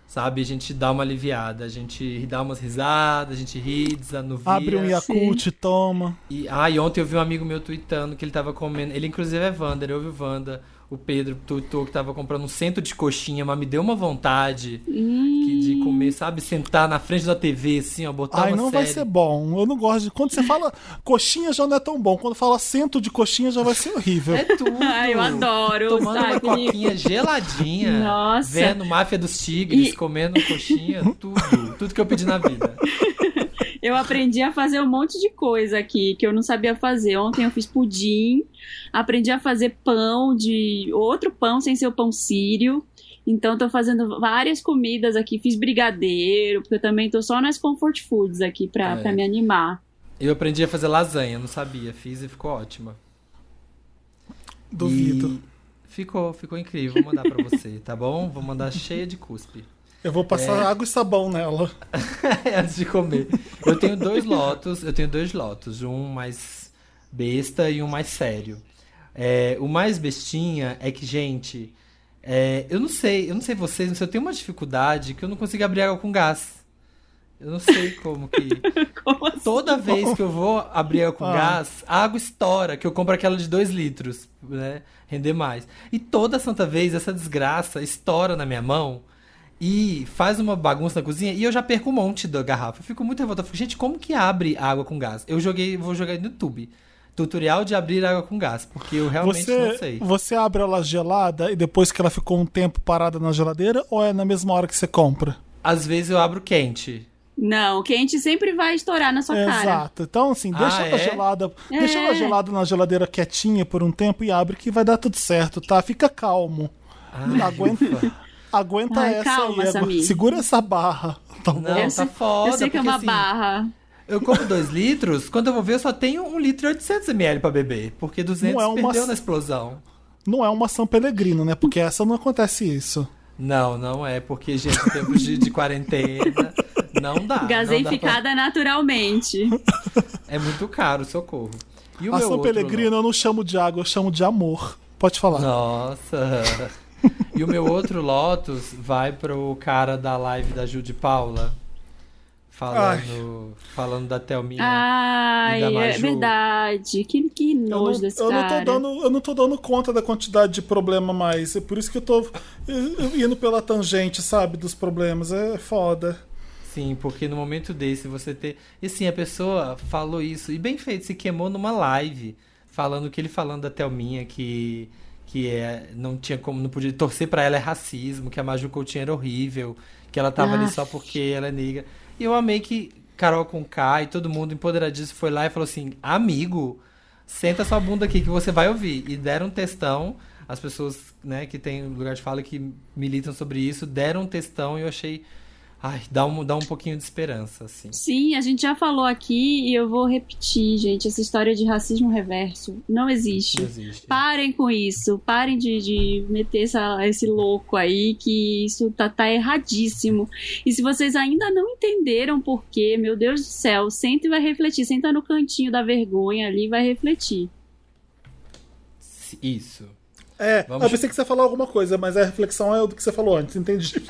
Speaker 2: sabe, a gente dá uma aliviada, a gente dá umas risadas, a gente ri, desanuvia.
Speaker 1: Abre um Yakult, toma.
Speaker 2: E, ah, e ontem eu vi um amigo meu tweetando que ele tava comendo. Ele, inclusive, é Wander, eu ouvi o Wanda. O Pedro tweetou que tava comprando um centro de coxinha, mas me deu uma vontade que de comer, sabe? Sentar na frente da TV, assim, ó, botar
Speaker 1: Ai,
Speaker 2: uma
Speaker 1: não
Speaker 2: série.
Speaker 1: vai ser bom. Eu não gosto de. Quando você fala coxinha já não é tão bom. Quando fala cento de coxinha já vai ser horrível.
Speaker 2: É tudo.
Speaker 3: Ai, eu adoro.
Speaker 2: Tomando
Speaker 3: sabe,
Speaker 2: uma coquinha geladinha.
Speaker 3: Nossa.
Speaker 2: Vendo Máfia dos Tigres,
Speaker 3: E-
Speaker 2: comendo coxinha, tudo. Tudo que eu pedi na vida.
Speaker 3: Eu aprendi a fazer um monte de coisa aqui que eu não sabia fazer. Ontem eu fiz pudim, aprendi a fazer pão de outro pão sem ser o pão sírio. Então tô fazendo várias comidas aqui, fiz brigadeiro, porque eu também tô só nas comfort foods aqui pra,
Speaker 2: É.
Speaker 3: pra me animar.
Speaker 2: Eu aprendi a fazer lasanha, não sabia. Fiz e ficou ótima.
Speaker 1: Duvido.
Speaker 2: E ficou, ficou incrível. Vou mandar pra você, tá bom? Vou mandar cheia de cuspe.
Speaker 1: Eu vou passar
Speaker 2: É.
Speaker 1: água e sabão nela.
Speaker 2: Antes de comer. Eu tenho dois lotos, eu tenho dois lotos, um mais besta e um mais sério. É, o mais bestinha é que, gente, é, eu não sei, eu não sei vocês, mas eu tenho uma dificuldade que eu não consigo abrir água com gás. Eu não sei como que.
Speaker 3: Como assim?
Speaker 2: Toda vez que eu vou abrir água com
Speaker 1: Ah.
Speaker 2: gás, a água estoura, que eu compro aquela de 2 litros, né? Render mais. E toda santa vez essa desgraça estoura na minha mão e faz uma bagunça na cozinha e eu já perco um monte da garrafa. Eu fico muito revoltado. Eu fico, gente, como que abre água com gás? Eu joguei, vou jogar no YouTube. Tutorial de abrir água com gás, porque eu realmente não
Speaker 1: Você,
Speaker 2: sei.
Speaker 1: você abre ela gelada e depois que ela ficou um tempo parada na geladeira ou é na mesma hora que você compra?
Speaker 2: Às vezes eu abro quente.
Speaker 3: Não, quente sempre vai estourar na sua cara.
Speaker 1: Exato. Então, assim, deixa
Speaker 2: Ah,
Speaker 1: ela
Speaker 2: é?
Speaker 1: gelada. Deixa ela
Speaker 3: É.
Speaker 1: gelada na geladeira quietinha por um tempo e abre que vai dar tudo certo, tá? Fica calmo.
Speaker 2: Ai,
Speaker 1: Aguenta. Aguenta
Speaker 3: Ai,
Speaker 1: essa
Speaker 3: calma,
Speaker 1: aí.
Speaker 3: Samir.
Speaker 1: Segura essa barra. Tá bom?
Speaker 2: Não,
Speaker 3: Eu
Speaker 2: tá foda.
Speaker 3: eu sei que é uma
Speaker 2: assim,
Speaker 3: barra.
Speaker 2: Eu compro 2 litros, quando eu vou ver, eu só tenho 1 um litro e 800 ml pra beber. Porque 200
Speaker 1: Não é uma-
Speaker 2: perdeu na explosão.
Speaker 1: Não é uma São Pellegrino, né? Porque essa não acontece isso.
Speaker 2: Não, não é, porque, gente, em tempos de, de quarentena, não dá.
Speaker 3: Gaseificada naturalmente.
Speaker 2: não dá pra- É muito caro, socorro. E o
Speaker 1: A São eu não chamo de água, eu chamo de amor. Pode falar.
Speaker 2: Nossa. E o meu outro Lotus vai pro cara da live da Ju de Paula. Falando, falando da Thelminha.
Speaker 3: Ai,
Speaker 2: E da
Speaker 3: é verdade. Que, que
Speaker 1: Eu
Speaker 3: nojo
Speaker 1: não,
Speaker 3: desse
Speaker 1: eu, não
Speaker 3: cara.
Speaker 1: tô dando, eu não tô dando conta da quantidade de problema mais. É por isso que eu tô indo pela tangente, sabe? Dos problemas. É foda.
Speaker 2: Sim, porque no momento desse você ter. E assim, a pessoa falou isso, e bem feito, se queimou numa live, falando que ele falando da Thelminha que. Que é, não tinha como, não podia torcer pra ela é racismo, que a Maju Coutinho era horrível, que ela tava ali só porque ela é negra. E eu amei que Carol com K e todo mundo empoderadíssimo foi lá e falou assim: amigo, senta sua bunda aqui que você vai ouvir. E deram um textão, as pessoas né, que têm lugar de fala que militam sobre isso, deram um textão e eu achei. Ai, dá um, dá um pouquinho de esperança, assim.
Speaker 3: Sim, a gente já falou aqui e eu vou repetir, gente. Essa história de racismo reverso não existe.
Speaker 2: Não existe.
Speaker 3: Parem com isso, parem de, de meter essa- esse louco aí, que isso tá, tá erradíssimo. E se vocês ainda não entenderam por quê, meu Deus do céu, senta e vai refletir. Senta no cantinho da vergonha ali e vai refletir.
Speaker 2: Isso.
Speaker 1: É,
Speaker 2: Vamos-
Speaker 1: eu pensei que você ia falar alguma coisa, mas a reflexão é o do que você falou antes, entendi.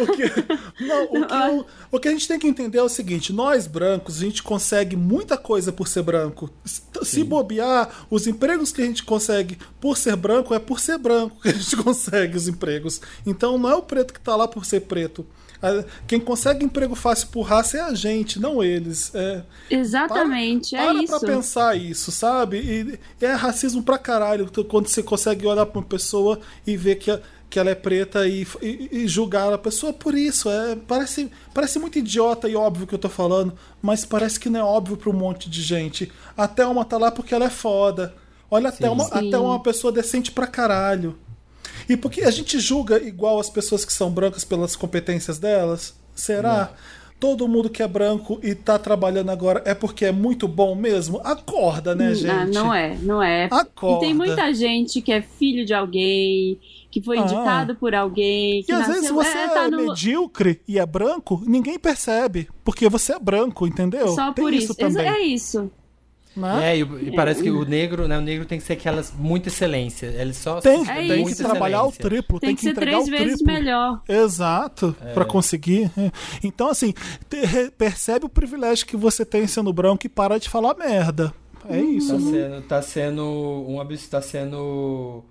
Speaker 1: o, que, não, o, que eu- o que a gente tem que entender é o seguinte: nós brancos, a gente consegue muita coisa por ser branco. Se- Se bobear, os empregos que a gente consegue por ser branco é por ser branco que a gente consegue os empregos. Então não é o preto que tá lá por ser preto. A- Quem consegue emprego fácil por raça é a gente, não eles. É,
Speaker 3: Exatamente,
Speaker 1: para,
Speaker 3: é
Speaker 1: para
Speaker 3: isso.
Speaker 1: pra pensar isso, sabe? E é racismo pra caralho quando você consegue olhar pra uma pessoa e ver que, a- que ela é preta e, e- e julgar a pessoa por isso. É, parece, parece muito idiota e óbvio que eu tô falando, mas parece que não é óbvio pra um monte de gente. A Thelma tá lá porque ela é foda. Olha, a Thelma, a
Speaker 3: Sim.
Speaker 1: Thelma é uma pessoa decente pra caralho. E porque a gente julga igual as pessoas que são brancas pelas competências delas? Será? Todo mundo que é branco e tá trabalhando agora é porque é muito bom mesmo? Acorda, né, gente?
Speaker 3: Ah, não é, não é.
Speaker 1: Acorda.
Speaker 3: E tem muita gente que é filho de alguém, que foi
Speaker 1: Ah.
Speaker 3: indicado por alguém, que
Speaker 1: E às
Speaker 3: nasceu,
Speaker 1: vezes você
Speaker 3: é,
Speaker 1: é,
Speaker 3: tá no-
Speaker 1: medíocre e é branco, ninguém percebe. Porque você é branco, entendeu?
Speaker 3: Só
Speaker 1: Tem
Speaker 3: por
Speaker 1: isso,
Speaker 3: isso.
Speaker 1: Também.
Speaker 3: É isso.
Speaker 1: Né?
Speaker 2: É, e, e parece que o negro, né? O negro tem que ser aquelas muita excelência. Ele só
Speaker 1: Tem,
Speaker 3: É
Speaker 1: tem que trabalhar o triplo,
Speaker 3: Tem,
Speaker 1: tem,
Speaker 3: que ser
Speaker 1: entregar
Speaker 3: três
Speaker 1: o
Speaker 3: vezes melhor.
Speaker 1: Exato, pra conseguir. É. Então, assim, te- percebe o privilégio que você tem sendo branco e para de falar merda. É isso.
Speaker 2: Tá sendo, tá sendo um absurdo, tá sendo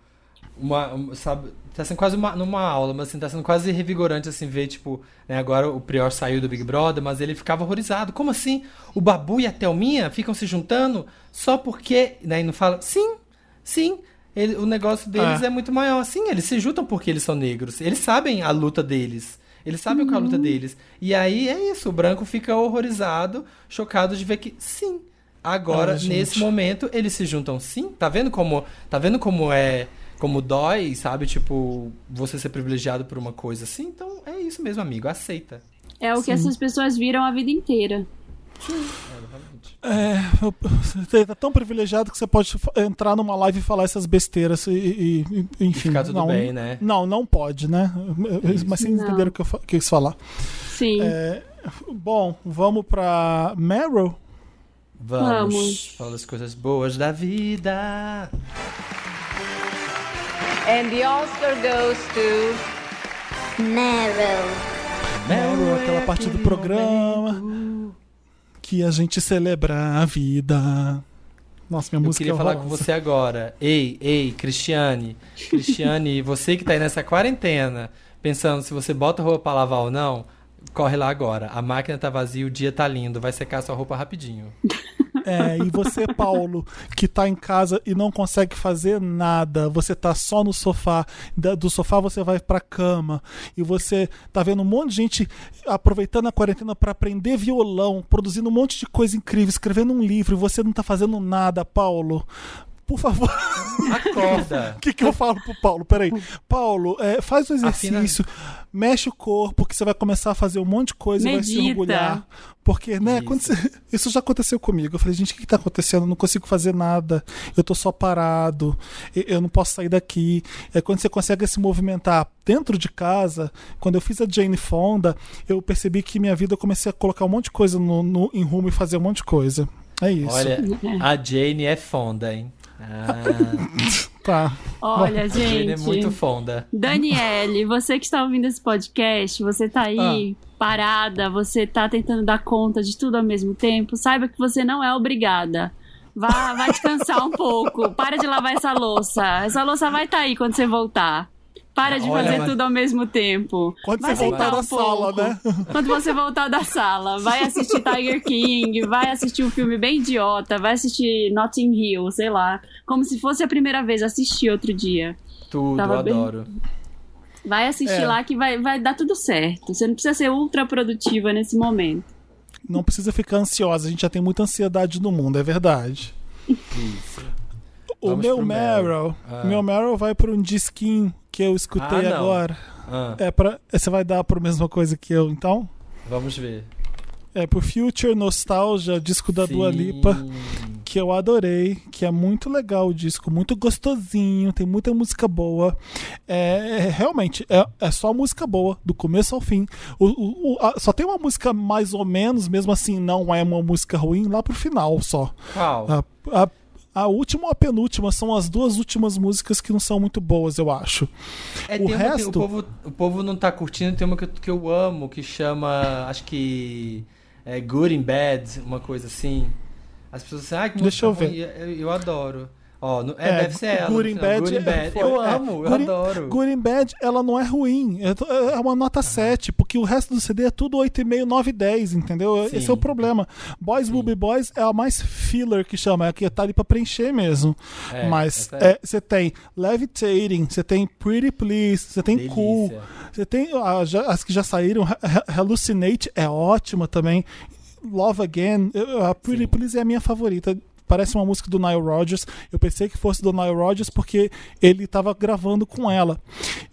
Speaker 2: uma, um, sabe, tá sendo quase uma, numa aula, mas assim, tá sendo quase revigorante assim ver, tipo, né, agora o Prior saiu do Big Brother, mas ele ficava horrorizado. Como assim? O Babu e a Thelminha ficam se juntando só porque, né, e não fala, sim, sim, ele- o negócio deles
Speaker 1: É.
Speaker 2: é. muito maior. Sim, eles se juntam porque eles são negros. Eles sabem a luta deles. Eles sabem qual é a luta deles. E aí é isso, o branco fica horrorizado, chocado de ver que sim, Agora,
Speaker 1: gente.
Speaker 2: nesse momento, eles se juntam sim. Tá vendo como, tá vendo como é, como dói, sabe? Tipo, você ser privilegiado por uma coisa assim. Então, é isso mesmo, amigo. Aceita.
Speaker 3: É o que essas pessoas viram a vida inteira.
Speaker 1: É, eu- você tá tão privilegiado que você pode entrar numa live e falar essas besteiras e, e- e- enfim.
Speaker 2: ficar tudo
Speaker 1: não,
Speaker 2: bem, né?
Speaker 1: Não, não pode, né? Mas vocês
Speaker 3: Não.
Speaker 1: entenderam o que eu quis falar.
Speaker 3: Sim.
Speaker 1: É, bom, vamos pra Meryl.
Speaker 2: Vamos.
Speaker 3: Vamos.
Speaker 2: Fala as coisas boas da vida.
Speaker 7: And the Oscar goes to
Speaker 6: Meryl.
Speaker 1: Meryl,
Speaker 2: é
Speaker 1: aquela parte do programa que a gente celebra a vida. Nossa, minha
Speaker 2: Eu
Speaker 1: música
Speaker 2: queria
Speaker 1: é
Speaker 2: falar com você agora. Ei, ei, Cristiane. Cristiane, você que tá aí nessa quarentena, pensando se você bota roupa pra lavar ou não, corre lá agora. A máquina tá vazia, o dia tá lindo, vai secar sua roupa rapidinho.
Speaker 1: É, e você, Paulo, que tá em casa e não consegue fazer nada, você tá só no sofá, do sofá você vai pra cama, e você tá vendo um monte de gente aproveitando a quarentena pra aprender violão, produzindo um monte de coisa incrível, escrevendo um livro, e você não tá fazendo nada, Paulo. Por favor,
Speaker 2: Acorda.
Speaker 1: o que, que eu falo pro Paulo? Peraí. Paulo, é, faz o exercício, mexe o corpo, que você vai começar a fazer um monte de coisa e vai se
Speaker 3: Medita.
Speaker 1: orgulhar. Porque, né,
Speaker 2: Isso.
Speaker 1: quando você- isso já aconteceu comigo. Eu falei, gente, o que, que tá acontecendo? Eu não consigo fazer nada. Eu tô só parado. Eu, eu não posso sair daqui. É quando você consegue se movimentar dentro de casa. Quando eu fiz a Jane Fonda, eu percebi que minha vida eu comecei a colocar um monte de coisa no, no- em rumo e fazer um monte de coisa. É isso.
Speaker 2: Olha, a Jane é fonda, hein? Ah,
Speaker 1: Tá.
Speaker 3: Olha,
Speaker 2: a Jane
Speaker 3: gente.
Speaker 2: é muito fonda.
Speaker 3: Daniele, você que está ouvindo esse podcast, você tá aí
Speaker 1: Ah.
Speaker 3: parada, você tá tentando dar conta de tudo ao mesmo tempo, saiba que você não é obrigada. Vá, vai descansar um pouco. Para de lavar essa louça. Essa louça vai estar aí quando você voltar. Para de
Speaker 2: Olha,
Speaker 3: fazer
Speaker 2: mas-
Speaker 3: tudo ao mesmo tempo.
Speaker 1: Quando
Speaker 3: vai
Speaker 1: você voltar da
Speaker 3: um
Speaker 1: sala,
Speaker 3: pouco.
Speaker 1: né?
Speaker 3: Quando você voltar da sala, vai assistir Tiger King, vai assistir um filme bem idiota, vai assistir Notting Hill, sei lá. Como se fosse a primeira vez assistir outro dia.
Speaker 2: Tudo,
Speaker 3: Tava bem-
Speaker 2: adoro.
Speaker 3: Vai assistir
Speaker 1: É.
Speaker 3: lá que vai, vai dar tudo certo. Você não precisa ser ultra produtiva nesse momento.
Speaker 1: Não precisa ficar ansiosa. A gente já tem muita ansiedade no mundo, é verdade.
Speaker 2: Isso.
Speaker 1: O
Speaker 2: Vamos
Speaker 1: meu Meryl,
Speaker 2: Meryl. Ah.
Speaker 1: meu Meryl vai para um disquinho que eu escutei
Speaker 2: Ah,
Speaker 1: agora.
Speaker 2: Ah,
Speaker 1: É pra, você vai dar pra mesma coisa que eu, então?
Speaker 2: vamos ver.
Speaker 1: É pro Future Nostalgia, disco da Dua
Speaker 2: Sim.
Speaker 1: Lipa, que eu adorei, que é muito legal o disco, muito gostosinho, tem muita música boa. É, é, realmente, é, é só música boa, do começo ao fim. O, o- o- a- só tem uma música mais ou menos, mesmo assim não é uma música ruim, lá pro final só.
Speaker 2: Qual?
Speaker 1: A, a, a última ou a penúltima são as duas últimas músicas que não são muito boas, eu acho.
Speaker 2: É,
Speaker 1: o
Speaker 2: uma
Speaker 1: resto-
Speaker 2: o, povo, o povo não tá curtindo, tem uma que eu, que eu amo, que chama, acho que é Good in Bad, uma coisa assim. As pessoas dizem, ah, que
Speaker 1: Deixa
Speaker 2: música
Speaker 1: eu
Speaker 2: ruim. Eu, eu adoro. Ó, no- é, deve ser ela.
Speaker 1: Good
Speaker 2: final,
Speaker 1: Bad,
Speaker 2: Good in Bad.
Speaker 1: foi-
Speaker 2: Eu
Speaker 1: é,
Speaker 2: amo, eu
Speaker 1: Good
Speaker 2: adoro.
Speaker 1: Good in Bad, ela não é ruim. É, to- é uma nota 7, porque o resto do CD é tudo 8,5, 9, 10, entendeu?
Speaker 2: Sim.
Speaker 1: Esse é o problema. Boys Will Be Boys é a mais filler que chama, é que tá ali pra preencher mesmo.
Speaker 2: É,
Speaker 1: Mas
Speaker 2: é.
Speaker 1: é, você tem Levitating, você tem Pretty Please, você tem
Speaker 2: Delícia.
Speaker 1: Cool, você tem ah, já- as que já saíram, Ha- Ha- Hallucinate é ótima também. Love Again, a Pretty
Speaker 2: Sim.
Speaker 1: Please é a minha favorita. Parece uma música do Nile Rodgers. Eu pensei que fosse do Nile Rodgers porque ele estava gravando com ela.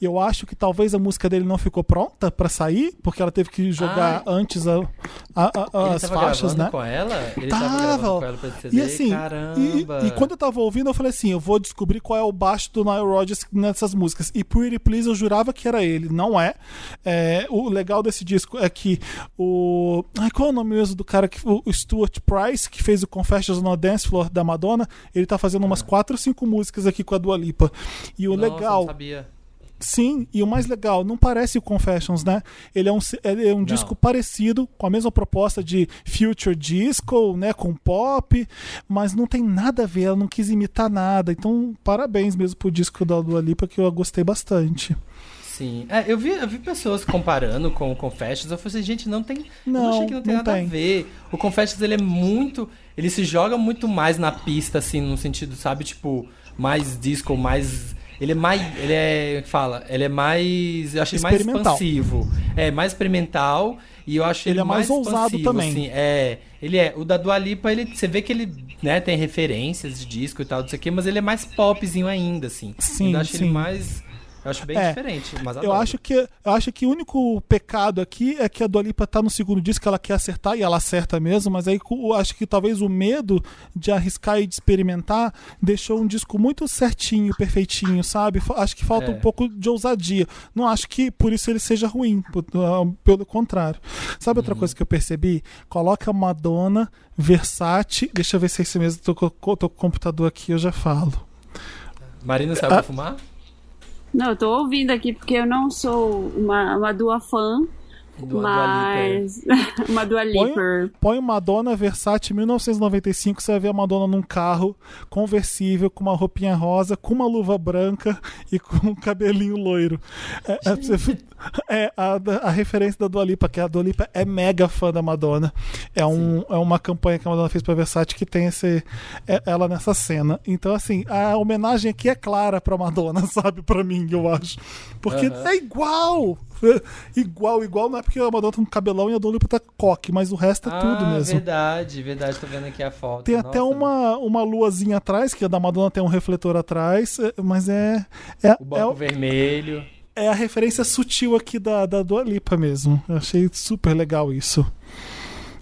Speaker 1: Eu acho que talvez a música dele não ficou pronta para sair, porque ela teve que jogar
Speaker 2: Ah.
Speaker 1: antes a- a- a-
Speaker 2: Ele
Speaker 1: as
Speaker 2: tava
Speaker 1: faixas, né?
Speaker 2: com ela? Ele tava, gravando com ela pra CD?
Speaker 1: E assim,
Speaker 2: Caramba.
Speaker 1: e, e quando eu tava ouvindo, eu falei assim: eu vou descobrir qual é o baixo do Nile Rodgers nessas músicas. E Pretty Please eu jurava que era ele, não é. É, o legal desse disco é que o. Ai, qual é o nome mesmo do cara que. O Stuart Price, que fez o Confessions on a Dance Floor da Madonna, ele tá fazendo umas quatro ou cinco músicas aqui com a Dua Lipa. E o
Speaker 2: Nossa,
Speaker 1: legal.
Speaker 2: Não sabia.
Speaker 1: Sim, e o mais legal, não parece o Confessions, né? Ele é um, ele é um disco parecido, com a mesma proposta de future disco, né? Com pop, mas não tem nada a ver, ela não quis imitar nada. Então, parabéns mesmo pro disco da Dua Lipa, que eu gostei bastante.
Speaker 2: Sim. É, eu vi, eu vi pessoas comparando com o Confessions. Eu falei assim, gente, não tem. eu
Speaker 1: Não,
Speaker 2: achei que não tem
Speaker 1: não
Speaker 2: nada
Speaker 1: tem.
Speaker 2: a ver. O Confessions, ele é muito. Ele se joga muito mais na pista, assim, no sentido, sabe, tipo, mais disco, mais. Ele é mais. Ele é. Fala, ele é mais. Eu achei mais expansivo. É, mais experimental. E eu acho
Speaker 1: Ele
Speaker 2: ele,
Speaker 1: é mais ousado
Speaker 2: expansivo,
Speaker 1: também.
Speaker 2: assim. É. Ele é. O da Dua Lipa, ele, você vê que ele né, tem referências de disco e tal, não sei o quê, mas ele é mais popzinho ainda, assim.
Speaker 1: Sim,
Speaker 2: eu acho
Speaker 1: sim.
Speaker 2: ele mais. Eu acho bem
Speaker 1: É,
Speaker 2: diferente, mas
Speaker 1: Eu acho, que, eu acho que o único pecado aqui é que a Dua Lipa tá no segundo disco, que ela quer acertar, e ela acerta mesmo, mas aí eu acho que talvez o medo de arriscar e de experimentar deixou um disco muito certinho, perfeitinho, sabe? Acho que falta
Speaker 2: É.
Speaker 1: um pouco de ousadia. Não acho que por isso ele seja ruim, ah, pelo contrário. Sabe
Speaker 2: Uhum.
Speaker 1: outra coisa que eu percebi? Coloca Madonna, Versace. Deixa eu ver se é isso mesmo. Tô, com- tô com o computador aqui, eu já falo.
Speaker 2: Marina saiu
Speaker 1: Ah.
Speaker 2: pra fumar?
Speaker 3: Não, eu tô ouvindo aqui porque eu não sou uma, uma Dua fã, mas. uma Dua
Speaker 1: Põe,
Speaker 3: Lipa.
Speaker 1: põe Madonna Versace 1995, você vai ver a Madonna num carro conversível, com uma roupinha rosa, com uma luva branca e com um cabelinho loiro. É, é, você- é a, a referência da Dua Lipa, que a Dua Lipa é mega fã da Madonna. É, um, é uma campanha que a Madonna fez pra Versace que tem esse, é- ela nessa cena. Então, assim, a homenagem aqui é clara pra Madonna, sabe? Pra mim, eu acho. Porque
Speaker 2: Aham.
Speaker 1: é igual! Igual, igual, não é porque a Madonna tem um cabelão e a Dua Lipa tá coque, mas o resto é tudo
Speaker 2: ah,
Speaker 1: mesmo.
Speaker 2: verdade, verdade. Tô vendo aqui a foto.
Speaker 1: Tem até
Speaker 2: Nossa.
Speaker 1: uma, uma luazinha atrás, que a da Madonna tem um refletor atrás, é- mas é, é,
Speaker 2: O banco
Speaker 1: é,
Speaker 2: vermelho.
Speaker 1: É a referência sutil aqui da, da Dua Lipa mesmo. Eu achei super legal isso.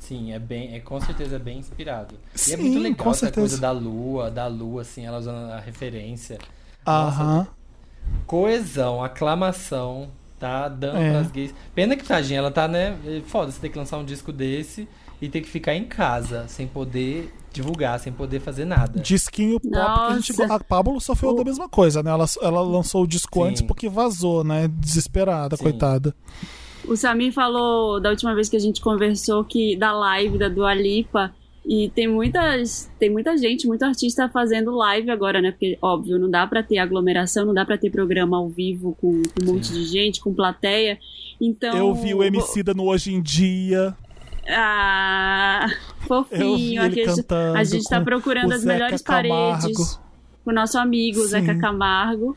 Speaker 2: Sim, é bem, é com certeza bem inspirado. e é
Speaker 1: Sim,
Speaker 2: muito legal essa
Speaker 1: certeza.
Speaker 2: coisa da lua, da lua, assim, ela usando a referência. Nossa,
Speaker 1: Aham.
Speaker 2: Coesão, aclamação, tá dando
Speaker 1: É.
Speaker 2: pras gays. Pena que, tadinha, ela tá, né? Foda, você ter que lançar um disco desse e ter que ficar em casa, sem poder divulgar, sem poder fazer nada.
Speaker 1: Disquinho pop que a gente. A Pablo sofreu
Speaker 3: O-
Speaker 1: da mesma coisa, né? Ela, ela lançou o disco
Speaker 2: Sim.
Speaker 1: antes porque vazou, né? Desesperada,
Speaker 2: Sim.
Speaker 1: coitada.
Speaker 3: O Samir falou da última vez que a gente conversou que da live da Dua Lipa. E tem muitas, tem muita gente, muito artista fazendo live agora, né? Porque, óbvio, não dá pra ter aglomeração, não dá pra ter programa ao vivo com, com um monte de gente, com plateia. Então.
Speaker 1: Eu vi o MC da no Hoje em Dia.
Speaker 3: Ah,
Speaker 1: vi
Speaker 3: fofinho. Aqui a gente- a gente tá procurando as melhores
Speaker 1: Camargo.
Speaker 3: paredes. O nosso amigo, o Zeca
Speaker 1: Sim.
Speaker 3: Camargo.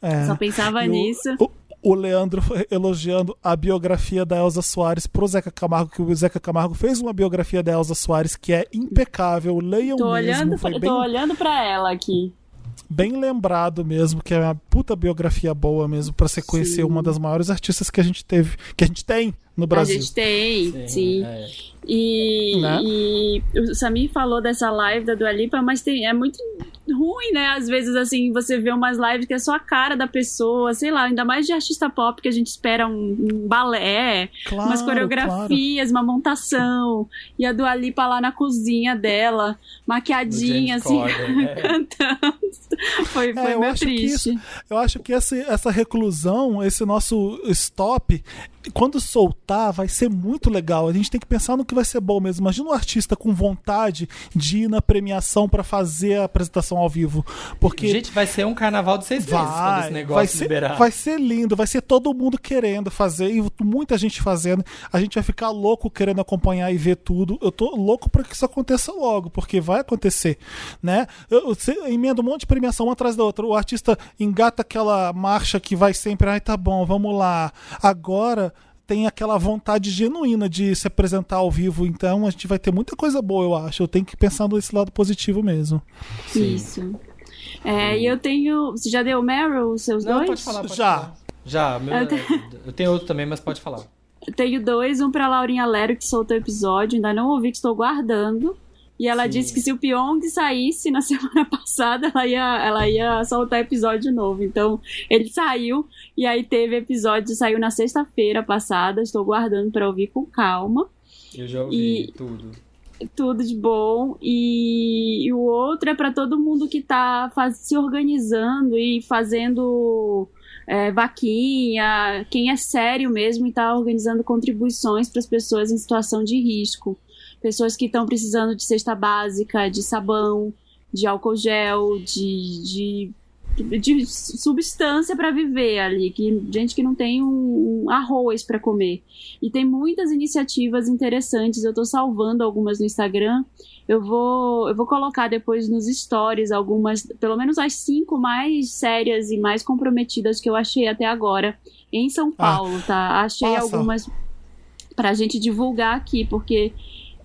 Speaker 1: É.
Speaker 3: Só pensava
Speaker 1: E
Speaker 3: nisso.
Speaker 1: O, o Leandro elogiando a biografia da Elza Soares pro Zeca Camargo, que o Zeca Camargo fez uma biografia da Elza Soares que é impecável. Leiam
Speaker 3: Tô
Speaker 1: mesmo.
Speaker 3: olhando, pra,
Speaker 1: bem...
Speaker 3: tô olhando pra ela aqui.
Speaker 1: Bem lembrado mesmo, que é uma puta biografia boa mesmo pra você conhecer
Speaker 3: Sim.
Speaker 1: uma das maiores artistas que a gente teve, que a gente tem no Brasil.
Speaker 3: A gente tem, sim.
Speaker 2: é.
Speaker 3: E,
Speaker 1: Né?
Speaker 3: e o Samir falou dessa live da Dua Lipa, mas tem, é muito ruim, né? Às vezes, assim, você vê umas lives que é só a cara da pessoa, sei lá, ainda mais de artista pop que a gente espera um, um balé,
Speaker 1: Claro,
Speaker 3: umas coreografias, uma montação. E a Dua Lipa lá na cozinha dela, maquiadinha, assim,
Speaker 2: Corden, é.
Speaker 3: cantando. Foi, foi
Speaker 1: É, eu acho que
Speaker 3: triste.
Speaker 1: isso- Eu acho que essa reclusão, esse nosso stop, quando soltar, vai ser muito legal. A gente tem que pensar no que vai ser bom mesmo. Imagina um artista com vontade de ir na premiação pra fazer a apresentação ao vivo. Porque
Speaker 2: Gente, vai ser um carnaval de seis meses quando
Speaker 1: vai,
Speaker 2: esse negócio
Speaker 1: vai, ser,
Speaker 2: liberar.
Speaker 1: vai ser lindo, vai ser todo mundo querendo fazer e muita gente fazendo. A gente vai ficar louco querendo acompanhar e ver tudo. Eu tô louco para que isso aconteça logo, porque vai acontecer, né? Eu, você emenda um monte de premiação uma atrás da outra. O artista engata aquela marcha que vai sempre, ai tá bom, vamos lá. Agora tem aquela vontade genuína de se apresentar ao vivo, então a gente vai ter muita coisa boa, eu acho. Eu tenho que pensar nesse lado positivo mesmo.
Speaker 3: Isso. É, e eu tenho. Você já deu Meryl, os seus
Speaker 2: Não,
Speaker 3: dois?
Speaker 2: pode falar, pode
Speaker 1: Já.
Speaker 2: falar. Já, meu,
Speaker 3: Eu
Speaker 2: eu tenho outro também, mas pode falar.
Speaker 3: Eu tenho dois, um pra Laurinha Lero, que soltou o episódio, ainda não ouvi, que estou guardando. E ela
Speaker 2: Sim.
Speaker 3: disse que se o Pyong saísse na semana passada, ela ia, ela ia soltar episódio novo. Então, ele saiu, e aí teve episódio, saiu na sexta-feira passada, estou guardando pra ouvir com calma.
Speaker 2: Eu já ouvi
Speaker 3: E-
Speaker 2: tudo.
Speaker 3: Tudo de bom. E, e o outro é pra todo mundo que tá faz- se organizando e fazendo é, vaquinha, quem é sério mesmo e tá organizando contribuições para as pessoas em situação de risco. Pessoas que estão precisando de cesta básica, de sabão, de álcool gel, de, de, de substância para viver ali. Que, gente que não tem um, um arroz para comer. E tem muitas iniciativas interessantes. Eu tô salvando algumas no Instagram. Eu vou, eu vou colocar depois nos stories algumas, pelo menos as cinco mais sérias e mais comprometidas que eu achei até agora em São Paulo, tá? Achei
Speaker 1: passa.
Speaker 3: algumas pra gente divulgar aqui, porque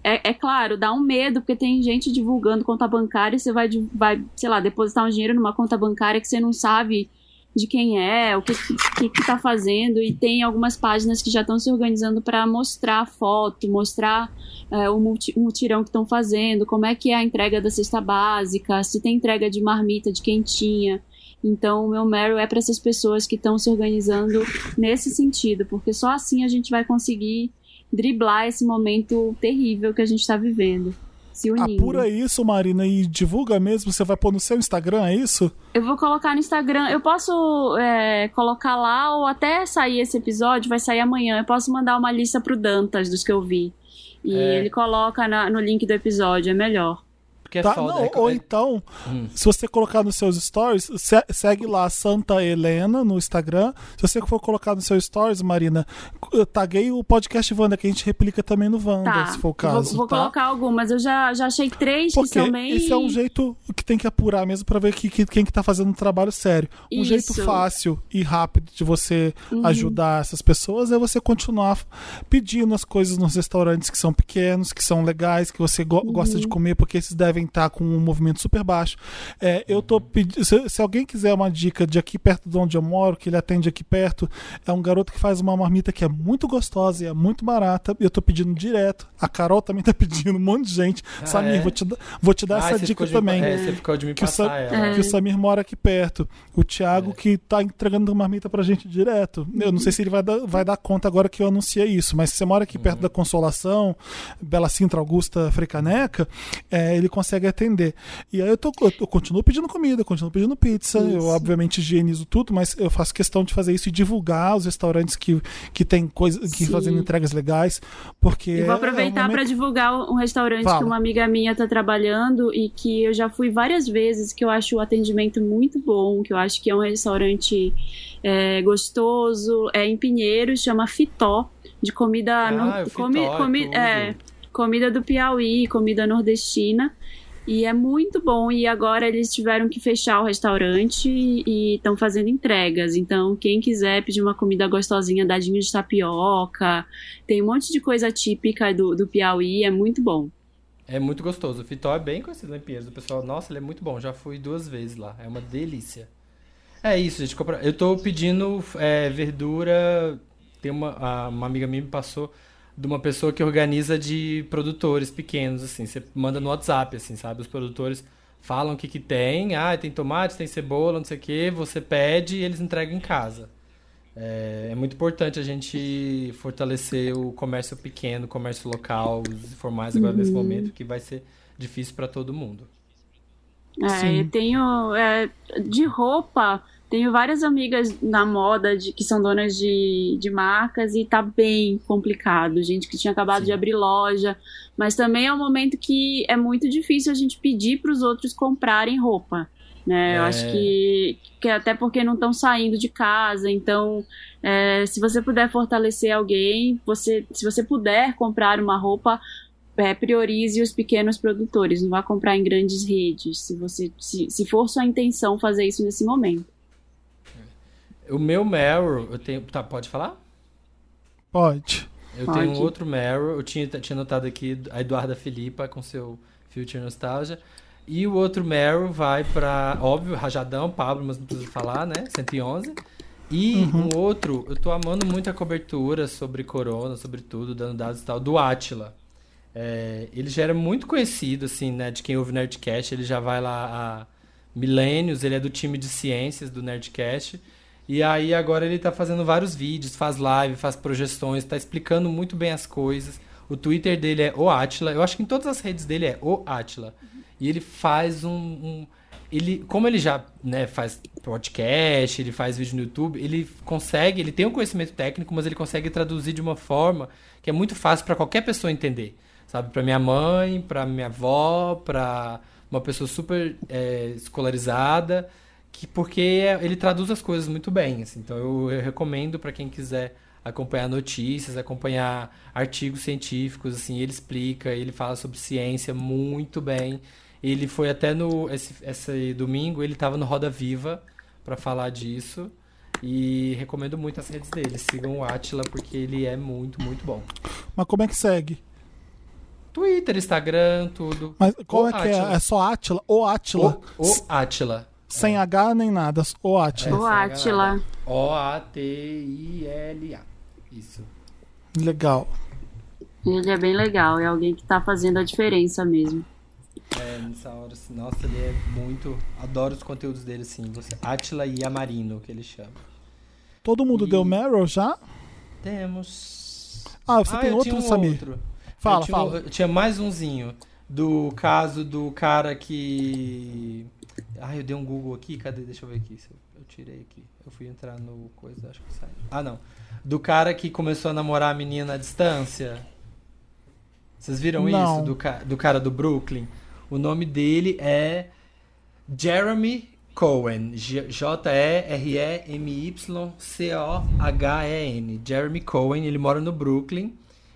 Speaker 3: é, é claro, dá um medo, porque tem gente divulgando conta bancária, e você vai, vai, sei lá, depositar um dinheiro numa conta bancária que você não sabe de quem é, o que, que, que tá fazendo, e tem algumas páginas que já estão se organizando para mostrar a foto, mostrar é, o mutirão que estão fazendo, como é que é a entrega da cesta básica, se tem entrega de marmita, de quentinha. Então, o meu Meryl é para essas pessoas que estão se organizando nesse sentido, porque só assim a gente vai conseguir driblar esse momento terrível que a gente está vivendo. Se unindo.
Speaker 1: Apura isso, Marina, e divulga mesmo. Você vai pôr no seu Instagram, é isso?
Speaker 3: Eu vou colocar no Instagram. Eu posso é, colocar lá ou até sair esse episódio, vai sair amanhã. Eu posso mandar uma lista pro Dantas dos que eu vi. E
Speaker 2: É.
Speaker 3: ele coloca na- no link do episódio, é melhor.
Speaker 2: Porque é
Speaker 1: Tá,
Speaker 2: foda.
Speaker 1: não,
Speaker 2: é-
Speaker 1: ou
Speaker 2: é-
Speaker 1: então,
Speaker 2: Hum.
Speaker 1: se você colocar nos seus stories, se- segue lá Santa Helena no Instagram. Se você for colocar nos seus stories, Marina, taguei o podcast Wanda, que a gente replica também no Wanda,
Speaker 3: Tá.
Speaker 1: se for o
Speaker 3: vou
Speaker 1: caso.
Speaker 3: vou
Speaker 1: tá?
Speaker 3: colocar algumas. Eu já, já achei três
Speaker 1: Porque
Speaker 3: que são bem.
Speaker 1: esse é um jeito que tem que apurar mesmo pra ver que, que- quem que tá fazendo um trabalho sério. Um jeito
Speaker 3: Isso.
Speaker 1: fácil e rápido de você
Speaker 3: Uhum.
Speaker 1: ajudar essas pessoas é você continuar pedindo as coisas nos restaurantes que são pequenos, que são legais, que você go- gosta
Speaker 3: Uhum.
Speaker 1: de comer, porque esses devem estar com um movimento super baixo. É, eu tô pedindo. Se, se alguém quiser uma dica de aqui perto de onde eu moro, que ele atende aqui perto, é um garoto que faz uma marmita que é muito gostosa e é muito barata. E eu tô pedindo direto. A Carol também tá pedindo, um monte de gente.
Speaker 2: Ah,
Speaker 1: Samir,
Speaker 2: é?
Speaker 1: vou, te, dar- vou te dar
Speaker 2: Ah,
Speaker 1: essa
Speaker 2: você
Speaker 1: dica
Speaker 2: ficou de
Speaker 1: também.
Speaker 2: É, você ficou de me
Speaker 1: Que o, Sa-
Speaker 2: passar ela.
Speaker 1: que o Samir mora aqui perto. O Thiago
Speaker 2: É.
Speaker 1: que tá entregando marmita pra gente direto. Eu não sei se ele vai dar, vai dar conta agora que eu anunciei isso, mas se você mora aqui
Speaker 2: Uhum.
Speaker 1: perto da Consolação, Bela Sintra, Augusta, Frecaneca, é, ele consegue atender. E aí eu, tô, eu, eu continuo pedindo comida, eu continuo pedindo pizza, eu
Speaker 3: Isso.
Speaker 1: obviamente higienizo tudo, mas eu faço questão de fazer isso e divulgar os restaurantes que, que tem coisa, que
Speaker 3: Sim.
Speaker 1: fazendo entregas legais, porque
Speaker 3: Eu vou
Speaker 1: é-
Speaker 3: aproveitar
Speaker 1: é um
Speaker 3: para
Speaker 1: momento-
Speaker 3: divulgar um restaurante
Speaker 1: Fala.
Speaker 3: que uma amiga minha tá trabalhando e que eu já fui várias vezes, que eu acho o atendimento muito bom, que eu acho que é um restaurante é, gostoso, é em Pinheiros, chama Fitó, de comida...
Speaker 2: Ah,
Speaker 3: no-
Speaker 2: Fitó
Speaker 3: comi-
Speaker 2: é
Speaker 3: comi- é, comida do Piauí, comida nordestina. E é muito bom. E agora eles tiveram que fechar o restaurante e estão fazendo entregas. Então, quem quiser pedir uma comida gostosinha, dadinho de tapioca, tem um monte de coisa típica do, do Piauí, é muito bom.
Speaker 2: É muito gostoso. O Fitó é bem conhecido em Pinheiros. O pessoal, nossa, ele é muito bom. Já fui duas vezes lá. É uma delícia. É isso, gente. Eu tô pedindo é, verdura. Tem uma, uma amiga minha me passou de uma pessoa que organiza de produtores pequenos, assim. Você manda no WhatsApp, assim, sabe? Os produtores falam o que que tem. Ah, tem tomate, tem cebola, não sei o que. Você pede e eles entregam em casa. É, é muito importante a gente fortalecer o comércio pequeno, o comércio local, os informais agora nesse momento, que vai ser difícil para todo mundo.
Speaker 3: É,
Speaker 1: Sim.
Speaker 3: eu tenho é, de roupa, tenho várias amigas na moda de, que são donas de, de marcas e tá bem complicado. Gente que tinha acabado
Speaker 2: Sim.
Speaker 3: de abrir loja, mas também é um momento que é muito difícil a gente pedir para os outros comprarem roupa. Né? Eu
Speaker 2: É.
Speaker 3: acho que, que até porque não estão saindo de casa, então é, se você puder fortalecer alguém, você, se você puder comprar uma roupa, é, priorize os pequenos produtores, não vá comprar em grandes redes, se você se, se for sua intenção fazer isso nesse momento.
Speaker 2: O meu Meryl, eu tenho. Tá, pode falar?
Speaker 1: Pode.
Speaker 2: Eu
Speaker 3: Pode.
Speaker 2: tenho um outro Meryl, eu tinha, tinha notado aqui a Eduarda Filipa com seu Future Nostalgia. E o outro Meryl vai pra, óbvio, Rajadão, Pablo, mas não preciso falar, né? 111. E um outro, eu tô amando muito a cobertura sobre Corona, sobre tudo, dando dados e tal, do Atila. É, ele já era muito conhecido, assim, né? De quem ouve Nerdcast, ele já vai lá há milênios, ele é do time de ciências do Nerdcast. E aí agora ele tá fazendo vários vídeos, faz live, faz projeções, tá explicando muito bem as coisas. O Twitter dele é o Atila. Eu acho que em todas as redes dele é o Atila. E ele faz um, um- ele, como ele já né, faz podcast, ele faz vídeo no YouTube, ele consegue, ele tem um conhecimento técnico, mas ele consegue traduzir de uma forma que é muito fácil para qualquer pessoa entender, sabe? Para minha mãe, para minha avó, para uma pessoa super é, escolarizada, que porque ele traduz as coisas muito bem. assim. Então eu, eu recomendo para quem quiser acompanhar notícias, acompanhar artigos científicos, assim, ele explica, ele fala sobre ciência muito bem. Ele foi até no esse, esse domingo, ele estava no Roda Viva para falar disso. E recomendo muito as redes dele. Sigam o Atila porque ele é muito, muito bom.
Speaker 1: Mas como é que segue?
Speaker 2: Twitter, Instagram, tudo.
Speaker 1: Mas qual
Speaker 2: O
Speaker 1: é que é? É só Atila? O Atila?
Speaker 2: O, o Atila.
Speaker 1: Sem H nem nada. O Atila.
Speaker 2: É. O-A-T-I-L-A. Isso.
Speaker 1: Legal.
Speaker 3: Ele é bem legal, é alguém que tá fazendo a diferença mesmo.
Speaker 2: É, nessa hora, assim, nossa, ele é muito. Adoro os conteúdos dele, assim. Você, Atila e Amarino, que ele chama.
Speaker 1: Todo mundo
Speaker 2: E-
Speaker 1: deu Meryl já?
Speaker 2: Temos.
Speaker 1: Ah, você
Speaker 2: Ah,
Speaker 1: tem
Speaker 2: eu
Speaker 1: outro,
Speaker 2: tinha um
Speaker 1: Samir?
Speaker 2: outro.
Speaker 1: Fala,
Speaker 2: eu tinha,
Speaker 1: fala.
Speaker 2: eu tinha mais umzinho. Do caso do cara que. Ah, eu dei um Google aqui. Cadê? Deixa eu ver aqui. Eu tirei aqui. Eu fui entrar no coisa, acho que saiu. Ah, não. Do cara que começou a namorar a menina à distância. Vocês viram
Speaker 1: Não.
Speaker 2: isso? Do, ca- do cara do Brooklyn? O nome dele é Jeremy Cohen. J-E-R-E-M-Y-C-O-H-E-N. Jeremy Cohen, ele mora no Brooklyn.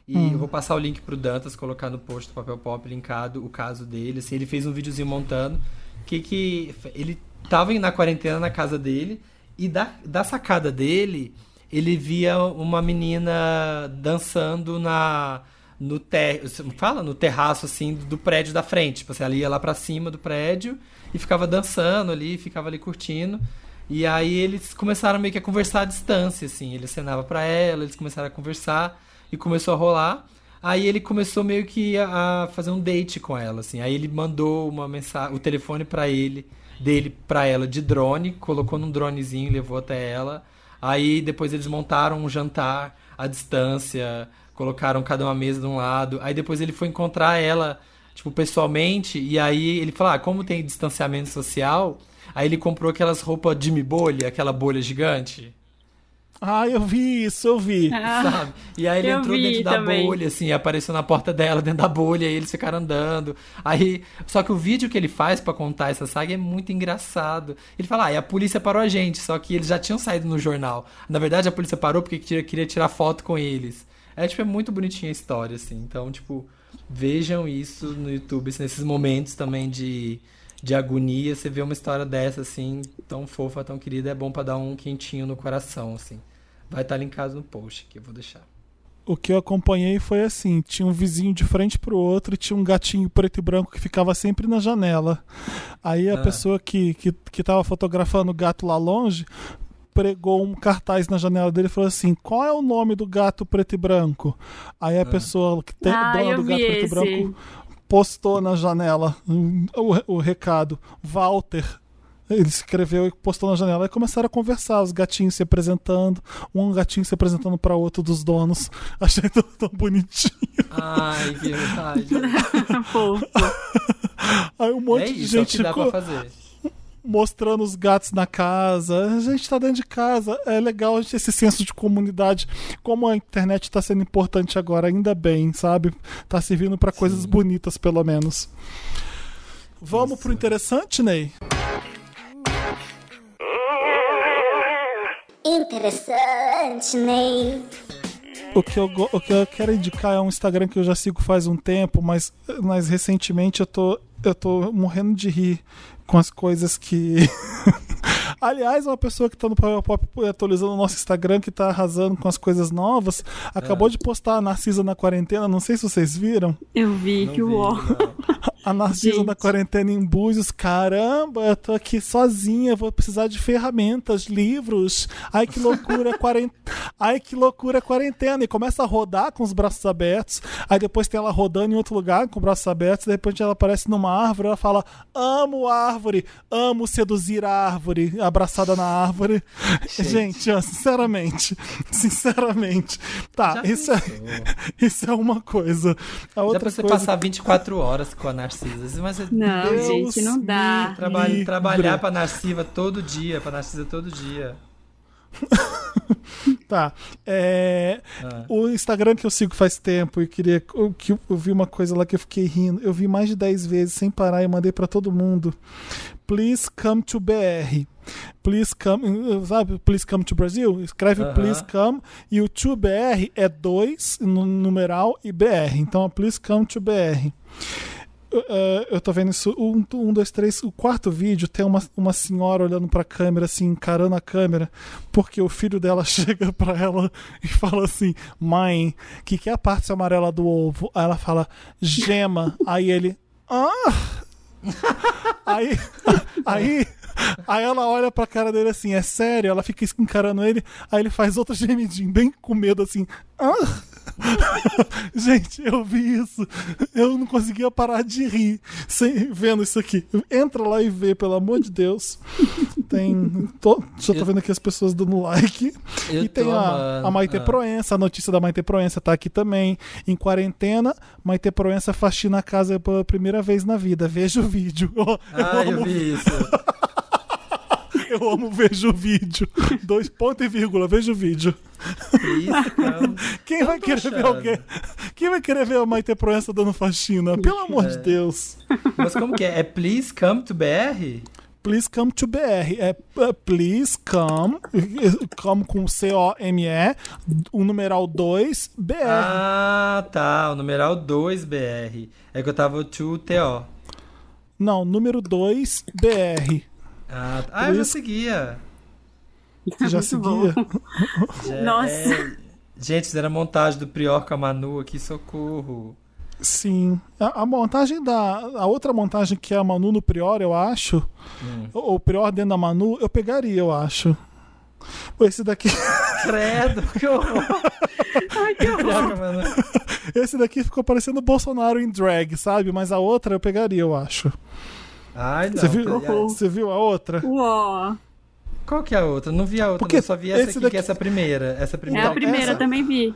Speaker 2: E
Speaker 1: Hum.
Speaker 2: eu vou passar o link pro Dantas, colocar no post do Papel Pop, linkado o caso dele. Assim, ele fez um videozinho montando. Que que ele tava na quarentena na casa dele. E da, da sacada dele, ele via uma menina dançando na no ter, fala no terraço assim do prédio da frente, tipo assim, ela ia lá pra cima do prédio e ficava dançando ali, ficava ali curtindo. E aí eles começaram meio que a conversar à distância, assim, ele acenava pra ela, eles começaram a conversar e começou a rolar. Aí ele começou meio que a a fazer um date com ela, assim. Aí ele mandou uma mensagem, o telefone pra ele, dele pra ela de drone, colocou num dronezinho, levou até ela. Aí depois eles montaram um jantar à distância, colocaram cada uma mesa de um lado. Aí depois ele foi encontrar ela, tipo, pessoalmente, e aí ele falou: "Ah, como tem distanciamento social, aí ele comprou aquelas roupas de bolha, aquela bolha gigante.
Speaker 1: Ah, eu vi isso, eu vi.
Speaker 2: sabe? E aí ele
Speaker 3: eu
Speaker 2: entrou dentro da
Speaker 3: também.
Speaker 2: bolha, assim, apareceu na porta dela, dentro da bolha, e eles ficaram andando. Aí, só que o vídeo que ele faz pra contar essa saga é muito engraçado. Ele fala, ah, e a polícia parou a gente, só que eles já tinham saído no jornal. Na verdade, a polícia parou porque queria, queria tirar foto com eles. É, tipo, é muito bonitinha a história, assim. Então, tipo, vejam isso no YouTube, assim, nesses momentos também de, de agonia. Você vê uma história dessa, assim, tão fofa, tão querida, é bom pra dar um quentinho no coração, assim. Vai estar linkado no post que eu vou deixar.
Speaker 1: O que eu acompanhei foi assim: tinha um vizinho de frente pro outro e tinha um gatinho preto e branco que ficava sempre na janela. Aí a
Speaker 2: Ah.
Speaker 1: pessoa que, que, que tava fotografando o gato lá longe pregou um cartaz na janela dele e falou assim: qual é o nome do gato preto e branco? Aí a pessoa que tem
Speaker 3: Ah,
Speaker 1: dona do gato preto e branco postou na janela o, o recado: Walter. Ele escreveu e postou na janela e começaram a conversar, os gatinhos se apresentando, um gatinho se apresentando para outro dos donos. Achei tão, tão bonitinho.
Speaker 2: Ai, que verdade.
Speaker 1: Aí um monte
Speaker 2: é
Speaker 1: de
Speaker 2: isso, é o
Speaker 1: gente
Speaker 2: que dá
Speaker 1: ficou
Speaker 2: pra fazer.
Speaker 1: Mostrando os gatos na casa. A gente tá dentro de casa. É legal a gente ter esse senso de comunidade. Como a internet tá sendo importante agora, ainda bem, sabe? Tá servindo para coisas bonitas, pelo menos. Vamos pro interessante, Ney?
Speaker 6: Interessante, Ney.
Speaker 1: O que, eu, o que eu quero indicar é um Instagram que eu já sigo faz um tempo, mas, mas recentemente eu tô, eu tô morrendo de rir com as coisas que. Aliás, uma pessoa que tá no Power Pop atualizando o nosso Instagram, que tá arrasando com as coisas novas, acabou de postar a Narcisa na quarentena, não sei se vocês viram.
Speaker 3: Eu vi
Speaker 2: Não
Speaker 3: que
Speaker 2: vi,
Speaker 3: o.
Speaker 1: A Narcisa
Speaker 3: Gente.
Speaker 1: na quarentena em Búzios, caramba, eu tô aqui sozinha, vou precisar de ferramentas, livros. Ai que loucura, quarent... Ai que loucura quarentena. E começa a rodar com os braços abertos. Aí depois tem ela rodando em outro lugar com os braços abertos. De repente ela aparece numa árvore, ela fala: "Amo árvore, amo seduzir a árvore", abraçada na árvore. Gente, ó, sinceramente, sinceramente. Tá,
Speaker 2: Já
Speaker 1: isso é, isso é uma coisa. A
Speaker 2: Dá
Speaker 1: outra
Speaker 2: pra você
Speaker 1: coisa
Speaker 2: passar 24 horas com a Narcisa. Mas é
Speaker 3: Não,
Speaker 1: Deus
Speaker 3: gente, não dá.
Speaker 2: traba- trabalhar pra Narciva todo dia, pra Narcisa todo dia.
Speaker 1: Tá. É,
Speaker 2: Ah.
Speaker 1: O Instagram que eu sigo faz tempo e queria. eu- Que eu vi uma coisa lá que eu fiquei rindo. Eu vi mais de 10 vezes sem parar e mandei pra todo mundo. Please come to BR. Please come. Sabe? Please come to Brasil? Escreve
Speaker 2: Aham.
Speaker 1: please come. E o to BR é 2 no numeral e BR. Então, please come to BR. Uh, eu tô vendo isso. Um, um, dois, três. O quarto vídeo tem uma, uma senhora olhando pra câmera, assim, encarando a câmera, porque o filho dela chega pra ela e fala assim: Mãe, que, que é a parte amarela do ovo? Aí ela fala: Gema. aí ele: Ah! aí, aí, aí ela olha pra cara dele assim: É sério? Ela fica encarando ele. Aí ele faz outro gemidinho, bem com medo, assim: Ah! Gente, eu vi isso. Eu não conseguia parar de rir sem, vendo isso aqui. Entra lá e vê, pelo amor de Deus. Tem. Tô, já tô
Speaker 2: Eu-
Speaker 1: vendo aqui as pessoas dando like.
Speaker 2: Eu
Speaker 1: e tem a, a Maite
Speaker 2: Ah.
Speaker 1: Proença, a notícia da Maite Proença tá aqui também. Em quarentena, Maite Proença faxina a casa pela primeira vez na vida. Veja o vídeo. Eu,
Speaker 2: Ah, eu
Speaker 1: amo,
Speaker 2: vi isso.
Speaker 1: eu amo veja o vídeo. Dois pontos e vírgula, veja o vídeo.
Speaker 2: Isso.
Speaker 1: Quem vai querer ver
Speaker 2: achando.
Speaker 1: alguém? Quem vai querer ver a Maite Proença dando faxina? Pelo amor
Speaker 2: É.
Speaker 1: de Deus.
Speaker 2: Mas como que é? É Please Come to BR?
Speaker 1: Please come to BR. É é, please come, come com C-O-M-E, o numeral 2, BR.
Speaker 2: Ah, tá. O numeral 2BR. É que eu tava o 2TO.
Speaker 1: Não, número 2, BR.
Speaker 2: Ah, ah, eu já seguia.
Speaker 1: Você já seguia?
Speaker 2: Já-
Speaker 3: Nossa.
Speaker 2: é- Gente, fizeram a montagem do Prior com a Manu aqui, socorro.
Speaker 1: Sim. A, a montagem da. A outra montagem que é a Manu no Prior, eu acho.
Speaker 2: Hum.
Speaker 1: O, o Prior dentro da Manu, eu pegaria, eu acho. Esse daqui,
Speaker 2: Credo, que horror.
Speaker 3: Ai, que horror.
Speaker 1: Esse daqui ficou parecendo o Bolsonaro em drag, sabe? Mas a outra eu pegaria, eu acho.
Speaker 2: Ai, não.
Speaker 1: Você viu, você viu a outra?
Speaker 3: Uó.
Speaker 2: Qual que é a outra? Não vi a outra,
Speaker 1: Porque
Speaker 2: não. só vi essa aqui,
Speaker 1: daqui-
Speaker 2: que é essa primeira. Essa
Speaker 3: É
Speaker 2: primeira.
Speaker 3: a primeira,
Speaker 1: essa-
Speaker 3: também vi.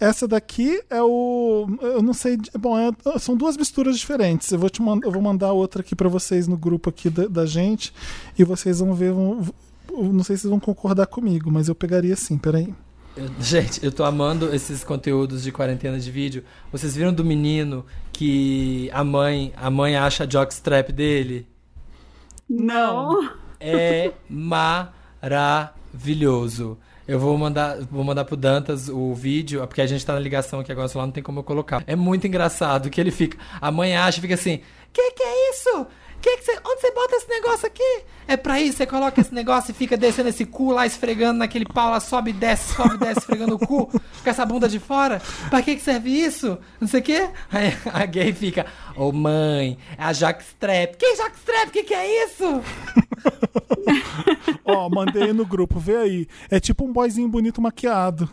Speaker 1: Essa daqui é o. Eu não sei. Bom, é- são duas misturas diferentes. Eu vou, te mand- eu vou mandar outra aqui pra vocês no grupo aqui da, da gente. E vocês vão ver. Vão, não sei se vocês vão concordar comigo, mas eu pegaria sim, peraí.
Speaker 2: Eu- gente, eu tô amando esses conteúdos de quarentena de vídeo. Vocês viram do menino que a mãe, a mãe acha a jockstrap dele?
Speaker 3: Não.
Speaker 2: É maravilhoso. Eu vou mandar, vou mandar pro Dantas o vídeo, porque a gente tá na ligação aqui agora, só lá não tem como eu colocar. É muito engraçado que ele fica. A mãe acha, fica assim: Que que é isso? Que que você, onde você bota esse negócio aqui? É pra isso, você coloca esse negócio e fica descendo esse cu lá, esfregando naquele pau lá, sobe e desce, sobe e desce, esfregando o cu, com essa bunda de fora. Pra que que serve isso? Não sei o quê. Aí a gay fica, ô mãe, é a Jackstrap. Que Jackstrap? Que que é isso?
Speaker 1: Ó, mandei aí no grupo, vê aí. É tipo um boyzinho bonito maquiado.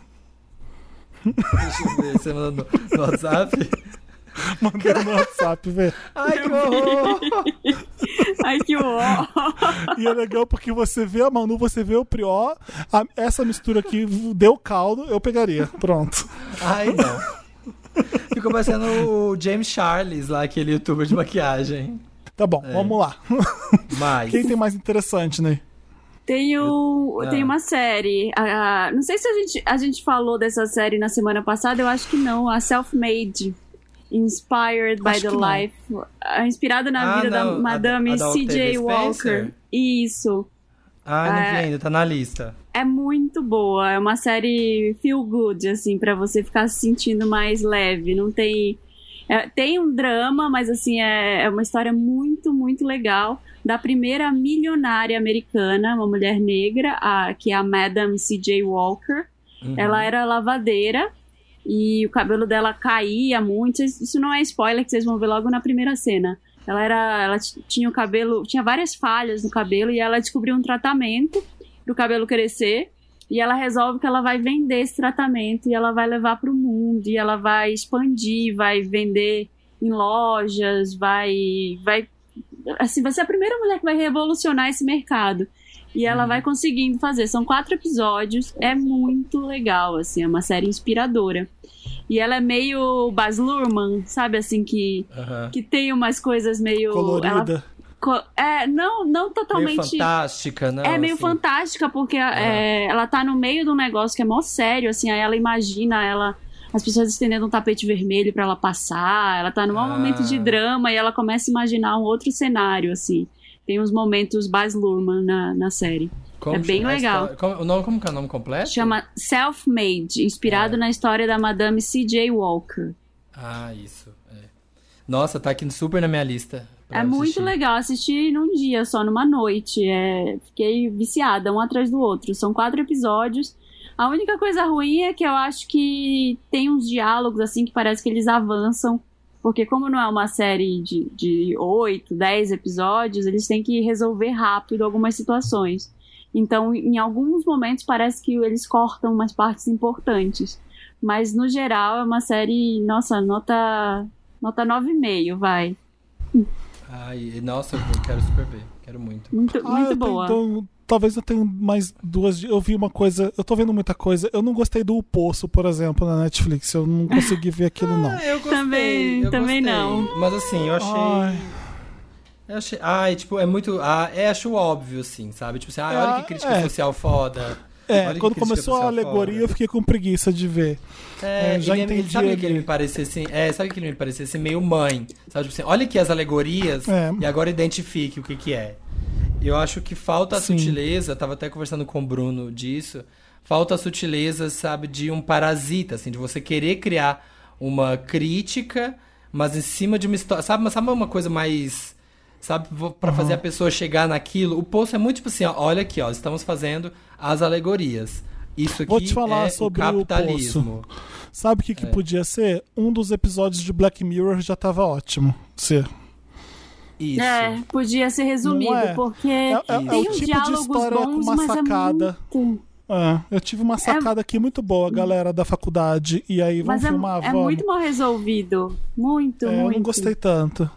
Speaker 2: Deixa eu ver, você mandou no, no WhatsApp.
Speaker 1: Mandei no WhatsApp, vê.
Speaker 2: Ai, que horror!
Speaker 3: Ai, que ó.
Speaker 1: E é legal porque você vê a Manu, você vê o Prió, a- essa mistura aqui deu caldo, eu pegaria. Pronto.
Speaker 2: Ai, não. Ficou parecendo o James Charles lá, aquele youtuber de maquiagem.
Speaker 1: Tá bom,
Speaker 2: É.
Speaker 1: vamos lá.
Speaker 2: Mas.
Speaker 1: Quem tem mais interessante, né?
Speaker 3: Tem, o, tem
Speaker 2: ah.
Speaker 3: uma série. a- a- não sei se a gente, a gente falou dessa série na semana passada, eu acho que não. A Self-Made. Inspired by
Speaker 1: Acho
Speaker 3: the
Speaker 1: que não.
Speaker 3: Life. ah, Inspirada na
Speaker 2: Ah,
Speaker 3: vida
Speaker 2: não,
Speaker 3: da Madame C.J. Walker. Isso.
Speaker 2: Ai, não vi
Speaker 3: É.
Speaker 2: ainda, tá na lista.
Speaker 3: É muito boa. É uma série feel good, assim, pra você ficar se sentindo mais leve. Não tem. é, tem um drama, mas assim, é, é uma história muito, muito legal. Da primeira milionária americana, uma mulher negra, a, que é a Madame C.J. Walker.
Speaker 2: Uhum.
Speaker 3: Ela era lavadeira e o cabelo dela caía muito. Isso não é spoiler, que vocês vão ver logo na primeira cena. Ela era, ela tinha o cabelo, tinha várias falhas no cabelo e ela descobriu um tratamento pro cabelo crescer. E ela resolve que ela vai vender esse tratamento e ela vai levar para o mundo e ela vai expandir, vai vender em lojas, vai, vai, assim, vai ser a primeira mulher que vai revolucionar esse mercado. E ela vai conseguindo fazer. São quatro episódios, é muito legal, assim, é uma série inspiradora. E ela é meio Baz Luhrmann, sabe, assim, que, que tem umas coisas meio... ela-
Speaker 1: Colorida.
Speaker 3: co- é, não, não
Speaker 2: Meio
Speaker 3: totalmente...
Speaker 2: fantástica, né?
Speaker 3: É meio fantástica, porque é, ela tá no meio de um negócio que é mó sério, assim, aí ela imagina ela. As pessoas estendendo um tapete vermelho pra ela passar, ela tá num
Speaker 2: Ah.
Speaker 3: momento de drama e ela começa a imaginar um outro cenário, assim. Tem uns momentos Baz Luhrmann na, na série. é bem legal.
Speaker 2: história- como, o nome, como que é o nome completo?
Speaker 3: Chama Self-Made, inspirado
Speaker 2: É.
Speaker 3: na história da Madame C.J. Walker.
Speaker 2: Ah, isso. é. Nossa, tá aqui super na minha lista.
Speaker 3: É muito
Speaker 2: assistir.
Speaker 3: legal assistir num dia, só numa noite. É, fiquei viciada, um atrás do outro. São quatro episódios. A única coisa ruim é que eu acho que tem uns diálogos assim que parece que eles avançam. Porque como não é uma série de, de 8, 10 episódios, eles têm que resolver rápido algumas situações. Então, em alguns momentos parece que eles cortam umas partes importantes. Mas no geral é uma série, nossa, nota nota 9,5, vai.
Speaker 2: Ai, nossa, eu quero super ver. Quero muito.
Speaker 3: Muito,
Speaker 1: Ah,
Speaker 3: muito boa.
Speaker 1: Talvez eu tenha mais duas. Eu vi uma coisa. Eu tô vendo muita coisa. Eu não gostei do O Poço, por exemplo, na Netflix. Eu não consegui ver aquilo, não.
Speaker 2: Ah, eu gostei.
Speaker 3: Também-
Speaker 2: eu
Speaker 3: também
Speaker 2: gostei.
Speaker 3: não.
Speaker 2: Mas assim, eu achei.
Speaker 1: Ai.
Speaker 2: Eu achei. Ai, tipo, é muito. Ah, é, acho óbvio, assim, sabe? Tipo assim, ai, olha
Speaker 1: Ah,
Speaker 2: que crítica
Speaker 1: é.
Speaker 2: social foda.
Speaker 1: É,
Speaker 2: Olha
Speaker 1: quando começou a alegoria,
Speaker 2: foda.
Speaker 1: eu fiquei com preguiça de ver.
Speaker 2: É,
Speaker 1: É, já
Speaker 2: ele,
Speaker 1: entendi
Speaker 2: ele, sabe
Speaker 1: ali.
Speaker 2: que ele me parecesse. É, sabe que ele me parecesse meio mãe. Sabe, tipo assim, olha aqui as alegorias
Speaker 1: É.
Speaker 2: e agora identifique o que que é. Eu acho que falta a
Speaker 1: Sim.
Speaker 2: sutileza, tava até conversando com o Bruno disso. Falta a sutileza, sabe, de um parasita, assim, de você querer criar uma crítica, mas em cima de uma história. Sabe, mas sabe uma coisa mais. Sabe, vo- pra fazer a pessoa chegar naquilo. O post é muito tipo assim, ó, olha aqui, ó, estamos fazendo as alegorias. Isso aqui
Speaker 1: Vou te falar
Speaker 2: é
Speaker 1: sobre
Speaker 2: o
Speaker 1: o
Speaker 2: capitalismo.
Speaker 1: Sabe o que, que
Speaker 2: É.
Speaker 1: podia ser? Um dos episódios de Black Mirror já tava ótimo. Ser.
Speaker 2: Isso.
Speaker 3: É, podia ser resumido,
Speaker 1: Não é?
Speaker 3: porque
Speaker 1: É, é- é
Speaker 3: tem
Speaker 1: o
Speaker 3: uns
Speaker 1: tipo de história com
Speaker 3: bons,
Speaker 1: uma
Speaker 3: mas
Speaker 1: sacada.
Speaker 3: é muito...
Speaker 1: É, eu tive uma sacada aqui muito boa, galera da faculdade. E aí, vamos
Speaker 3: Mas é,
Speaker 1: filmar?
Speaker 3: é
Speaker 1: vamos.
Speaker 3: muito mal resolvido. Muito,
Speaker 1: É, eu
Speaker 3: muito.
Speaker 1: não gostei tanto.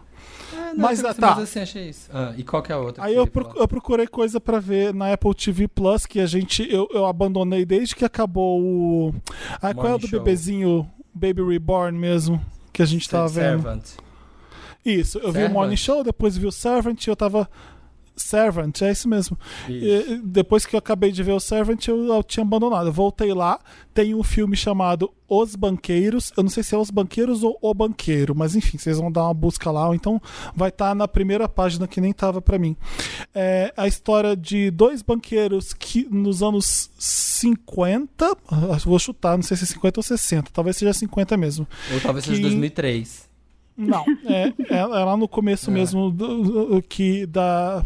Speaker 2: É,
Speaker 1: Mas,
Speaker 2: mas,
Speaker 1: tá.
Speaker 2: mas assim, achei isso. Ah, e qual que é a outra?
Speaker 1: Aí eu, proc- eu procurei coisa pra ver na Apple TV Plus, que a gente. Eu, eu abandonei desde que acabou o. Ah, qual é o do
Speaker 2: Show.
Speaker 1: bebezinho Baby Reborn mesmo? Que a gente tava vendo.
Speaker 2: Servant.
Speaker 1: Isso, eu vi o
Speaker 2: Servant?
Speaker 1: Morning Show, depois vi o Servant, eu tava. Servant, é isso mesmo.
Speaker 2: Isso.
Speaker 1: E, depois que eu acabei de ver o Servant, eu, eu tinha abandonado. Eu voltei lá, tem um filme chamado Os Banqueiros. Eu não sei se é Os Banqueiros ou O Banqueiro, mas enfim, vocês vão dar uma busca lá, ou então vai estar na primeira página que nem tava pra mim. É a história de dois banqueiros que nos anos 50, ah, vou chutar, não sei se é 50 ou 60, talvez seja 50 mesmo.
Speaker 2: Ou talvez seja
Speaker 1: que-
Speaker 2: 2003.
Speaker 1: Não, é, é, é lá no começo
Speaker 2: É.
Speaker 1: mesmo do, do- que da,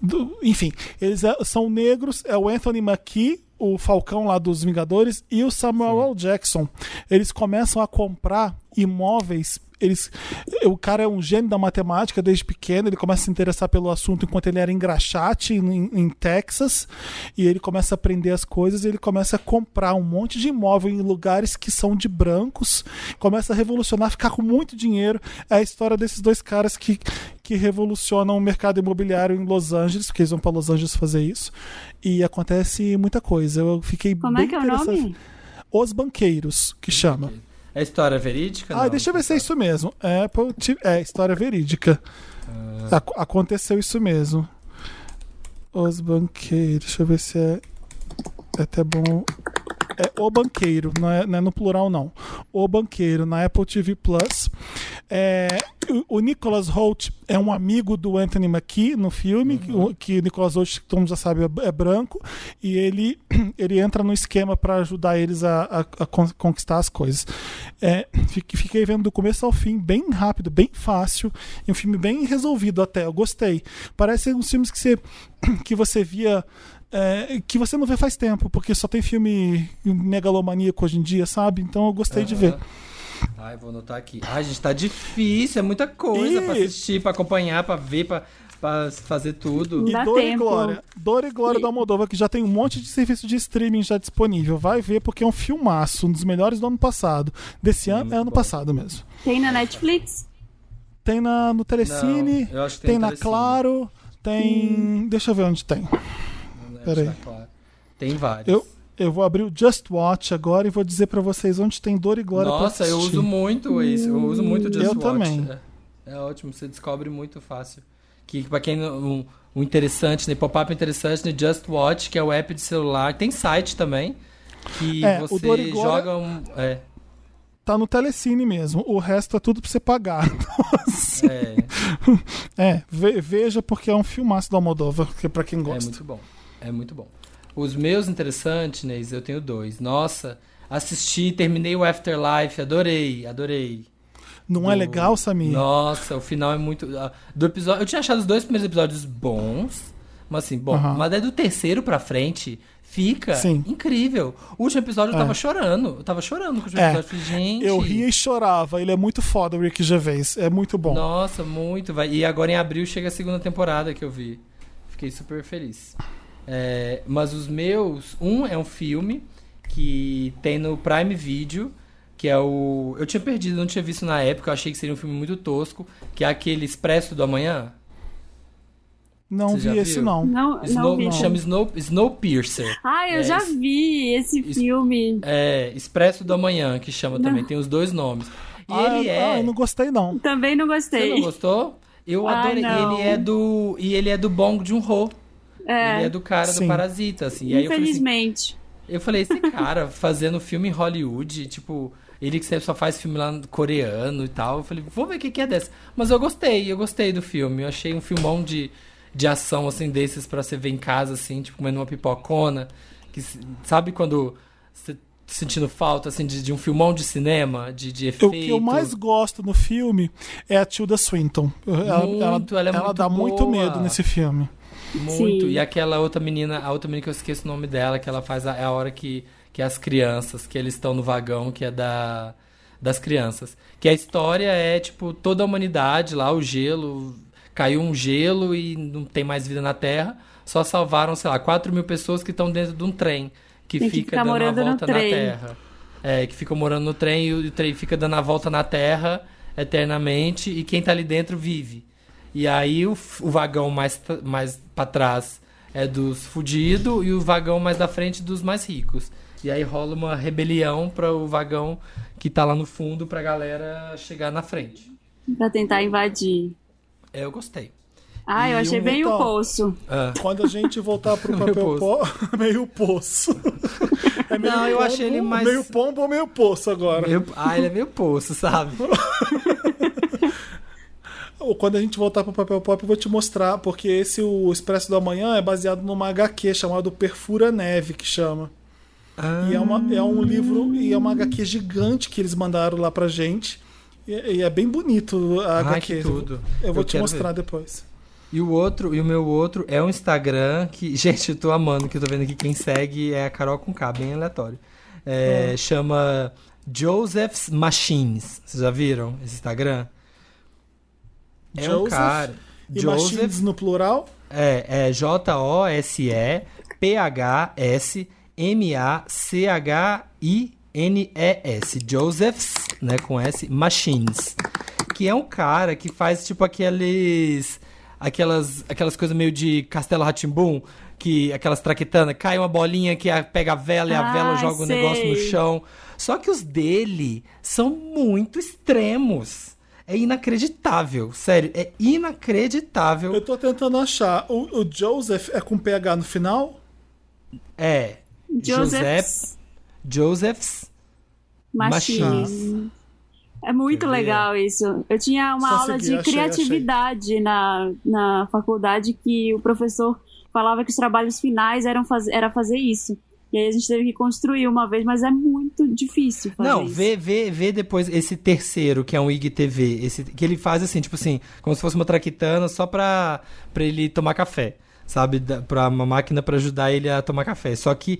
Speaker 1: do- enfim, eles é- são negros, é o Anthony McKee, o Falcão lá dos Vingadores, e o Samuel L. Jackson. Eles começam a comprar imóveis. Eles, o cara é um gênio da matemática desde pequeno. Ele começa a se interessar pelo assunto enquanto ele era engraxate em, em Texas. E ele começa a aprender as coisas. E ele começa a comprar um monte de imóvel em lugares que são de brancos. Começa a revolucionar, ficar com muito dinheiro. É a história desses dois caras que, que revolucionam o mercado imobiliário em Los Angeles, porque eles vão para Los Angeles fazer isso. E acontece muita coisa. Eu fiquei
Speaker 3: Como
Speaker 1: bem
Speaker 3: é que é o
Speaker 1: interessado.
Speaker 3: nome?
Speaker 1: Os Banqueiros, que chama.
Speaker 2: É história verídica?
Speaker 1: Ah,
Speaker 2: Não,
Speaker 1: deixa eu ver se é isso mesmo. Apple T- é história verídica.
Speaker 2: Ah.
Speaker 1: Ac- aconteceu isso mesmo. Os Banqueiros, deixa eu ver se é. É até bom. É O Banqueiro, não é, não é no plural, não. O Banqueiro, na Apple TV Plus. É, o- o Nicholas Holt é um amigo do Anthony McKee no filme, que o- que o Nicholas Holt, todo mundo já sabe, é, é branco, e ele, ele entra no esquema para ajudar eles a, a- a con- conquistar as coisas. É, fiquei, fiquei vendo do começo ao fim, bem rápido, bem fácil, e um filme bem resolvido até, eu gostei. Parece uns filmes que você, que você via é, que você não vê faz tempo, porque só tem filme megalomaníaco hoje em dia, sabe? Então eu gostei de ver.
Speaker 2: Ai, vou anotar aqui. Ai, gente, tá difícil, é muita coisa pra
Speaker 1: Ih.
Speaker 2: assistir, pra acompanhar, pra ver, pra, pra fazer tudo.
Speaker 1: E
Speaker 3: Dá
Speaker 1: Dor e. Glória. Dor e Glória da Moldova, que já tem um monte de serviço de streaming já disponível. Vai ver, porque é um filmaço, um dos melhores do ano passado. Desse ano, é ano
Speaker 2: bom.
Speaker 1: passado mesmo.
Speaker 3: Tem na Netflix?
Speaker 1: Tem na, no Telecine,
Speaker 2: Não, eu acho que
Speaker 1: tem,
Speaker 2: tem
Speaker 1: na
Speaker 2: Telecine.
Speaker 1: Claro, tem. Deixa eu ver onde tem. Peraí.
Speaker 2: claro. Tem vários.
Speaker 1: Eu, eu vou abrir o Just Watch agora e vou dizer pra vocês onde tem Dor e Glória pra
Speaker 2: Nossa, eu uso muito isso. Eu uso muito o Just
Speaker 1: Eu
Speaker 2: Watch.
Speaker 1: também.
Speaker 2: É, é ótimo, você descobre muito fácil. Que pra quem não- um, um interessante, né? Pop-up interessante, né? Just Watch, que é o app de celular. Tem site também. Que
Speaker 1: É, o
Speaker 2: você
Speaker 1: Glória-
Speaker 2: joga um. É,
Speaker 1: Tá no Telecine mesmo. O resto é tudo pra você pagar.
Speaker 2: é,
Speaker 1: É, ve- veja porque é um filmaço da Moldova, que é pra quem
Speaker 2: é
Speaker 1: gosta.
Speaker 2: muito bom. É muito bom. Os meus interessantes, Neis, eu tenho dois. Nossa, assisti, terminei o Afterlife, adorei, adorei.
Speaker 1: Não é
Speaker 2: do-
Speaker 1: legal, Samir?
Speaker 2: Nossa, o final é muito. ah, Do episódio, eu tinha achado os dois primeiros episódios bons, mas assim, bom,
Speaker 1: Aham.
Speaker 2: mas daí do terceiro pra frente fica
Speaker 1: Sim.
Speaker 2: incrível. O último episódio eu
Speaker 1: É.
Speaker 2: tava chorando, eu tava chorando com o último
Speaker 1: É,
Speaker 2: episódio. Eu falei, gente.
Speaker 1: Eu ria e chorava. Ele é muito foda, o Rick Gervais. É muito bom.
Speaker 2: Nossa, muito. Vai. E agora em abril chega a segunda temporada que eu vi. Fiquei super feliz. É, mas os meus. Um é um filme que tem no Prime Video. Que é o. Eu tinha perdido, não tinha visto na época. Eu achei que seria um filme muito tosco. Que é aquele Expresso do Amanhã.
Speaker 1: Não
Speaker 2: Você
Speaker 1: vi esse, não.
Speaker 3: Não,
Speaker 2: Snow,
Speaker 3: não vi.
Speaker 2: chama Snow, Snowpiercer.
Speaker 3: Ah, eu
Speaker 2: É,
Speaker 3: já vi esse
Speaker 2: es-
Speaker 3: filme.
Speaker 2: É, Expresso do Amanhã, que chama também. Tem os dois nomes. E
Speaker 1: ah,
Speaker 2: ele
Speaker 1: eu-
Speaker 2: é.
Speaker 1: ah, eu não gostei, não.
Speaker 3: Também não
Speaker 2: Você
Speaker 3: gostei.
Speaker 2: não gostou? Eu
Speaker 3: Ai,
Speaker 2: adorei.
Speaker 3: não.
Speaker 2: ele é do. E ele é do Bong Joon-ho.
Speaker 3: É,
Speaker 2: Ele é do cara
Speaker 1: Sim.
Speaker 2: do Parasita, assim. E aí eu falei assim,
Speaker 3: infelizmente.
Speaker 2: eu falei, esse cara fazendo filme em Hollywood, tipo, ele que sempre só faz filme lá no coreano e tal. Eu falei, vou ver o que, que é dessa. Mas eu gostei, eu gostei do filme. Eu achei um filmão de, de ação, assim, desses pra você ver em casa, assim, tipo, comendo uma pipocona. Que, sabe quando você sentindo falta, assim, de, de um filmão de cinema, de, de efeito?
Speaker 1: O que eu mais gosto no filme é a Tilda Swinton. Ela,
Speaker 2: Muito, ela é muito
Speaker 1: dá muito
Speaker 2: boa.
Speaker 1: medo nesse filme.
Speaker 2: Muito.
Speaker 3: Sim.
Speaker 2: E aquela outra menina, a outra menina que eu esqueço o nome dela, que ela faz a, é a hora que, que as crianças, que eles estão no vagão, que é da das crianças. Que a história é, tipo, toda a humanidade lá, o gelo, caiu um gelo e não tem mais vida na Terra. Só salvaram, sei lá, 4 mil pessoas que estão dentro de um trem que
Speaker 3: Tem que
Speaker 2: fica
Speaker 3: ficar
Speaker 2: dando a volta na. Terra. É, que ficam morando no trem e o trem fica dando a volta na Terra eternamente e quem tá ali dentro vive. E aí o, o vagão mais, mais pra trás é dos fudidos e o vagão mais da frente dos mais ricos. E aí rola uma rebelião para o vagão que tá lá no fundo pra galera chegar na frente.
Speaker 3: Pra tentar invadir.
Speaker 2: É, eu gostei.
Speaker 3: Ah, eu
Speaker 2: E
Speaker 3: achei
Speaker 1: um
Speaker 3: bem o
Speaker 1: então.
Speaker 3: poço.
Speaker 2: Ah,
Speaker 1: Quando a gente voltar pro
Speaker 2: Meio
Speaker 1: papel pó, meio poço. É meio
Speaker 2: Não, eu
Speaker 1: pombo,
Speaker 2: achei ele mais-
Speaker 1: Meio pombo ou meio poço agora.
Speaker 2: meio- ah, ele é meio poço, sabe?
Speaker 1: Quando a gente voltar pro papel pop, eu vou te mostrar, porque esse, o Expresso do Amanhã, é baseado numa HQ chamado Perfura Neve, que chama. E é, uma, é um livro, e é uma HQ gigante que eles mandaram lá pra gente. E, e é bem bonito a
Speaker 2: Ai,
Speaker 1: HQ.
Speaker 2: tudo.
Speaker 1: Eu vou
Speaker 2: Eu
Speaker 1: te mostrar depois.
Speaker 2: E o outro, e o meu outro é um Instagram que, gente, eu tô amando, que eu tô vendo aqui quem segue é a Carol com K, bem aleatório. É, Chama Joseph's Machines. Vocês já viram esse Instagram? É um
Speaker 1: Joseph
Speaker 2: cara.
Speaker 1: E
Speaker 2: Joseph
Speaker 1: machines no plural?
Speaker 2: é, é J-O-S-E-P-H-S-M-A-C-H-I-N-E-S. Joseph's, né, com S, Machines. Que é um cara que faz tipo aqueles. Aquelas, aquelas coisas meio de Castelo Ratimbum, que aquelas traquitanas, cai uma bolinha que pega a vela e a
Speaker 3: Ah,
Speaker 2: vela joga o
Speaker 3: sei.
Speaker 2: negócio no chão. Só que os dele são muito extremos. É inacreditável, sério, é inacreditável.
Speaker 1: Eu tô tentando achar. O, o Joseph é com PH no final?
Speaker 2: É. Joseph,
Speaker 3: Joseph's
Speaker 2: Joseph's
Speaker 3: Machines. É muito legal isso. Eu tinha uma
Speaker 1: Consegui,
Speaker 3: aula de
Speaker 1: achei,
Speaker 3: criatividade Na, na faculdade que o professor falava que os trabalhos finais eram faz, era fazer isso. E aí a gente teve que construir uma vez, mas é muito difícil fazer
Speaker 2: Não,
Speaker 3: isso.
Speaker 2: vê, vê, vê depois esse terceiro, que é um IGTV, esse, que ele faz assim, tipo assim, como se fosse uma traquitana só pra, pra ele tomar café, sabe? Da- Pra uma máquina pra ajudar ele a tomar café. Só que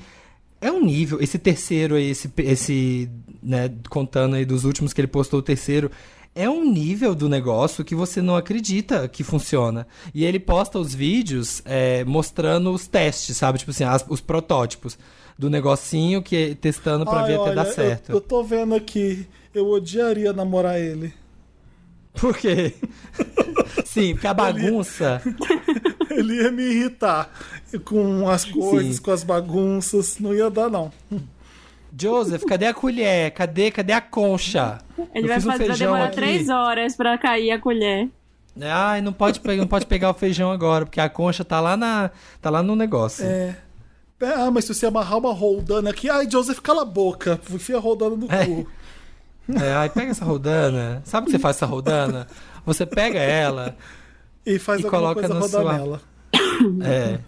Speaker 2: é um nível, esse terceiro aí, esse, esse né, contando aí dos últimos que ele postou, o terceiro, é um nível do negócio que você não acredita que funciona. E ele posta os vídeos é, mostrando os testes, sabe? Tipo assim, as- os protótipos do negocinho que testando pra
Speaker 1: Ai,
Speaker 2: ver até dar
Speaker 1: eu-
Speaker 2: certo.
Speaker 1: Eu, tô vendo aqui. Eu odiaria namorar ele.
Speaker 2: Por quê? Sim, porque a bagunça.
Speaker 1: Ele ia me irritar com as coisas,
Speaker 2: Sim.
Speaker 1: com as bagunças. Não ia dar, não.
Speaker 2: Joseph, cadê a colher? Cadê, cadê a concha?
Speaker 3: Ele
Speaker 2: Eu
Speaker 3: vai
Speaker 2: fiz um
Speaker 3: fazer, vai demorar
Speaker 2: aqui.
Speaker 3: três horas pra cair a colher.
Speaker 2: Ai, não pode, pegar, não pode pegar o feijão agora, porque a concha tá lá, na, tá lá no negócio.
Speaker 1: É. Ah, mas se você amarrar uma roldana aqui. Ai, Joseph, cala a boca. Enfia a roldana no
Speaker 2: É.
Speaker 1: cu.
Speaker 2: É, ai, pega essa roldana. Sabe o que você faz com essa roldana? Você pega ela.
Speaker 1: E faz
Speaker 2: E coloca
Speaker 1: coisa rodar
Speaker 2: sua-
Speaker 1: nela.
Speaker 2: É.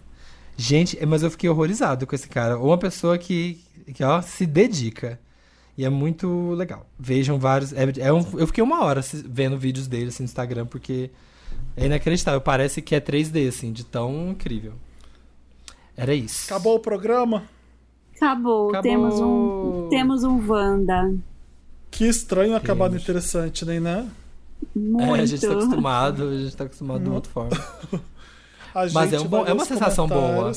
Speaker 2: Gente, mas eu fiquei horrorizado com esse cara. Uma pessoa que, que ó, se dedica. E é muito legal. Vejam vários. É, é um- eu fiquei uma hora vendo vídeos dele assim, no Instagram, porque é inacreditável. Parece que é 3D, assim, de tão incrível. Era isso.
Speaker 1: Acabou o programa?
Speaker 3: Acabou.
Speaker 2: Acabou.
Speaker 3: Temos um temos um Wanda.
Speaker 1: Que estranho acabar no
Speaker 2: Temos.
Speaker 1: interessante, né? né?
Speaker 3: Muito.
Speaker 2: É, a gente tá acostumado, a gente tá acostumado de uma outra forma.
Speaker 1: A
Speaker 2: Mas é um bom- é uma sensação boa.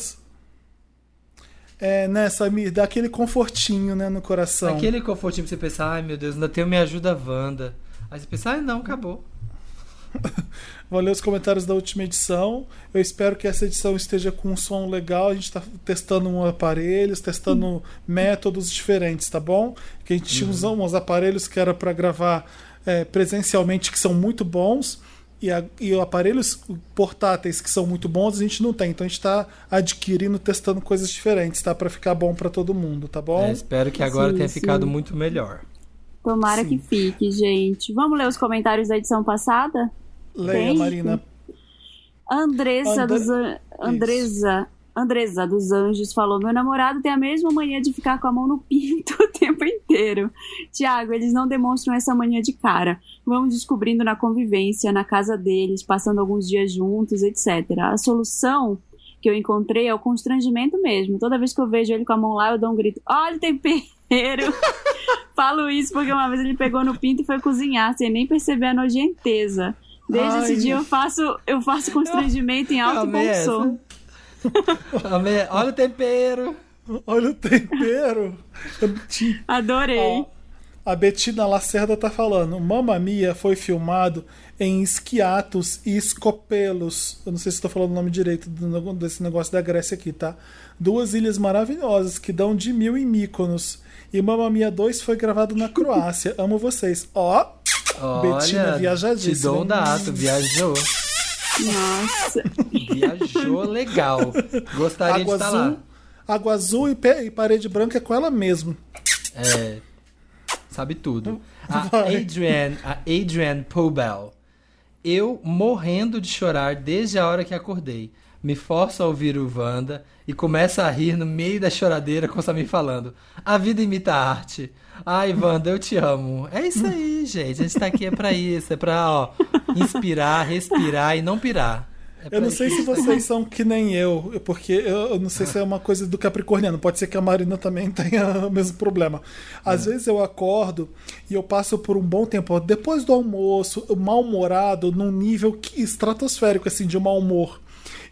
Speaker 1: É, né, Samir? Dá aquele confortinho, né, no coração.
Speaker 2: Aquele confortinho pra você pensar, ai meu Deus, ainda tenho Me Ajuda Wanda. Aí você pensa, ai não, acabou.
Speaker 1: Vou ler os comentários da última edição. Eu espero que essa edição esteja com um som legal. A gente está testando um aparelhos, testando métodos diferentes, tá bom? Que a gente tinha uns, uns aparelhos que era para gravar é, presencialmente que são muito bons. E, a- e aparelhos portáteis que são muito bons a gente não tem. Então a gente está adquirindo, testando coisas diferentes, tá? Para ficar bom para todo mundo, tá bom?
Speaker 2: É, espero que agora
Speaker 3: Sim,
Speaker 2: tenha
Speaker 3: sim.
Speaker 2: ficado muito melhor.
Speaker 3: Tomara
Speaker 1: Sim.
Speaker 3: que fique, gente. Vamos ler os comentários da edição passada?
Speaker 1: Leia,
Speaker 3: Tem?
Speaker 1: Marina.
Speaker 3: Andressa
Speaker 1: Andra-
Speaker 3: dos An- Andresa Andresa dos Anjos falou: Meu namorado tem a mesma mania de ficar com a mão no pinto o tempo inteiro. Tiago, eles não demonstram essa mania de cara. Vamos descobrindo na convivência, na casa deles, passando alguns dias juntos, etc. A solução que eu encontrei é o constrangimento mesmo. Toda vez que eu vejo ele com a mão lá, eu dou um grito: Olha o tempero! Falo isso porque uma vez ele pegou no pinto e foi cozinhar, sem nem perceber a nojenteza. Desde
Speaker 1: Ai.
Speaker 3: esse dia eu faço, eu faço constrangimento em alto e
Speaker 2: Amei
Speaker 3: bom
Speaker 2: essa.
Speaker 3: som.
Speaker 2: Amei. Olha o tempero.
Speaker 1: Olha o tempero.
Speaker 3: Adorei.
Speaker 1: Ó, a Betina Lacerda tá falando. Mamma Mia foi filmado em Esquiatos e Escopelos. Eu não sei se estou falando o nome direito desse negócio da Grécia aqui, tá? Duas ilhas maravilhosas que dão de mil em Mykonos. E Mamma Mia 2 foi gravado na Croácia. Amo vocês. Ó, Betina viajadíssima,
Speaker 2: Te dou um dado, viajou.
Speaker 3: Nossa.
Speaker 2: Viajou legal. Gostaria
Speaker 1: água
Speaker 2: de estar lá.
Speaker 1: azul, água azul e, pe- e parede branca é com ela mesmo.
Speaker 2: É. Sabe tudo. A
Speaker 1: Vai.
Speaker 2: Adrienne, a Adrienne Pobel. Eu morrendo de chorar desde a hora que acordei. Me forço a ouvir o Wanda e começo a rir no meio da choradeira com o Samir falando. A vida imita a arte. Ai, Wanda, eu te amo. É isso aí, gente. A gente tá aqui é pra isso. É pra, ó, inspirar, respirar e não pirar.
Speaker 1: Eu não sei se vocês são que nem eu, porque eu, eu não sei se é uma coisa do capricorniano. Pode ser que a Marina também tenha o mesmo problema. Às vezes eu acordo e eu passo por um bom tempo, depois do almoço, mal-humorado, num nível estratosférico, assim, de mau humor.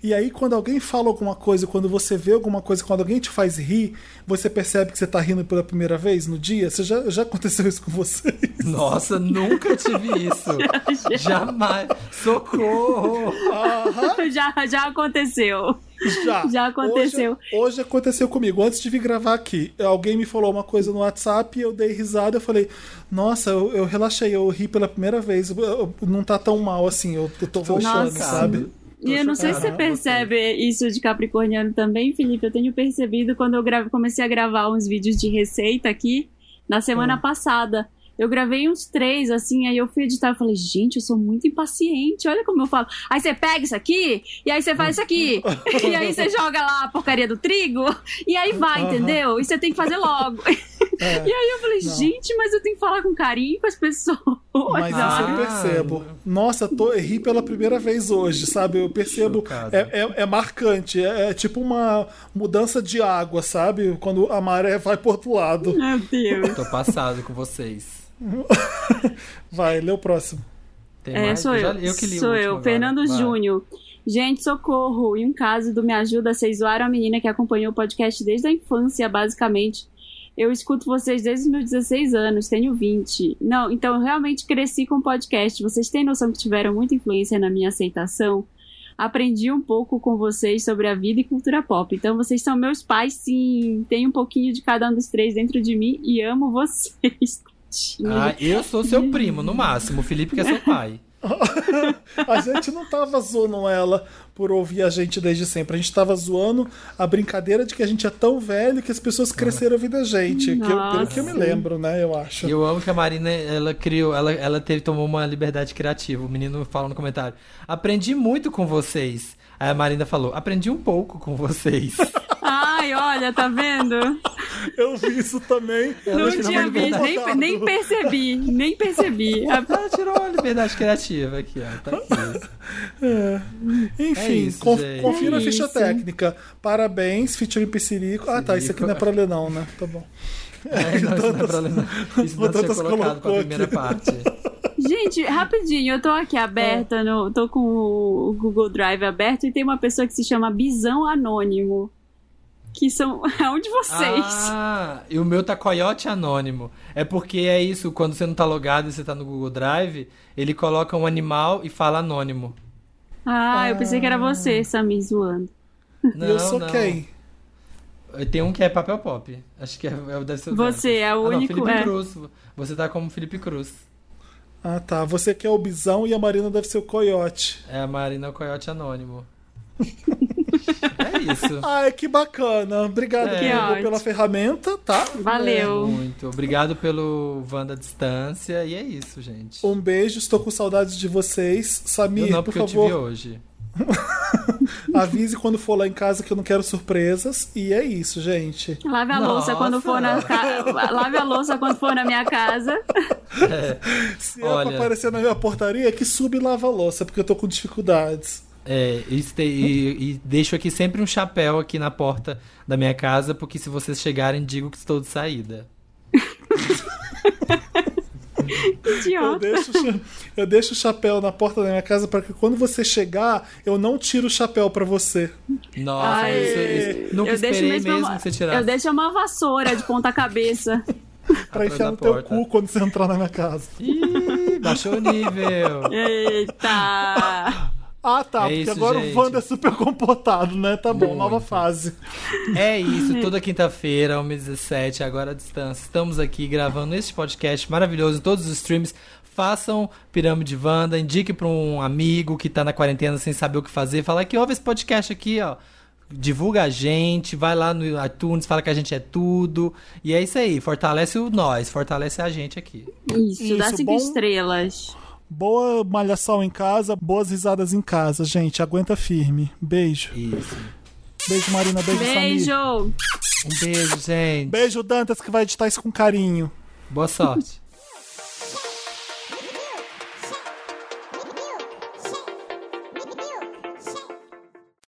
Speaker 1: E aí, quando alguém fala alguma coisa, quando você vê alguma coisa, quando alguém te faz rir, você percebe que você tá rindo pela primeira vez no dia? Você já, já aconteceu isso com vocês?
Speaker 2: Nossa, nunca tive isso. Jamais. Socorro.
Speaker 3: já, já aconteceu.
Speaker 1: Já.
Speaker 3: Já aconteceu.
Speaker 1: Hoje, hoje aconteceu comigo. Antes de vir gravar aqui, alguém me falou uma coisa no WhatsApp e eu dei risada. Eu falei, nossa, eu, eu relaxei, eu ri pela primeira vez. Eu- eu- não tá tão mal assim, eu, eu tô voltando, sabe?
Speaker 3: E eu não sei se você percebe isso de Capricorniano também, Felipe. Eu tenho percebido quando eu comecei a gravar uns vídeos de receita aqui na semana
Speaker 1: Hum.
Speaker 3: passada. Eu gravei uns três, assim, aí eu fui editar e falei, gente, eu sou muito impaciente, olha como eu falo. Aí você pega isso aqui, e aí você faz isso aqui, e aí você joga lá a porcaria do trigo, e aí vai, entendeu? E você tem que fazer logo.
Speaker 1: É.
Speaker 3: E aí eu falei,
Speaker 1: Não.
Speaker 3: gente, mas eu tenho que falar com carinho com as pessoas.
Speaker 1: Mas isso
Speaker 2: Ah.
Speaker 1: eu percebo. Nossa, tô, eu ri pela primeira vez hoje, sabe? Eu percebo. É, é, é marcante. É, é tipo uma mudança de água, sabe? Quando a maré vai pro outro lado.
Speaker 3: Meu Deus.
Speaker 2: Tô passado com vocês.
Speaker 1: Vai, lê o próximo.
Speaker 2: Tem
Speaker 3: É,
Speaker 2: mais?
Speaker 3: sou eu.
Speaker 2: já- que li o
Speaker 3: sou eu,
Speaker 2: agora.
Speaker 3: Fernando
Speaker 2: Vai.
Speaker 3: Júnior. Gente, socorro! Em um caso do Me Ajuda, vocês zoaram a menina que acompanhou o podcast desde a infância, basicamente. Eu escuto vocês desde os meus 16 anos, tenho 20. Não, então eu realmente cresci com podcast. Vocês têm noção que tiveram muita influência na minha aceitação? Aprendi um pouco com vocês sobre a vida e cultura pop. Então vocês são meus pais, sim. Tem um pouquinho de cada um dos três dentro de mim e amo vocês.
Speaker 2: Ah, eu sou seu primo, no máximo. O Felipe que é seu pai.
Speaker 1: A gente não tava zoando ela por ouvir a gente desde sempre. A gente tava zoando a brincadeira de que a gente é tão velho que as pessoas cresceram ouvindo a gente. Que eu- pelo que eu me lembro, né? Eu acho.
Speaker 2: E eu amo que a Marina, ela criou, ela, ela teve, tomou uma liberdade criativa. O menino fala no comentário: Aprendi muito com vocês. Aí a Marina falou: Aprendi um pouco com vocês.
Speaker 3: Ai, olha, tá vendo?
Speaker 1: Eu vi isso também.
Speaker 3: Não tinha visto, nem, nem percebi, nem percebi. A-
Speaker 2: Ela tirou uma liberdade criativa aqui, ó. Tá aqui.
Speaker 1: Enfim,
Speaker 2: É isso,
Speaker 1: conf- a
Speaker 3: É
Speaker 1: ficha
Speaker 3: isso.
Speaker 1: técnica. Parabéns, featuring Piscirico. Ah, tá. Isso aqui não é pra ler, não, né? Tá bom.
Speaker 2: É, não, isso não é pra ler, não. Isso não tinha
Speaker 1: Dantas
Speaker 2: colocado pra
Speaker 1: colocou
Speaker 2: primeira
Speaker 1: aqui.
Speaker 2: parte.
Speaker 3: Gente, rapidinho, eu tô aqui aberta, no, tô com o Google Drive aberto e tem uma pessoa que se chama Bisão Anônimo. Que são. É um de vocês.
Speaker 2: Ah, e o meu tá Coyote Anônimo. É porque é isso, quando você não tá logado e você tá no Google Drive, ele coloca um animal e fala anônimo.
Speaker 3: Ah, eu pensei que era você, Samir, zoando.
Speaker 2: Não,
Speaker 1: e eu sou
Speaker 2: não.
Speaker 1: quem?
Speaker 2: Tem um que é papel pop. Acho que é, é- deve ser o
Speaker 3: Você
Speaker 2: Dantas.
Speaker 3: é o
Speaker 2: Ah, não,
Speaker 3: único,
Speaker 2: Felipe
Speaker 3: é.
Speaker 2: Cruz. Você tá como Felipe Cruz.
Speaker 1: Ah, tá. Você que é o Bisão e a Marina deve ser o Coiote.
Speaker 2: É a Marina Coyote Anônimo. é isso.
Speaker 1: Ai, que bacana. Obrigado,
Speaker 2: É.
Speaker 3: Ótimo.
Speaker 1: pela ferramenta, tá?
Speaker 3: Valeu.
Speaker 2: Muito. Obrigado pelo Wanda Distância. E é isso, gente.
Speaker 1: Um beijo, estou com saudades de vocês.
Speaker 2: Eu
Speaker 1: Samir,
Speaker 2: não,
Speaker 1: por
Speaker 2: porque eu te vi
Speaker 1: favor,
Speaker 2: hoje.
Speaker 1: avise quando for lá em casa que eu não quero surpresas. E é isso, gente.
Speaker 3: Lave a louça
Speaker 2: Nossa.
Speaker 3: quando for na ca... Lave a louça quando for na minha casa.
Speaker 1: Se é pra
Speaker 2: Olha.
Speaker 1: aparecer na minha portaria, que sube e lava a louça, porque eu tô com dificuldades.
Speaker 2: É, e, este- e- e deixo aqui sempre um chapéu aqui na porta da minha casa, porque se vocês chegarem, digo que estou de saída.
Speaker 1: Eu
Speaker 3: Idiota.
Speaker 1: deixo, o cha- eu deixo o chapéu na porta da minha casa para que quando você chegar, eu não tiro o chapéu pra você.
Speaker 2: Nossa,
Speaker 3: Ai,
Speaker 2: isso, isso- nunca
Speaker 3: eu deixo
Speaker 2: esperei
Speaker 3: mesmo,
Speaker 2: mesmo
Speaker 3: uma-
Speaker 2: que você tirasse.
Speaker 3: Eu deixo uma vassoura de ponta cabeça.
Speaker 1: Pra
Speaker 2: Atrás
Speaker 1: enfiar no teu cu quando você entrar na minha casa.
Speaker 2: Ih, baixou o nível.
Speaker 3: Eita!
Speaker 1: Ah, tá,
Speaker 2: É
Speaker 1: porque
Speaker 2: isso,
Speaker 1: agora
Speaker 2: gente.
Speaker 1: o Wanda é super comportado, né? Tá bom,
Speaker 2: Muito.
Speaker 1: nova fase.
Speaker 2: É isso, toda quinta-feira, 1h17, agora à distância. Estamos aqui gravando este podcast maravilhoso em todos os streams. Façam Pirâmide Wanda, indique para um amigo que tá na quarentena sem saber o que fazer. Fala que ouve esse podcast aqui, ó. Divulga a gente, vai lá no iTunes, fala que a gente é tudo. E é isso aí, fortalece o nós, fortalece a gente aqui.
Speaker 3: Isso, dá
Speaker 1: Isso,
Speaker 3: cinco
Speaker 1: bom.
Speaker 3: estrelas.
Speaker 1: Boa malhação em casa, boas risadas em casa, gente. Aguenta firme. Beijo.
Speaker 2: Isso.
Speaker 1: Beijo, Marina. Beijo, Samir.
Speaker 3: Beijo!
Speaker 2: Um beijo, gente.
Speaker 1: Beijo, Dantas, que vai editar isso com carinho.
Speaker 2: Boa sorte.